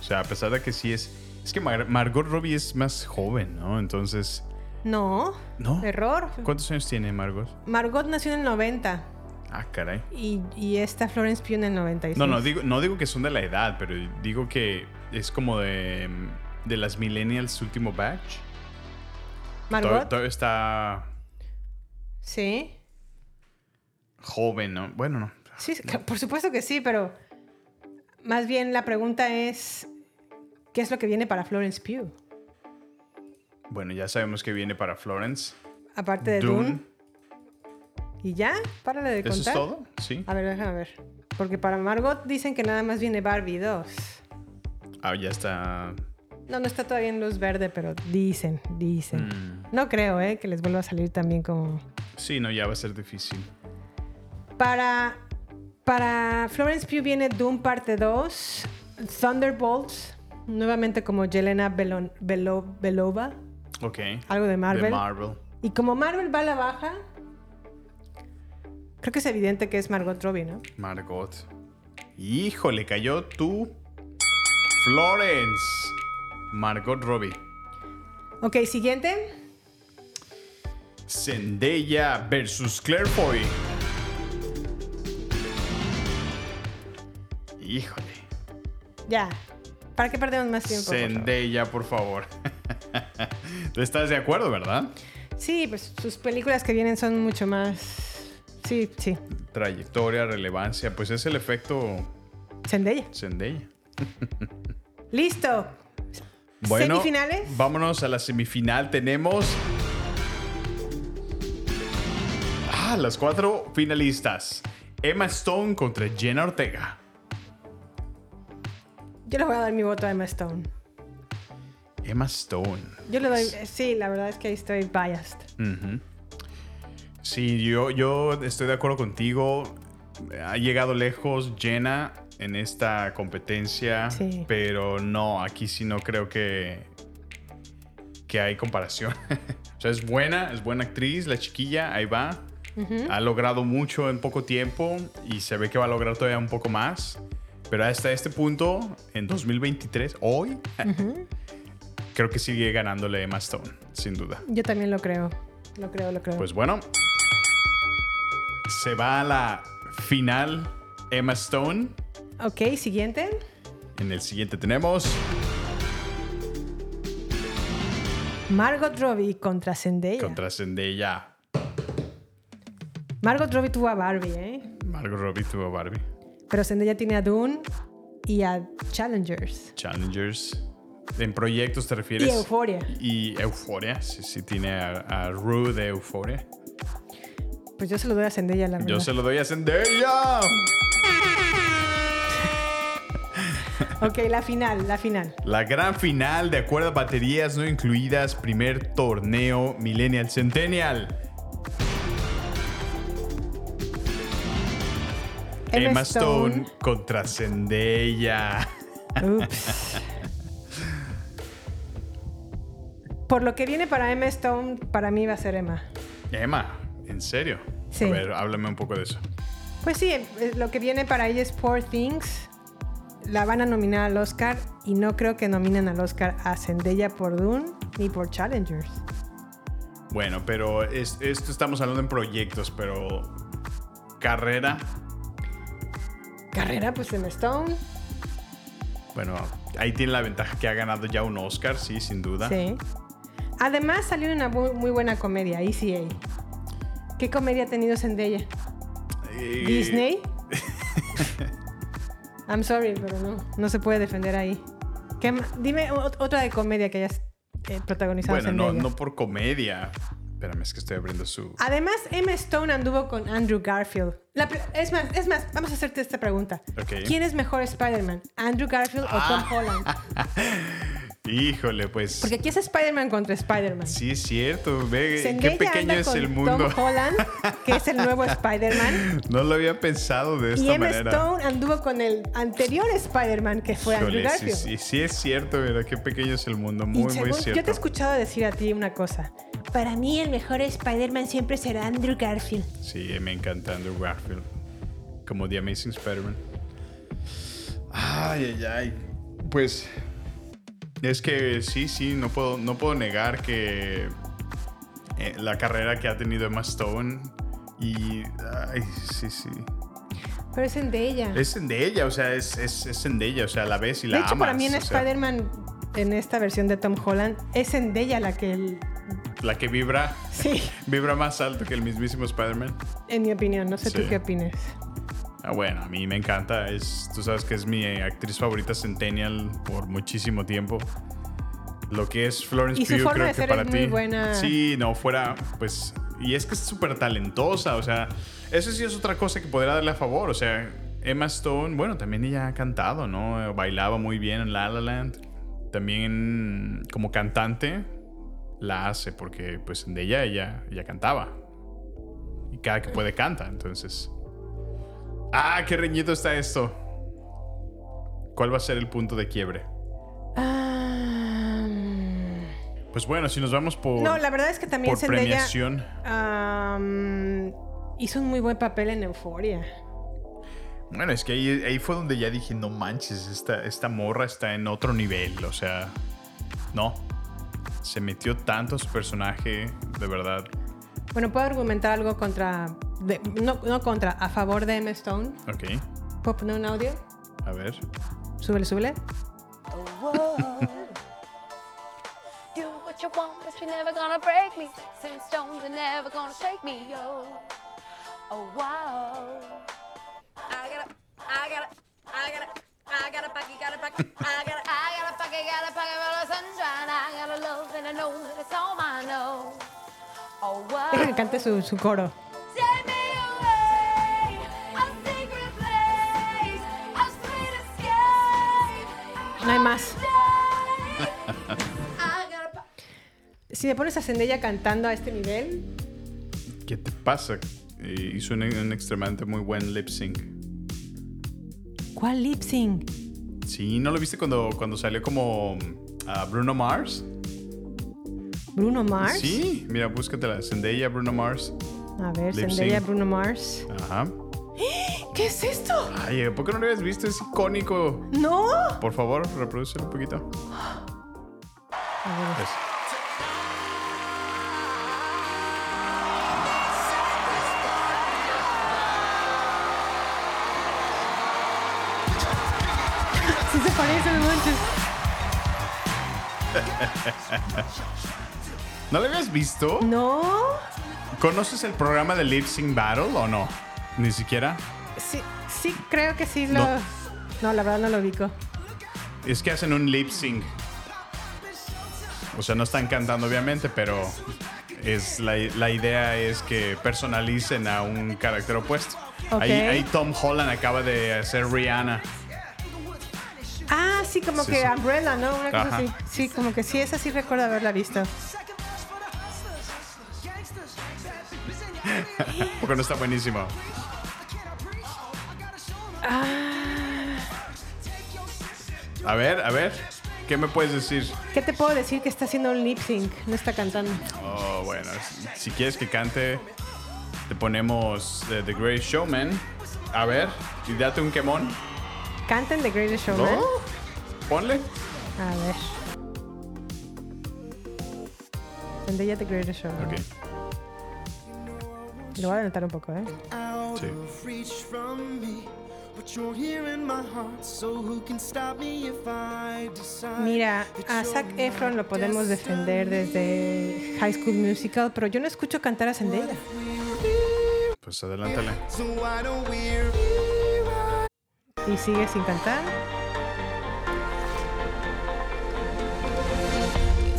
O sea, a pesar de que sí es. Es que Mar- Margot Robbie es más joven, ¿no? Entonces. No. ¿No? Error. ¿Cuántos años tiene Margot? Margot nació en el 90 Ah, caray. y, y esta Florence Pugh en el 96. No, no digo, no digo que son de la edad, pero digo que es como de, de las millennials último batch. Margot. Todavía, todavía está Sí. joven, ¿no? Bueno, no. Sí, sí, por supuesto que sí, pero más bien la pregunta es, ¿qué es lo que viene para Florence Pugh? Bueno, ya sabemos que viene para Florence. Aparte de Dune. Dune. ¿Y ya? Párale de ¿Eso contar. es todo? Sí. A ver, déjame ver. Porque para Margot dicen que nada más viene Barbie 2. Ah, ya está. No, no está todavía en luz verde, pero dicen, dicen. Mm. No creo, ¿eh? Que les vuelva a salir también como... Sí, no, ya va a ser difícil. Para, para Florence Pugh viene Doom parte 2, Thunderbolts, nuevamente como Yelena Belon- Belo- Belova, Ok. algo de Marvel. De Marvel. Y como Marvel va a la baja, creo que es evidente que es Margot Robbie, ¿no? Margot. Híjole, cayó tú. Florence. Margot Robbie. Ok, siguiente. Zendaya versus Claire Foy. Híjole. Ya. ¿Para qué perdemos más tiempo? por favor? Zendaya, por favor. ¿Tú estás de acuerdo, verdad? Sí, pues sus películas que vienen son mucho más... Sí, sí. Trayectoria, relevancia, pues es el efecto Zendaya. Zendaya. Listo. Bueno, ¿Semifinales? vámonos a la semifinal. Tenemos. Ah, las cuatro finalistas: Emma Stone contra Jenna Ortega. Yo le voy a dar mi voto a Emma Stone. Emma Stone. Yo le doy... Sí, la verdad es que ahí estoy biased. Sí, yo, yo estoy de acuerdo contigo. Ha llegado lejos Jenna en esta competencia, Sí. pero no, aquí sí no creo que, que hay comparación. o sea, es buena, es buena actriz, la chiquilla, ahí va. Ha logrado mucho en poco tiempo y se ve que va a lograr todavía un poco más. Pero hasta este punto, en 2023, hoy, Ujú. Creo que sigue ganándole Emma Stone, sin duda. Yo también lo creo. Lo creo, lo creo. Pues bueno, se va a la final Emma Stone. Ok, siguiente. En el siguiente tenemos Margot Robbie contra Zendaya. contra Zendaya. Margot Robbie tuvo a Barbie, ¿eh? Margot Robbie tuvo a Barbie. Pero Zendaya tiene a Dune y a Challengers. Challengers. ¿En proyectos te refieres? Y Euphoria. Y Euforia. Sí, sí, tiene a, a Rue de Euforia. Pues yo se lo doy a Zendaya, la verdad. Yo se lo doy a Zendaya. Ok, la final, la final. La gran final de acuerdo a baterías no incluidas, primer torneo Millennial Centennial. Emma Emma Stone, Stone. contra Zendaya. Ups. Por lo que viene para Emma Stone, para mí va a ser Emma. Emma, ¿en serio? Sí. A ver, háblame un poco de eso. Pues sí, eh, lo que viene para ella es Poor Things. La van a nominar al Oscar y no creo que nominen al Oscar a Zendaya por Dune ni por Challengers. Bueno, pero es- esto estamos hablando en proyectos, pero carrera, Carrera, pues Emma Stone. bueno, ahí tiene la ventaja que ha ganado ya un Oscar, sí, sin duda. Sí. Además salió una muy, muy buena comedia, ECA. ¿Qué comedia ha tenido Zendaya? Eh, ¿Disney? I'm sorry, pero no, no se puede defender ahí. ¿Qué Dime ot- otra de comedia que hayas eh, protagonizado Bueno, no, Zendaya. no por comedia. Espérame, es que estoy abriendo su... Además, Emma Stone anduvo con Andrew Garfield. La es, más, es más, vamos a hacerte esta pregunta. Ok. ¿Quién es mejor Spider-Man? ¿Andrew Garfield o Tom Holland? Híjole, pues... Porque aquí es Spider-Man contra Spider-Man. Sí, es cierto. Ve Zendaya qué pequeño es el mundo. Tom Holland, que es el nuevo Spider-Man. No lo había pensado de esta Y Emma manera. Stone anduvo con el anterior Spider-Man, que fue Andrew Híjole, sí, Garfield. sí, sí es cierto, ¿verdad? Qué pequeño es el mundo. Y Muy, muy cierto. yo te he escuchado decir a ti una cosa. Para mí el mejor Spider-Man siempre será Andrew Garfield. Sí, me encanta Andrew Garfield. como The Amazing Spider-Man. Ay, ay, ay. Pues es que sí, sí, no puedo, no puedo negar que eh, la carrera que ha tenido Emma Stone y... Ay, sí, sí. Pero es en de ella. Es de ella, o sea, es, es, es ella, o sea, la ves y la de hecho, amas. para mí en sea, Spider-Man, en esta versión de Tom Holland, es en de ella la que, el- La que vibra, Sí. vibra más alto que el mismísimo Spider-Man. en mi opinión, no sé tú qué opines. Ah, bueno, a mí me encanta. Es, tú sabes que es mi actriz favorita Centennial por muchísimo tiempo. Lo que es Florence Pugh, creo de que ser para ti. buena. Sí, no, fuera, pues. Y es que es súper talentosa, o sea, eso sí es otra cosa que podría darle a favor. O sea, Emma Stone, bueno, también ella ha cantado, ¿no? Bailaba muy bien en La La Land. También como cantante la hace porque, pues, de ella, ella, ella cantaba. Y cada que puede canta, entonces. Ah, qué reñido está esto. ¿Cuál va a ser el punto de quiebre? Pues bueno, si nos vamos por, no, la verdad es que también por Zendaya premiación. hizo un muy buen papel en Euforia. Bueno, es que ahí, ahí fue donde ya dije, no manches, esta, esta morra está en otro nivel. O sea, no. Se metió tanto a su personaje, de verdad. Bueno, puedo argumentar algo contra, de- no, no contra, a favor de Emma Stone. Ok, Pop no un audio. a ver. Súbele, súbele. Do what you want, but you're never gonna break me. Six stones are never gonna shake me, yo. Oh wow. I gotta, I gotta, I gotta, I gotta pack it, gotta pack it, I gotta, I gotta pack it, gotta pack it for the sunshine. I gotta love and I know that it's all I know. Oh wow. Deja que cante su, su coro. A a. No hay más. Si me pones a Zendaya cantando a este nivel, ¿Qué te pasa? Eh, hizo un, un extremadamente muy buen lip sync. ¿cuál lip sync? Sí, ¿no lo viste cuando, cuando salió como ah, Bruno Mars? ¿Bruno Mars? Sí, mira, búscatela. Zendaya, Bruno Mars. A ver, Lip Zendaya, sync. Bruno Mars. Ajá. ¿Qué es esto? Ay, ¿por qué no lo habías visto? Es icónico. ¡No! Por favor, reproducelo un poquito. A ver. Es- Sí se parece mucho. ¿No lo habías visto? No. ¿Conoces el programa de Lip Sync Battle o no? Ni siquiera. Sí, sí, creo que sí lo. No. No, la verdad no lo ubico. Es que hacen un lip sync. O sea, no están cantando obviamente, pero es la, la idea es que personalicen a un carácter opuesto. Ok. Ahí, ahí Tom Holland acaba de hacer Rihanna. Ah, sí, como Sí, que sí. Umbrella, ¿no? Una cosa así. Sí, como que sí, esa sí recuerdo haberla visto. Porque no está buenísimo. Ah, A ver, a ver. ¿Qué me puedes decir? ¿Qué te puedo decir que está haciendo un lip sync? No está cantando. Oh, bueno. si- quieres que cante, te ponemos eh, The Great Showman. A ver, y date un quemón. Canten The Greatest Showman. ¿No? Ponle. A ver. The Greatest Showman. Ok. Lo voy a adelantar un poco, ¿eh? Sí. reach from me. But you're here in my heart, so who can stop me if I decide? Mira, a Zac Efron lo podemos defender desde High School Musical, pero yo no escucho cantar a Zendaya. Pues adelántale. So why don't we Y sigue sin cantar.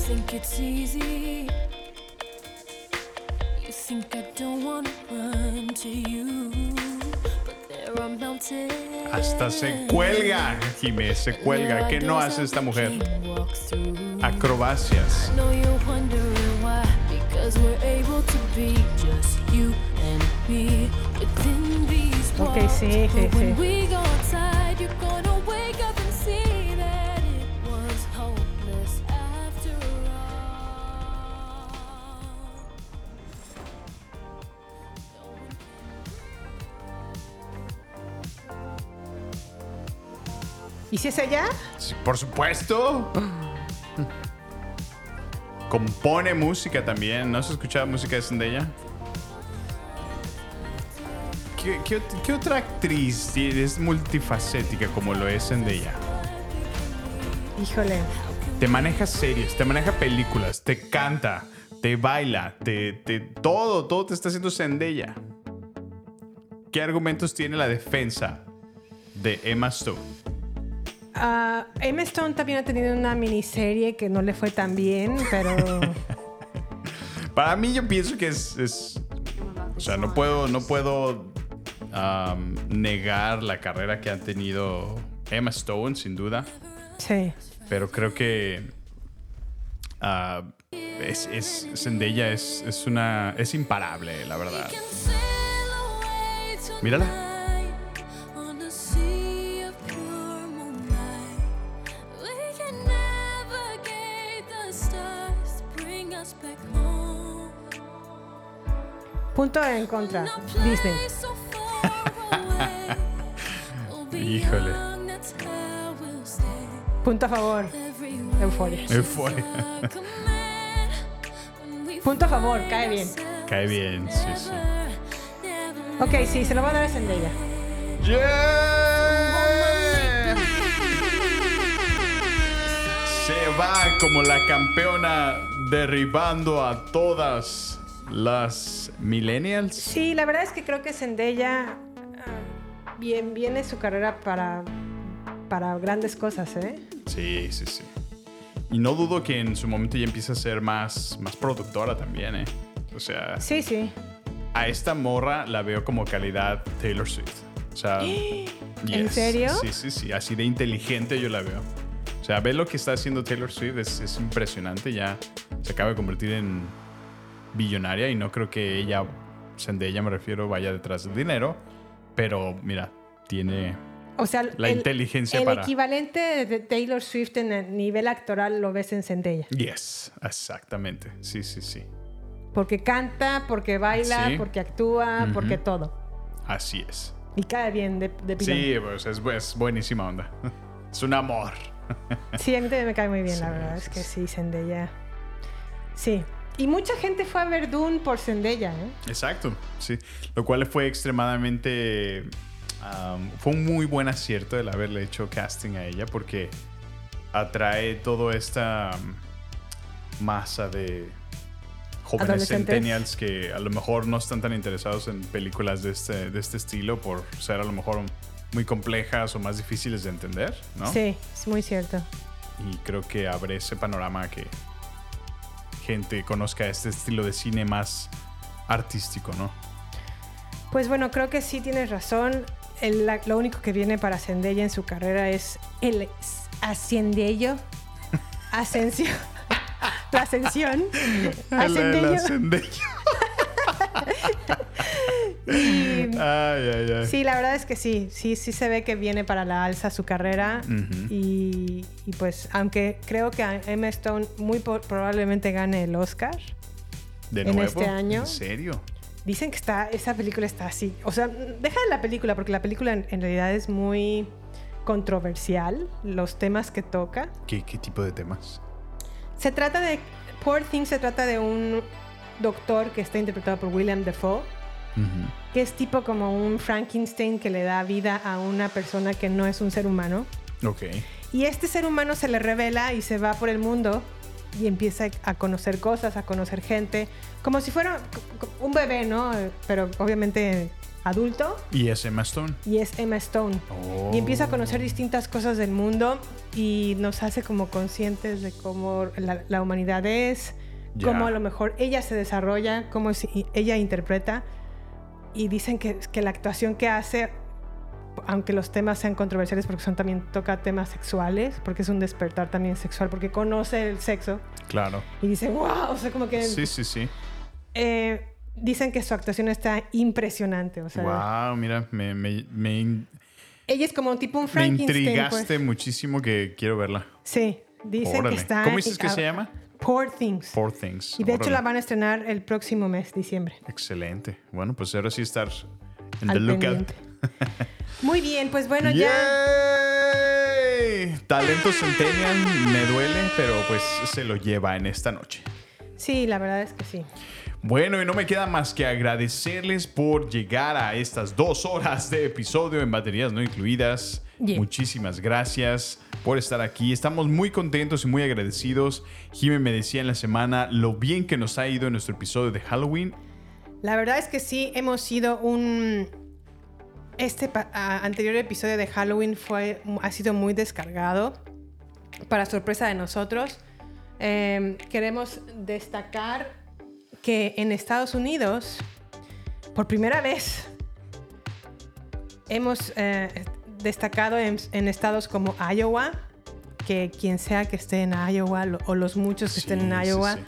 Think it's easy. Hasta se cuelga, Jimé, se cuelga. ¿Qué no hace esta mujer? Acrobacias. I know you're wondering ¿Y si es ella? Sí, por supuesto. Compone música también. ¿No has escuchado música de Zendaya? ¿Qué, qué ot- qué otra actriz es multifacética como lo es Zendaya? Híjole. Te maneja series, te maneja películas, te canta, te baila, te, te- todo, todo te está haciendo Zendaya. ¿Qué argumentos tiene la defensa de Emma Stone? Ah, Emma Stone también ha tenido una miniserie que no le fue tan bien, pero Para mí yo pienso que es, es- o sea, no puedo, no puedo negar la carrera que ha tenido Emma Stone, sin duda, sí. pero creo que ah, es, es Zendaya es, es una, es imparable, la verdad. Mírala. Punto en contra. Disney. Híjole. Punto a favor. Euforia. Euforia. Punto a favor. Cae bien. Cae bien, sí, sí. Ok, sí, se lo va a dar a Zendaya. Se va como la campeona derribando a todas las millennials. Sí, la verdad es que creo que Zendaya ah, bien viene su carrera para para grandes cosas, ¿eh? Sí, sí, sí. Y no dudo que en su momento ya empiece a ser más, más productora también, ¿eh? O sea, Sí, sí. a esta morra la veo como calidad Taylor Swift. O sea, ¿En serio? Sí, sí, sí. Así de inteligente yo la veo. O sea, ver lo que está haciendo Taylor Swift es, es impresionante. Ya se acaba de convertir en billonaria y no creo que ella, Zendaya me refiero, vaya detrás del dinero. Pero mira, tiene O sea, la el- inteligencia el para... equivalente de Taylor Swift en el nivel actoral lo ves en Zendaya. Yes, exactamente. Sí, sí, sí. Porque canta, porque baila, Sí. porque actúa, Ujú. porque todo. Así es. Y cae bien de, de. Sí, pues es, es buenísima onda. Es un amor. Sí, a mí también me cae muy bien, la Sí, verdad. Es que sí, Zendaya. Sí. Y mucha gente fue a ver Dune por Zendaya, ¿eh? Exacto, sí. Lo cual fue extremadamente... um, fue un muy buen acierto el haberle hecho casting a ella porque atrae toda esta masa de jóvenes centennials que a lo mejor no están tan interesados en películas de este, de este estilo por ser a lo mejor muy complejas o más difíciles de entender, ¿no? Sí, es muy cierto. Y creo que abre ese panorama que gente conozca este estilo de cine más artístico, ¿no? Pues bueno, creo que sí tienes razón. El- la- lo único que viene para Zendaya en su carrera es el ascendello. Ascensión. La ascensión. Ascendello. Y- Ay, ay, ay. Sí, la verdad es que sí, sí, sí se ve que viene para la alza su carrera y, y pues aunque creo que Emma Stone muy probablemente gane el Oscar, ¿De en este año. ¿En serio? dicen que está, esa película está así, o sea, deja de la película porque la película en, en realidad es muy controversial, los temas que toca. ¿Qué, qué tipo de temas? Se trata de, Poor Things se trata de un doctor que está interpretado por William Defoe que es tipo como un Frankenstein que le da vida a una persona que no es un ser humano. Ok. Y este ser humano se le revela y se va por el mundo y empieza a conocer cosas, a conocer gente, como si fuera un bebé, ¿no? Pero obviamente adulto. ¿Y es Emma Stone? Y es Emma Stone. Oh. Y empieza a conocer distintas cosas del mundo y nos hace como conscientes de cómo la, la humanidad es, Ya. cómo a lo mejor ella se desarrolla, cómo si- ella interpreta. Y dicen que, que la actuación que hace, aunque los temas sean controversiales porque son también toca temas sexuales, porque es un despertar también sexual, porque conoce el sexo Claro. y dice, wow, o sea, como que... Sí, sí, sí. eh, dicen que su actuación está impresionante, o sea... wow, mira, me, me, me, Ella es como un tipo un me Frankenstein. intrigaste pues. muchísimo que quiero verla. Sí, dicen Órale. que está. ¿Cómo dices que se llama? Poor Things. Poor Things. Y de hecho la van a estrenar el próximo mes, diciembre. Excelente. Bueno, pues ahora sí estar en Al the lookout. Muy bien, pues bueno, ya. sí, talento centennial me duele, pero pues se lo lleva en esta noche. Sí, la verdad es que sí. Bueno, y no me queda más que agradecerles por llegar a estas dos horas de episodio en baterías no incluidas. Yeah. Muchísimas gracias por estar aquí. Estamos muy contentos y muy agradecidos. Jimmy me decía en la semana lo bien que nos ha ido en nuestro episodio de Halloween. La verdad es que sí, hemos sido un... Este anterior episodio de Halloween fue, ha sido muy descargado, para sorpresa de nosotros. Eh, queremos destacar que en Estados Unidos, por primera vez, hemos eh, destacado en, en estados como Iowa, que quien sea que esté en Iowa lo- o los muchos que estén en Iowa, sí.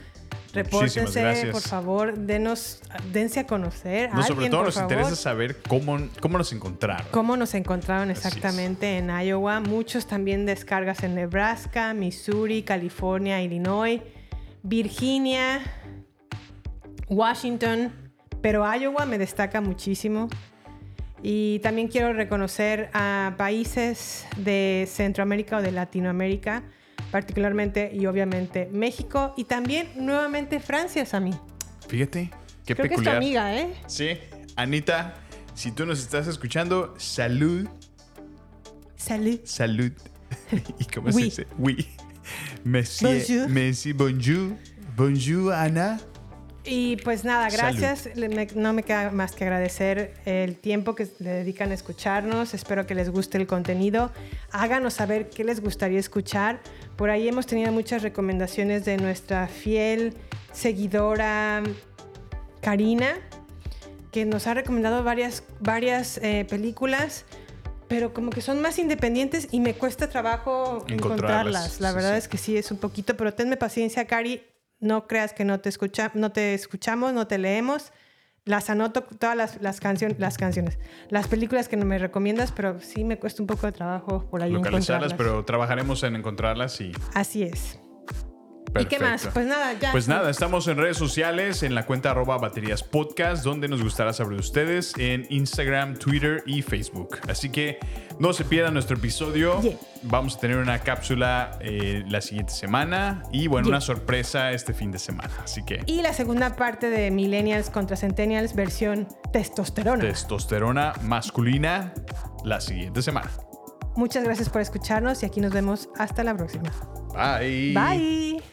repórtense, por favor, denos, dense a conocer. a No, sobre alguien, todo por nos favor. interesa saber cómo, cómo nos encontraron. ¿Cómo nos encontraron exactamente en Iowa? Muchos también descargas en Nebraska, Missouri, California, Illinois, Virginia, Washington, pero Iowa me destaca muchísimo. Y también quiero reconocer a países de Centroamérica o de Latinoamérica, particularmente y obviamente México y también nuevamente Francia, Sammy. Fíjate, qué Creo que es tu peculiar. amiga, ¿eh? Sí, Anita, si tú nos estás escuchando, salud, Salud. salud. ¿Y cómo Oui. se dice? Oui. Monsieur, Bonjour. merci, bonjour. Bonjour, Ana. Y pues nada, gracias. Me- no me queda más que agradecer el tiempo que le dedican a escucharnos. Espero que les guste el contenido. Háganos saber qué les gustaría escuchar. Por ahí hemos tenido muchas recomendaciones de nuestra fiel seguidora Karina, que nos ha recomendado varias, varias eh, películas. Pero como que son más independientes y me cuesta trabajo Encontrarlas, encontrarlas. La sí, verdad sí. es que sí, es un poquito, pero tenme paciencia, Cari. No creas que no te, escucha, no te escuchamos, no te leemos. Las anoto todas las, las, cancion- las canciones, las películas que no me recomiendas, pero sí me cuesta un poco de trabajo por ahí Localizarlas, encontrarlas. pero trabajaremos en encontrarlas y. Así es. ¿Y qué más? Pues nada, ya. Pues nada, estamos en redes sociales, en la cuenta arroba baterías podcast, donde nos gustará saber de ustedes, en Instagram, Twitter y Facebook. Así que no se pierdan nuestro episodio. Yeah. Vamos a tener una cápsula eh, la siguiente semana y bueno, Yeah. una sorpresa este fin de semana. Así que Y la segunda parte de Millennials contra Centennials, versión testosterona. testosterona masculina la siguiente semana. Muchas gracias por escucharnos y aquí nos vemos hasta la próxima. Bye. Bye.